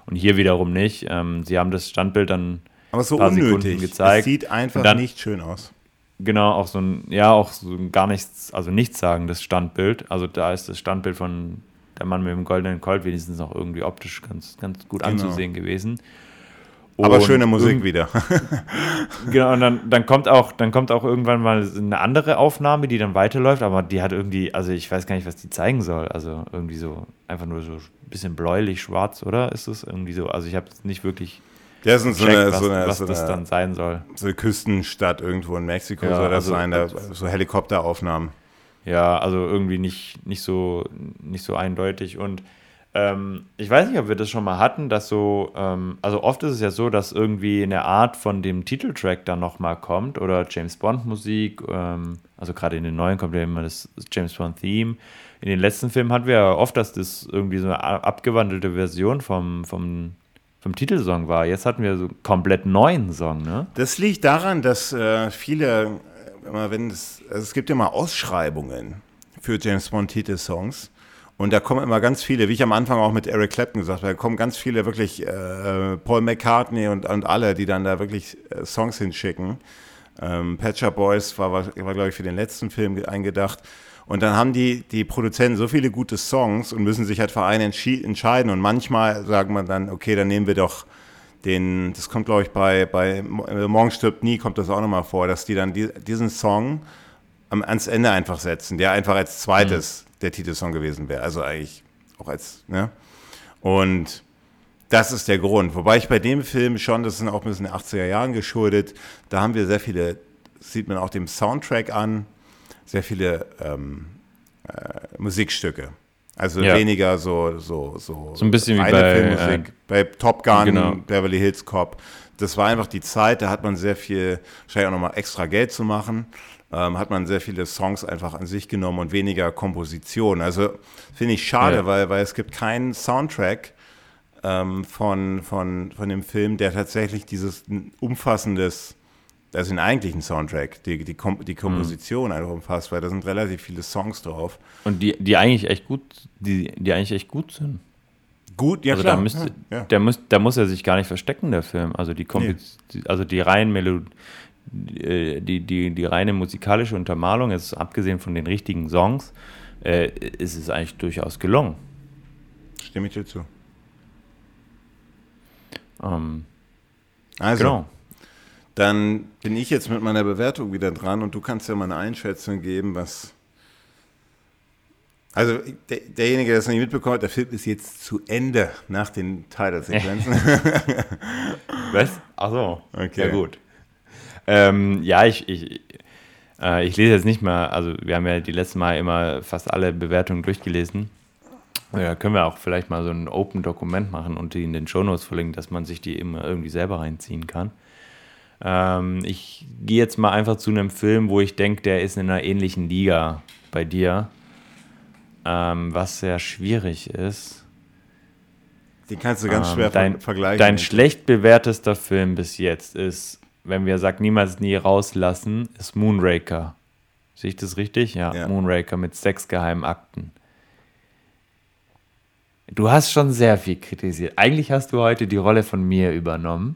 S1: Und hier wiederum nicht. Ähm, sie haben das Standbild dann
S2: aber so
S1: paar Sekunden
S2: unnötig.
S1: gezeigt.
S2: Es sieht einfach
S1: dann-
S2: nicht schön aus.
S1: Genau, auch so ein, ja, auch so ein gar nichts, also nichts sagendes Standbild. Also da ist das Standbild von der Mann mit dem goldenen Colt wenigstens noch irgendwie optisch ganz, ganz gut
S2: Genau.
S1: anzusehen gewesen.
S2: Aber
S1: Und
S2: schöne Musik wieder.
S1: Genau, und dann, dann kommt auch, dann kommt auch irgendwann mal eine andere Aufnahme, die dann weiterläuft, aber die hat irgendwie, also ich weiß gar nicht, was die zeigen soll. Also irgendwie so, einfach nur so ein bisschen bläulich, schwarz, oder? Ist es irgendwie so? Also ich habe nicht wirklich
S2: Das ist so eine,
S1: was,
S2: so eine,
S1: was
S2: so
S1: das
S2: eine,
S1: dann sein soll.
S2: so eine Küstenstadt irgendwo in Mexiko
S1: Ja,
S2: soll das
S1: also-
S2: sein, da, so Helikopteraufnahmen.
S1: Ja, also irgendwie nicht, nicht, so, nicht so eindeutig. Und ähm, ich weiß nicht, ob wir das schon mal hatten, dass so, ähm, also oft ist es ja so, dass irgendwie eine Art von dem Titeltrack dann nochmal kommt oder James Bond Musik, ähm, also gerade in den neuen kommt ja immer das James Bond Theme. In den letzten Filmen hatten wir ja oft, dass das irgendwie so eine abgewandelte Version vom, vom, vom Titelsong war. Jetzt hatten wir so einen komplett neuen Song, ne?
S2: Das liegt daran, dass äh, viele, äh, immer wenn es, also es gibt ja mal Ausschreibungen für James Bond Titelsongs und da kommen immer ganz viele, wie ich am Anfang auch mit Eric Clapton gesagt habe, da kommen ganz viele wirklich, äh, Paul McCartney und, und alle, die dann da wirklich äh, Songs hinschicken. Ähm, Shop Boys war, war, war glaube ich, für den letzten Film eingedacht. Und dann haben die, die Produzenten so viele gute Songs und müssen sich halt für einen entscheiden. Und manchmal sagt man dann, okay, dann nehmen wir doch den, das kommt, glaube ich, bei, bei äh, Morgen stirbt nie, kommt das auch nochmal vor, dass die dann die, diesen Song ans Ende einfach setzen, der einfach als zweites der Titelsong gewesen wäre. Also eigentlich auch als, ne? Und das ist der Grund. Wobei ich bei dem Film schon, das sind auch ein bisschen den 80er Jahren geschuldet, da haben wir sehr viele, sieht man auch dem Soundtrack an, sehr viele ähm, äh, Musikstücke. Also
S1: Ja.
S2: weniger so, so, so,
S1: So ein bisschen wie bei,
S2: Filmmusik.
S1: äh,
S2: bei Top Gun,
S1: genau.
S2: Beverly Hills Cop. Das war einfach die Zeit, da hat man sehr viel, wahrscheinlich auch nochmal extra Geld zu machen, ähm, hat man sehr viele Songs einfach an sich genommen und weniger Komposition. Also finde ich schade,
S1: Ja.
S2: weil, weil es gibt keinen Soundtrack ähm, von, von, von dem Film, der tatsächlich dieses umfassendes, also den eigentlichen Soundtrack, die, die, Kom die Komposition einfach umfasst, weil da sind relativ viele Songs drauf.
S1: Und die, die eigentlich echt gut, die, die eigentlich echt gut sind.
S2: Gut, ja
S1: also
S2: klar.
S1: da müsste,
S2: ja, ja.
S1: Der muss, da muss er sich gar nicht verstecken, der Film. Also die, Kompi- die also die rein Melo äh, die, die, die reine musikalische Untermalung, jetzt abgesehen von den richtigen Songs, äh, ist es eigentlich durchaus gelungen.
S2: Stimme ich dir zu.
S1: Ähm,
S2: Also,
S1: genau.
S2: dann bin ich jetzt mit meiner Bewertung wieder dran und du kannst ja mal eine Einschätzung geben, was. Also, der, derjenige, der es noch nicht mitbekommen hat, der Film ist jetzt zu Ende nach den Titelsequenzen.
S1: Was? Ach so.
S2: Okay.
S1: Ja, gut. Ähm, ja, ich, ich, äh, ich lese jetzt nicht mal, also wir haben ja die letzten Mal immer fast alle Bewertungen durchgelesen. Ja, können wir auch vielleicht mal so ein Open-Dokument machen und die in den Shownotes verlinken, dass man sich die immer irgendwie selber reinziehen kann. Ähm, ich gehe jetzt mal einfach zu einem Film, wo ich denke, der ist in einer ähnlichen Liga bei dir. Ähm, was sehr schwierig ist.
S2: Den kannst du ganz
S1: Ähm,
S2: schwer
S1: dein,
S2: ver vergleichen.
S1: Dein schlecht bewertester Film bis jetzt ist, wenn wir sagt niemals nie rauslassen, ist Moonraker. Sehe ich das richtig? Ja,
S2: Ja.
S1: Moonraker mit sechs geheimen Akten. Du hast schon sehr viel kritisiert. Eigentlich hast du heute die Rolle von mir übernommen.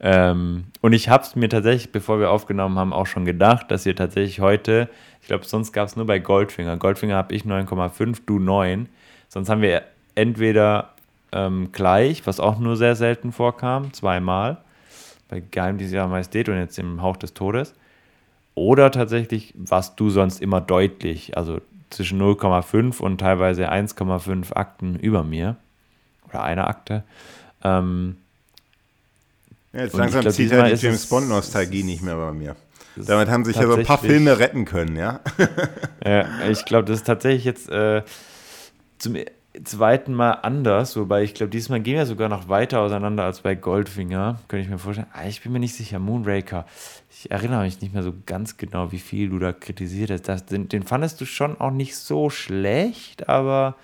S1: Ähm, und ich habe es mir tatsächlich, bevor wir aufgenommen haben, auch schon gedacht, dass ihr tatsächlich heute, ich glaube, sonst gab es nur bei Goldfinger. Goldfinger habe ich 9,5, du 9. Sonst haben wir entweder ähm, gleich, was auch nur sehr selten vorkam, zweimal, bei Geheimdienst ihrer Majestät und jetzt im Hauch des Todes. Oder tatsächlich warst du sonst immer deutlich, also zwischen 0,5 und teilweise 1,5 Akten über mir. Oder eine Akte. Ähm,
S2: Ja, jetzt langsam
S1: glaub,
S2: zieht ja die
S1: ist
S2: James
S1: es-
S2: Bond-Nostalgie nicht mehr bei mir. Damit haben sich ja so ein paar Filme retten können, ja?
S1: Ja, ich glaube, das ist tatsächlich jetzt äh, zum zweiten Mal anders, wobei ich glaube, diesmal gehen wir sogar noch weiter auseinander als bei Goldfinger. Könnte ich mir vorstellen. Ah, ich bin mir nicht sicher. Moonraker. Ich erinnere mich nicht mehr so ganz genau, wie viel du da kritisiert hast. Das, den, den fandest du schon auch nicht so schlecht, aber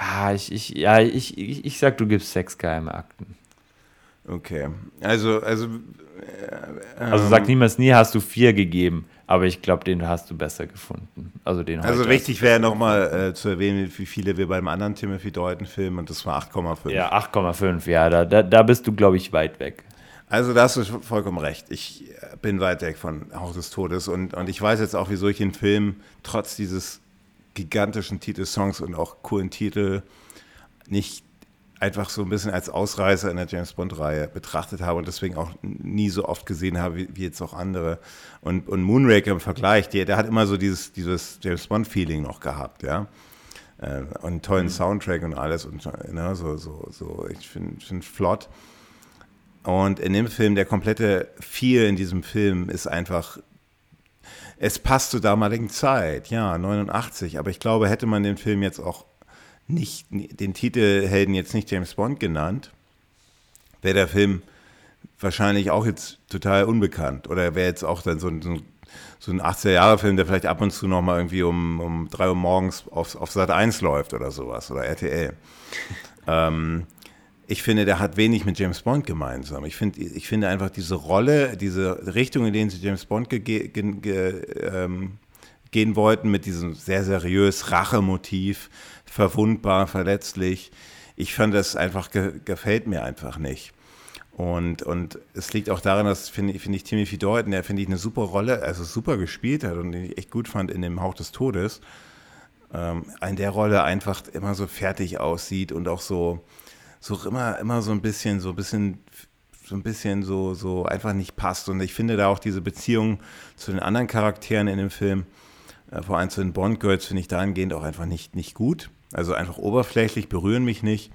S1: ja, ich, ich, ja, ich, ich, ich sag, du gibst sechs geheime Akten.
S2: Okay. Also, also.
S1: Also sag niemals nie, hast du vier gegeben, aber ich glaube, den hast du besser gefunden. Also den
S2: Also wichtig wäre nochmal äh, zu erwähnen, wie viele wir beim anderen Timothy Dalton-Film und das war 8,5.
S1: Ja, 8,5, ja, da, da, da bist du, glaube ich, weit weg.
S2: Also da hast du vollkommen recht. Ich äh, bin weit weg von Haus des Todes und, und ich weiß jetzt auch, wieso ich den Film trotz dieses gigantischen Titelsongs und auch coolen Titel nicht einfach so ein bisschen als Ausreißer in der James Bond-Reihe betrachtet habe und deswegen auch nie so oft gesehen habe wie, wie jetzt auch andere. Und, und Moonraker im Vergleich, der, der hat immer so dieses, dieses James Bond-Feeling noch gehabt, ja. Äh, und einen tollen Soundtrack und alles und ne, so, so, so, ich finde find flott. Und in dem Film, der komplette Feel in diesem Film ist einfach, es passt zur damaligen Zeit, ja, 89. Aber ich glaube, hätte man den Film jetzt auch nicht, den Titelhelden jetzt nicht James Bond genannt, wäre der Film wahrscheinlich auch jetzt total unbekannt. Oder wäre jetzt auch dann so ein, so ein, so ein 80er-Jahre-Film, der vielleicht ab und zu nochmal irgendwie um, um 3 Uhr morgens auf, auf Sat 1 läuft oder sowas, oder RTL. ähm, ich finde, der hat wenig mit James Bond gemeinsam. Ich finde, ich finde einfach diese Rolle, diese Richtung, in denen sie James Bond ge ge ge ähm, gehen wollten, mit diesem sehr seriös Rachemotiv, verwundbar, verletzlich. Ich fand das einfach, ge gefällt mir einfach nicht. Und, und es liegt auch daran, dass, finde find ich, Timothy Dalton, der, finde ich, eine super Rolle, also super gespielt hat und den ich echt gut fand in dem Hauch des Todes, ähm, in der Rolle einfach immer so fertig aussieht und auch so, so immer, immer so ein bisschen, so ein bisschen, so ein bisschen so, so einfach nicht passt. Und ich finde da auch diese Beziehung zu den anderen Charakteren in dem Film, äh, vor allem zu den Bond-Girls, finde ich dahingehend auch einfach nicht, nicht gut. Also einfach oberflächlich, berühren mich nicht.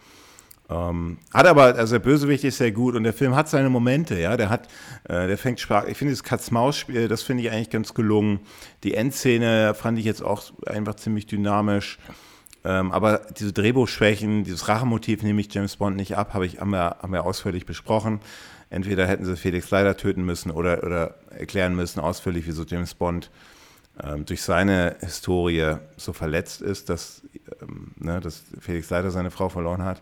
S2: Ähm, hat aber, also der Bösewicht ist sehr gut und der Film hat seine Momente, ja. Der hat, äh, der fängt Sprach. Ich finde das Katz-Maus-Spiel, das finde ich eigentlich ganz gelungen. Die Endszene fand ich jetzt auch einfach ziemlich dynamisch. Ähm, aber diese Drehbuchschwächen, dieses Rachemotiv nehme ich James Bond nicht ab, habe ich, haben, wir, haben wir ausführlich besprochen. Entweder hätten sie Felix Leider töten müssen oder, oder erklären müssen ausführlich, wieso James Bond durch seine Historie so verletzt ist, dass, ähm, ne, dass Felix Leider seine Frau verloren hat,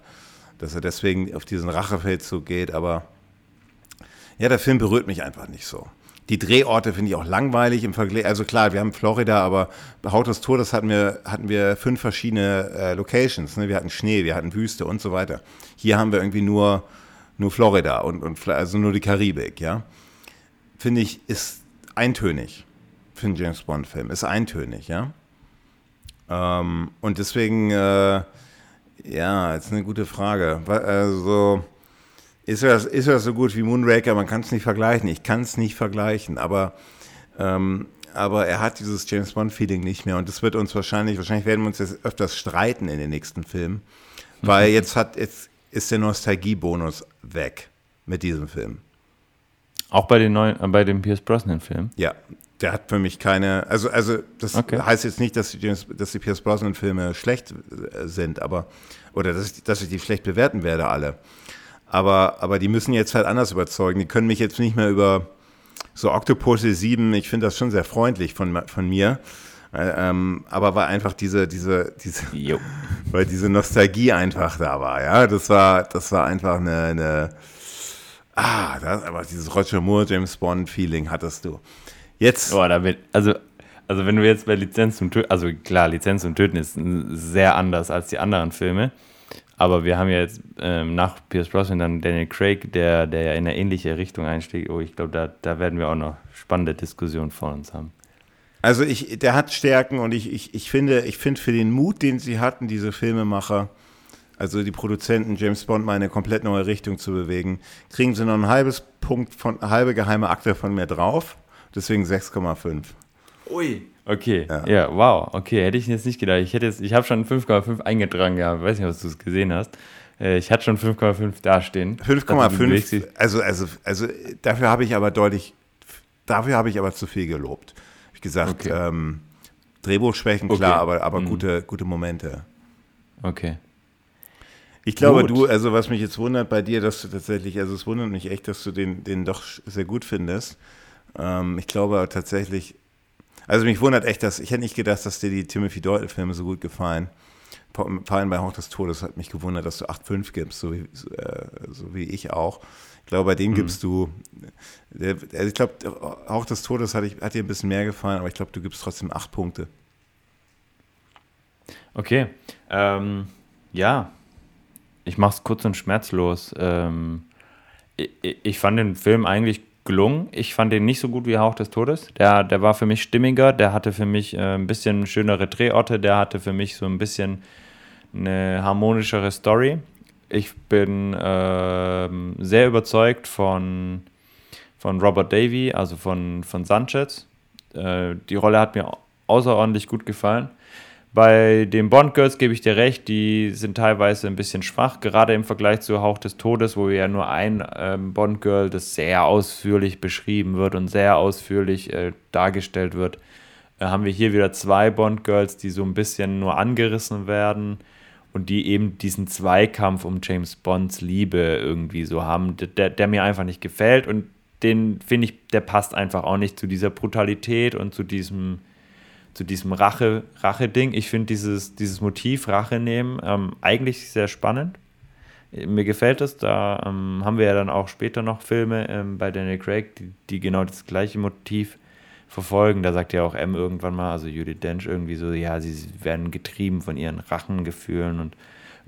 S2: dass er deswegen auf diesen Rachefeldzug geht. Aber ja, der Film berührt mich einfach nicht so. Die Drehorte finde ich auch langweilig im Vergleich. Also klar, wir haben Florida, aber bei Haut des Todes hatten wir, hatten wir fünf verschiedene äh, Locations. Ne? Wir hatten Schnee, wir hatten Wüste und so weiter. Hier haben wir irgendwie nur, nur Florida und, und also nur die Karibik, ja. Finde ich, ist eintönig für einen James Bond-Film. Ist eintönig, ja. Ähm, und deswegen, äh, ja, ist eine gute Frage. Also ist das, ist das so gut wie Moonraker? Man kann es nicht vergleichen. Ich kann es nicht vergleichen, aber, ähm, aber er hat dieses James Bond-Feeling nicht mehr und das wird uns wahrscheinlich, wahrscheinlich werden wir uns jetzt öfters streiten in den nächsten Filmen, weil mhm. jetzt hat, jetzt ist der Nostalgie-Bonus weg mit diesem Film.
S1: Auch bei den neuen, äh, bei dem Pierce Brosnan-Film?
S2: Ja, der hat für mich keine, also, also das okay. heißt jetzt nicht, dass die, James, dass die Pierce Brosnan-Filme schlecht äh, sind, aber, oder dass ich, dass ich die schlecht bewerten werde, alle. Aber, aber die müssen jetzt halt anders überzeugen. Die können mich jetzt nicht mehr über so Octopussy 7, ich finde das schon sehr freundlich von, von mir. Äh, ähm, aber weil einfach diese, diese, diese, weil diese Nostalgie einfach da war, ja. Das war, das war einfach eine, eine ah, das, aber dieses Roger Moore, James Bond Feeling hattest du. Jetzt.
S1: Oh, damit, also, also wenn du jetzt bei Lizenz zum Töten, also klar, Lizenz zum Töten ist sehr anders als die anderen Filme. Aber wir haben ja jetzt ähm, nach Pierce Brosnan dann Daniel Craig, der, der ja in eine ähnliche Richtung einstieg. Oh, ich glaube, da, da werden wir auch noch spannende Diskussionen vor uns haben.
S2: Also ich, der hat Stärken und ich, ich, ich finde, ich finde für den Mut, den sie hatten, diese Filmemacher, also die Produzenten James Bond mal in eine komplett neue Richtung zu bewegen, kriegen sie noch ein halbes Punkt von halbe geheime Akte von mir drauf. Deswegen 6,5.
S1: Ui. Okay, ja. ja. wow, okay, hätte ich jetzt nicht gedacht. Ich hätte ich habe schon 5,5 eingetragen, ja, weiß nicht, ob du es gesehen hast. Äh, ich hatte schon 5,5 dastehen.
S2: 5,5, also, also, also dafür habe ich aber deutlich, dafür habe ich aber zu viel gelobt. Ich gesagt, okay. ähm, Drehbuchschwächen, klar, okay. aber, aber mhm. gute, gute Momente.
S1: Okay.
S2: Ich glaube, gut. du, also was mich jetzt wundert bei dir, dass du tatsächlich, also es wundert mich echt, dass du den, den doch sehr gut findest. Ähm, ich glaube tatsächlich, also mich wundert echt, dass ich hätte nicht gedacht, dass dir die Timothy Doyle-Filme so gut gefallen. Vor allem bei Hauch des Todes hat mich gewundert, dass du 8,5 gibst, so wie, äh, so wie ich auch. Ich glaube, bei dem mhm. gibst du, also ich glaube, Hauch des Todes hat, ich, hat dir ein bisschen mehr gefallen, aber ich glaube, du gibst trotzdem 8 Punkte.
S1: Okay, ähm, ja, ich mache es kurz und schmerzlos. Ähm, ich, ich, fand den Film eigentlich gelungen. Ich fand den nicht so gut wie Hauch des Todes. Der, der war für mich stimmiger, der hatte für mich äh, ein bisschen schönere Drehorte, der hatte für mich so ein bisschen eine harmonischere Story. Ich bin äh, sehr überzeugt von, von Robert Davy, also von, von Sanchez. Äh, die Rolle hat mir außerordentlich gut gefallen. Bei den Bond Girls gebe ich dir recht, die sind teilweise ein bisschen schwach, gerade im Vergleich zu Hauch des Todes, wo ja nur ein ähm, Bond Girl, das sehr ausführlich beschrieben wird und sehr ausführlich äh, dargestellt wird, äh, haben wir hier wieder zwei Bond Girls, die so ein bisschen nur angerissen werden und die eben diesen Zweikampf um James Bonds Liebe irgendwie so haben, der, der mir einfach nicht gefällt und den finde ich, der passt einfach auch nicht zu dieser Brutalität und zu diesem zu diesem Rache, Rache-Ding. Ich finde dieses, dieses Motiv Rache nehmen ähm, eigentlich sehr spannend. Mir gefällt es. Da ähm, haben wir ja dann auch später noch Filme ähm, bei Daniel Craig, die, die, genau das gleiche Motiv verfolgen. Da sagt ja auch M irgendwann mal, also Judith Dench irgendwie so, ja, sie werden getrieben von ihren Rachengefühlen und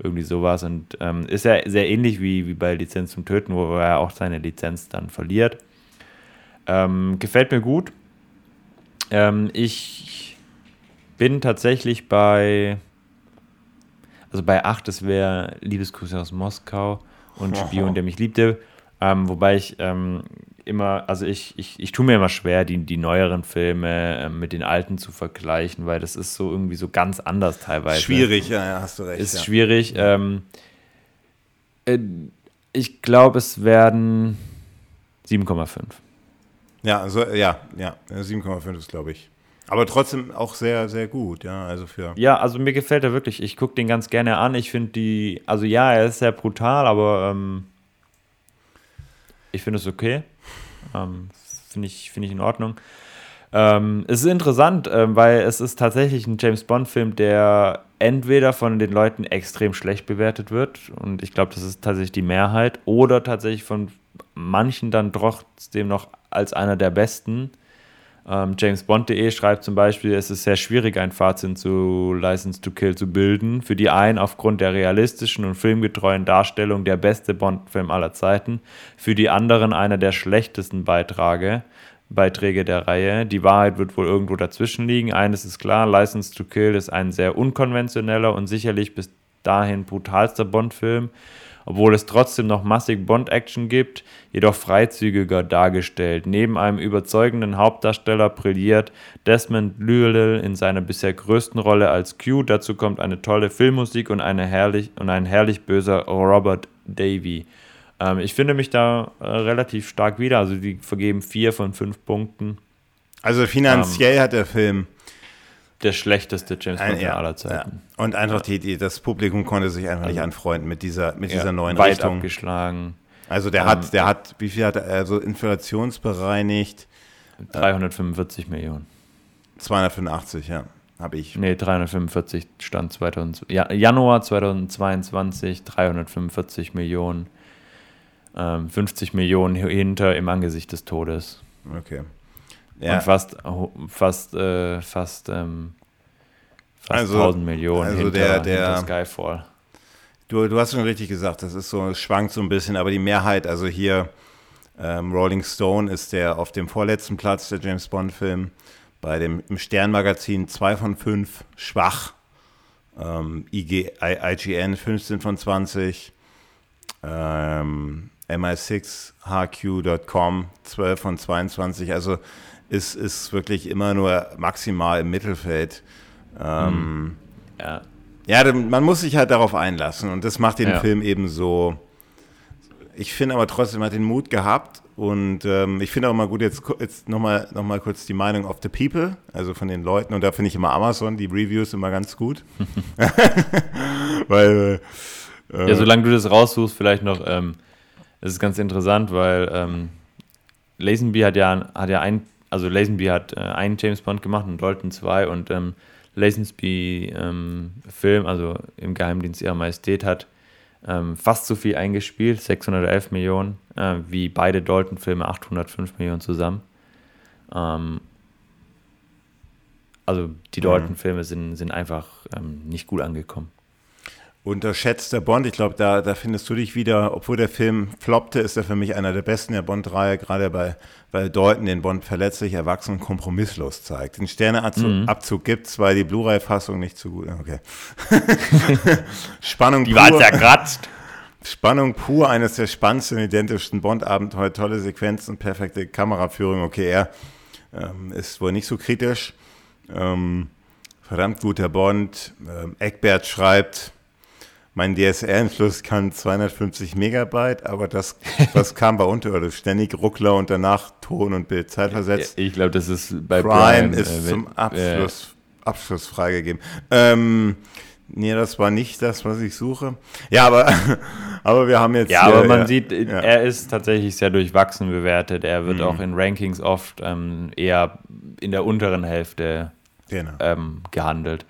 S1: irgendwie sowas. Und ähm, ist ja sehr ähnlich wie, wie bei Lizenz zum Töten, wo er auch seine Lizenz dann verliert. Ähm, gefällt mir gut. Ähm, ich bin tatsächlich bei, also bei 8, das wäre Liebesgrüße aus Moskau und Spion, der mich liebte. Ähm, wobei ich ähm, immer, also ich, ich, ich tue mir immer schwer, die, die neueren Filme äh, mit den alten zu vergleichen, weil das ist so irgendwie so ganz anders teilweise.
S2: Schwierig, ja, ja hast du recht.
S1: Ist ja. schwierig. Ähm, äh, ich glaube, es werden 7,5.
S2: Ja, also ja, ja, 7,5 ist, glaube ich, Aber trotzdem auch sehr, sehr gut, ja. Also für.
S1: Ja, also mir gefällt er wirklich. Ich gucke den ganz gerne an. Ich finde die, also ja, er ist sehr brutal, aber ähm, ich finde es okay. Ähm, finde ich, find ich in Ordnung. Ähm, es ist interessant, ähm, weil es ist tatsächlich ein James Bond-Film, der entweder von den Leuten extrem schlecht bewertet wird, und ich glaube, das ist tatsächlich die Mehrheit, oder tatsächlich von manchen dann trotzdem noch als einer der besten. Ähm, JamesBond.de schreibt zum Beispiel, es ist sehr schwierig, ein Fazit zu License to Kill zu bilden. Für die einen aufgrund der realistischen und filmgetreuen Darstellung der beste Bond-Film aller Zeiten, für die anderen einer der schlechtesten Beiträge. Beiträge der Reihe. Die Wahrheit wird wohl irgendwo dazwischen liegen. Eines ist klar, License to Kill ist ein sehr unkonventioneller und sicherlich bis dahin brutalster Bond-Film, obwohl es trotzdem noch massig Bond-Action gibt, jedoch freizügiger dargestellt. Neben einem überzeugenden Hauptdarsteller brilliert Desmond Llewellyn in seiner bisher größten Rolle als Q. Dazu kommt eine tolle Filmmusik und, eine herrlich, und ein herrlich böser Robert Davy. Ähm, ich finde mich da äh, relativ stark wieder. Also die vergeben vier von fünf Punkten.
S2: Also finanziell ähm, hat der Film
S1: der schlechteste James Bond ja, aller Zeiten.
S2: Ja. Und einfach die, die, das Publikum konnte sich einfach nicht anfreunden mit dieser, mit dieser neuen
S1: weit
S2: Richtung.
S1: abgeschlagen.
S2: Also der ähm, hat, der hat, wie viel hat er, also inflationsbereinigt?
S1: 345 äh, Millionen.
S2: 285, ja, habe ich.
S1: Nee, 345 stand 2000, ja, Januar 2022, 345 Millionen. 50 ähm, Millionen hinter im Angesicht des Todes.
S2: Okay.
S1: Ja. Und fast, fast, äh, fast, ähm, fast also, 1000 Millionen
S2: also hinter, der, der,
S1: hinter Skyfall.
S2: Du, du hast schon richtig gesagt, das ist so, schwankt so ein bisschen, aber die Mehrheit, also hier ähm, Rolling Stone ist der auf dem vorletzten Platz der James Bond-Film. Bei dem im Sternmagazin 2 von 5, schwach. Ähm, IG, IGN 15 von 20. Ähm, mi6hq.com 12 von 22. Also ist, ist wirklich immer nur maximal im Mittelfeld. Ähm, ja. ja, man muss sich halt darauf einlassen und das macht den ja. Film eben so. Ich finde aber trotzdem, hat den Mut gehabt und ähm, ich finde auch mal gut, jetzt, jetzt nochmal noch mal kurz die Meinung of the People, also von den Leuten und da finde ich immer Amazon, die Reviews immer ganz gut.
S1: Weil. Äh, ja, solange du das raussuchst, vielleicht noch. Ähm, es ist ganz interessant, weil ähm, Lazenby hat ja, hat ja ein, also Lazenby hat äh, einen James Bond gemacht und Dalton zwei und ähm, Lazenby ähm, Film, also im Geheimdienst ihrer Majestät, hat ähm, fast so viel eingespielt, 611 Millionen, äh, wie beide Dalton-Filme, 805 Millionen zusammen. Ähm, also die mhm. Dalton-Filme sind, sind einfach ähm, nicht gut angekommen.
S2: Unterschätzter Bond, ich glaube, da, da findest du dich wieder, obwohl der Film floppte, ist er für mich einer der besten der Bond-Reihe, gerade bei, weil Deuten den Bond verletzlich, erwachsen und kompromisslos zeigt. Den Sterneabzug mhm. gibt es, weil die Blu-ray-Fassung nicht so gut Okay. Spannung
S1: Die war zerkratzt.
S2: Spannung pur, eines der spannendsten, identischsten Bond-Abenteuer, tolle Sequenzen, perfekte Kameraführung. Okay, er ähm, ist wohl nicht so kritisch. Ähm, verdammt guter Bond. Ähm, Eckbert schreibt, mein DSL-Entschluss kann 250 Megabyte, aber das, das kam bei unterirdisch. Ständig Ruckler und danach Ton und Bild zeitversetzt.
S1: Ich glaube, das ist bei
S2: Prime. Prime ist äh, zum Abschluss, äh, Abschluss freigegeben. Ähm, nee, das war nicht das, was ich suche. Ja, aber, aber wir haben jetzt.
S1: Ja, aber man ja, sieht, ja. er ist tatsächlich sehr durchwachsen bewertet. Er wird mhm. auch in Rankings oft ähm, eher in der unteren Hälfte genau. ähm, gehandelt.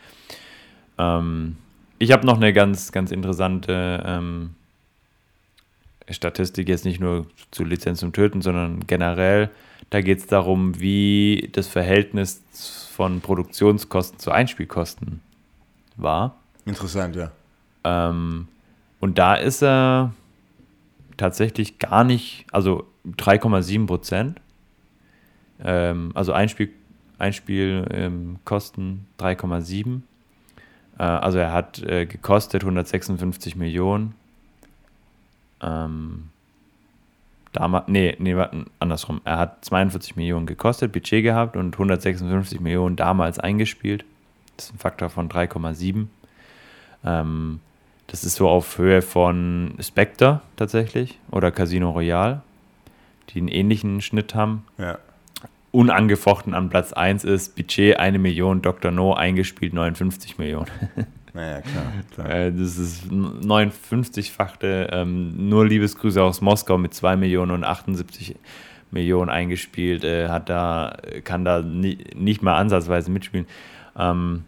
S1: Ähm, ich habe noch eine ganz, ganz interessante ähm, Statistik, jetzt nicht nur zu Lizenz zum Töten, sondern generell. Da geht es darum, wie das Verhältnis von Produktionskosten zu Einspielkosten war.
S2: Interessant, ja.
S1: Ähm, und da ist er tatsächlich gar nicht, also 3,7 Prozent. Ähm, also Einspiel, Einspielkosten ähm, 3,7 äh, also er hat äh, gekostet 156 Millionen. Ähm, damals, nee, nee, andersrum. Er hat 42 Millionen gekostet, Budget gehabt und 156 Millionen damals eingespielt. Das ist ein Faktor von 3,7. Ähm, das ist so auf Höhe von Spectre tatsächlich oder Casino Royale, die einen ähnlichen Schnitt haben.
S2: Ja.
S1: Unangefochten an Platz 1 ist. Budget 1 Million, Dr. No eingespielt 59 Millionen.
S2: Naja, klar. klar.
S1: Äh, das ist 59-fachte. Ähm, nur Liebesgrüße aus Moskau mit 2 Millionen und 78 Millionen eingespielt. Äh, hat da, kann da nie, nicht mal ansatzweise mitspielen. Ähm,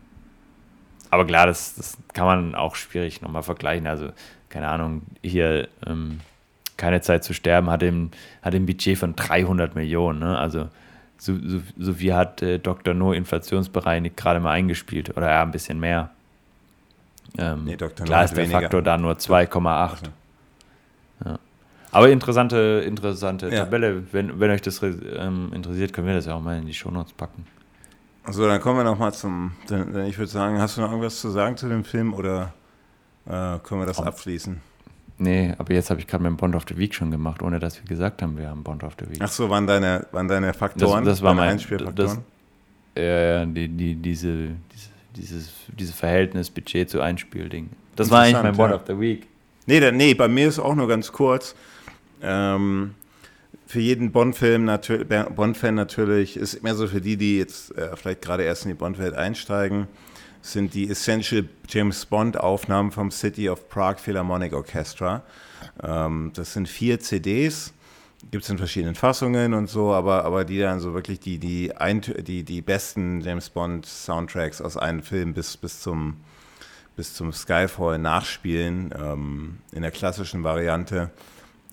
S1: aber klar, das, das kann man auch schwierig nochmal vergleichen. Also, keine Ahnung, hier ähm, keine Zeit zu sterben hat im, hat im Budget von 300 Millionen. Ne? Also, so, so, so wie hat äh, Dr. No inflationsbereinigt gerade mal eingespielt oder ja, ein bisschen mehr. Ähm,
S2: Nee, Dr. No
S1: klar ist der
S2: weniger.
S1: Faktor da nur 2,8.
S2: Also,
S1: Aber interessante, interessante
S2: Ja.
S1: Tabelle. Wenn, wenn euch das ähm, interessiert, können wir das ja auch mal in die Shownotes packen.
S2: So, dann kommen wir nochmal zum. Dann, dann ich würde sagen, hast du noch irgendwas zu sagen zu dem Film oder äh, können wir das
S1: Oh.
S2: abschließen?
S1: Nee, aber jetzt habe ich gerade meinen Bond of the Week schon gemacht, ohne dass wir gesagt haben, wir haben Bond of the Week.
S2: Ach so, waren deine, waren deine Faktoren?
S1: Das- das war mein-
S2: Einspielfaktoren?
S1: Äh, die, die, diese, diese, dieses, dieses Verhältnis Budget zu Einspielding. Das war eigentlich mein Bond
S2: ja.
S1: of the Week.
S2: Nee, da, nee, bei mir ist auch nur ganz kurz. Ähm, für jeden Bond-Film, Bond-Fan natürlich, ist immer so für die, die jetzt äh, vielleicht gerade erst in die Bond-Welt einsteigen, sind die Essential James Bond-Aufnahmen vom City of Prague Philharmonic Orchestra. Ähm, das sind vier CDs, gibt es in verschiedenen Fassungen und so, aber, aber die dann so wirklich die, die, die, die besten James Bond-Soundtracks aus einem Film bis, bis zum bis zum Skyfall nachspielen ähm, in der klassischen Variante.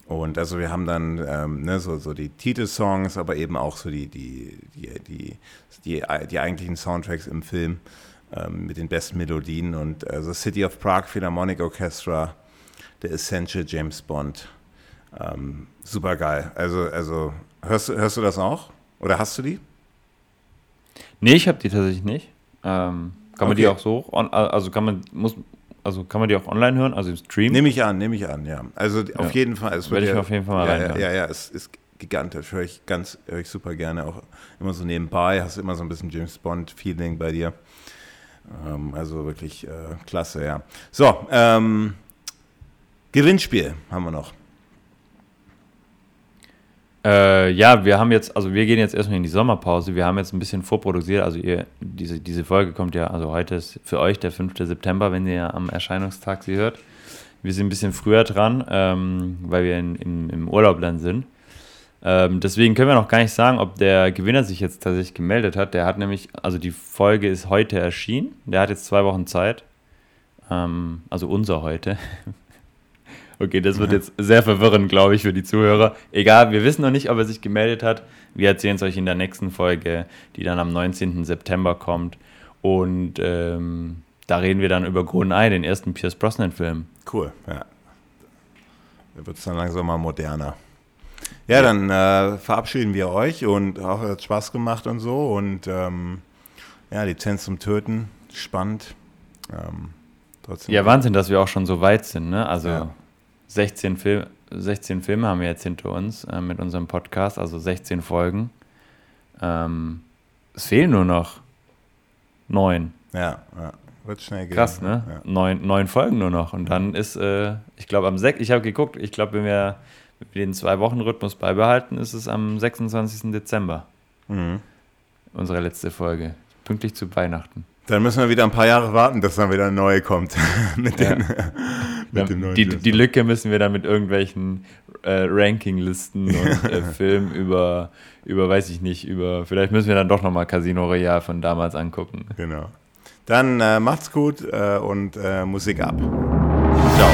S2: Und also wir haben dann ähm, ne, so, so die Titelsongs, aber eben auch so die, die, die, die, die, die eigentlichen Soundtracks im Film ähm, mit den besten Melodien. Und also City of Prague Philharmonic Orchestra, der Essential James Bond. Ähm, Super geil. Also, also hörst, du- hörst du das auch? Oder hast du die?
S1: Nee, ich habe die tatsächlich nicht. Ähm, kann man die
S2: Okay.
S1: auch so, on, also kann man, muss, also kann man die auch online hören, also im Stream?
S2: Nehme ich an, nehme ich an, ja. Also auf
S1: Ja.
S2: jeden Fall. Es
S1: Werde ich
S2: ja,
S1: auf jeden Fall mal
S2: ja, ja,
S1: reinhören.
S2: ja, ja, es ist gigantisch. Höre ich ganz, höre ich super gerne. Auch immer so nebenbei, hast immer so ein bisschen James Bond-Feeling bei dir. Ähm, also wirklich äh, klasse, ja. So, ähm, Gewinnspiel haben wir noch.
S1: Äh, ja, wir haben jetzt, also wir gehen jetzt erstmal in die Sommerpause. Wir haben jetzt ein bisschen vorproduziert. Also ihr, diese, diese Folge kommt ja, also heute ist für euch der 5. September, wenn ihr am Erscheinungstag sie hört. Wir sind ein bisschen früher dran, ähm, weil wir in, im, im Urlaub dann sind. Ähm, deswegen können wir noch gar nicht sagen, ob der Gewinner sich jetzt tatsächlich gemeldet hat. Der hat nämlich, also die Folge ist heute erschienen. Der hat jetzt zwei Wochen Zeit. Ähm, also unser heute. Okay, das wird jetzt sehr verwirrend, glaube ich, für die Zuhörer. Egal, wir wissen noch nicht, ob er sich gemeldet hat. Wir erzählen es euch in der nächsten Folge, die dann am 19. September kommt. Und ähm, da reden wir dann über GoldenEye, den ersten Pierce Brosnan-Film.
S2: Cool, ja. Da wird es dann langsam mal moderner. Ja, dann äh, verabschieden wir euch und auch hat Spaß gemacht und so. Und ähm, ja, Lizenz zum Töten, spannend. Ähm, trotzdem
S1: Ja, Wahnsinn, dass wir auch schon so weit sind. Ne? Also
S2: Ja.
S1: 16, Fil 16 Filme haben wir jetzt hinter uns äh, mit unserem Podcast, also 16 Folgen. Ähm, es fehlen nur noch neun.
S2: Ja, ja, wird schnell gehen.
S1: Krass, ne?
S2: Ja.
S1: Neun, neun Folgen nur noch. Und dann ist, äh, ich glaube, am 6. Ich habe geguckt, ich glaube, wenn wir den Zwei-Wochen-Rhythmus beibehalten, ist es am 26. Dezember.
S2: Mhm.
S1: Unsere letzte Folge. Pünktlich zu Weihnachten.
S2: Dann müssen wir wieder ein paar Jahre warten, dass dann wieder eine neue kommt. mit
S1: Ja.
S2: den, mit dem neuen
S1: die, die. Lücke müssen wir dann mit irgendwelchen äh, Rankinglisten und äh, Filmen über, über, weiß ich nicht, über, vielleicht müssen wir dann doch nochmal Casino Royale von damals angucken.
S2: Genau. Dann äh, macht's gut äh, und äh, Musik ab.
S1: Ciao.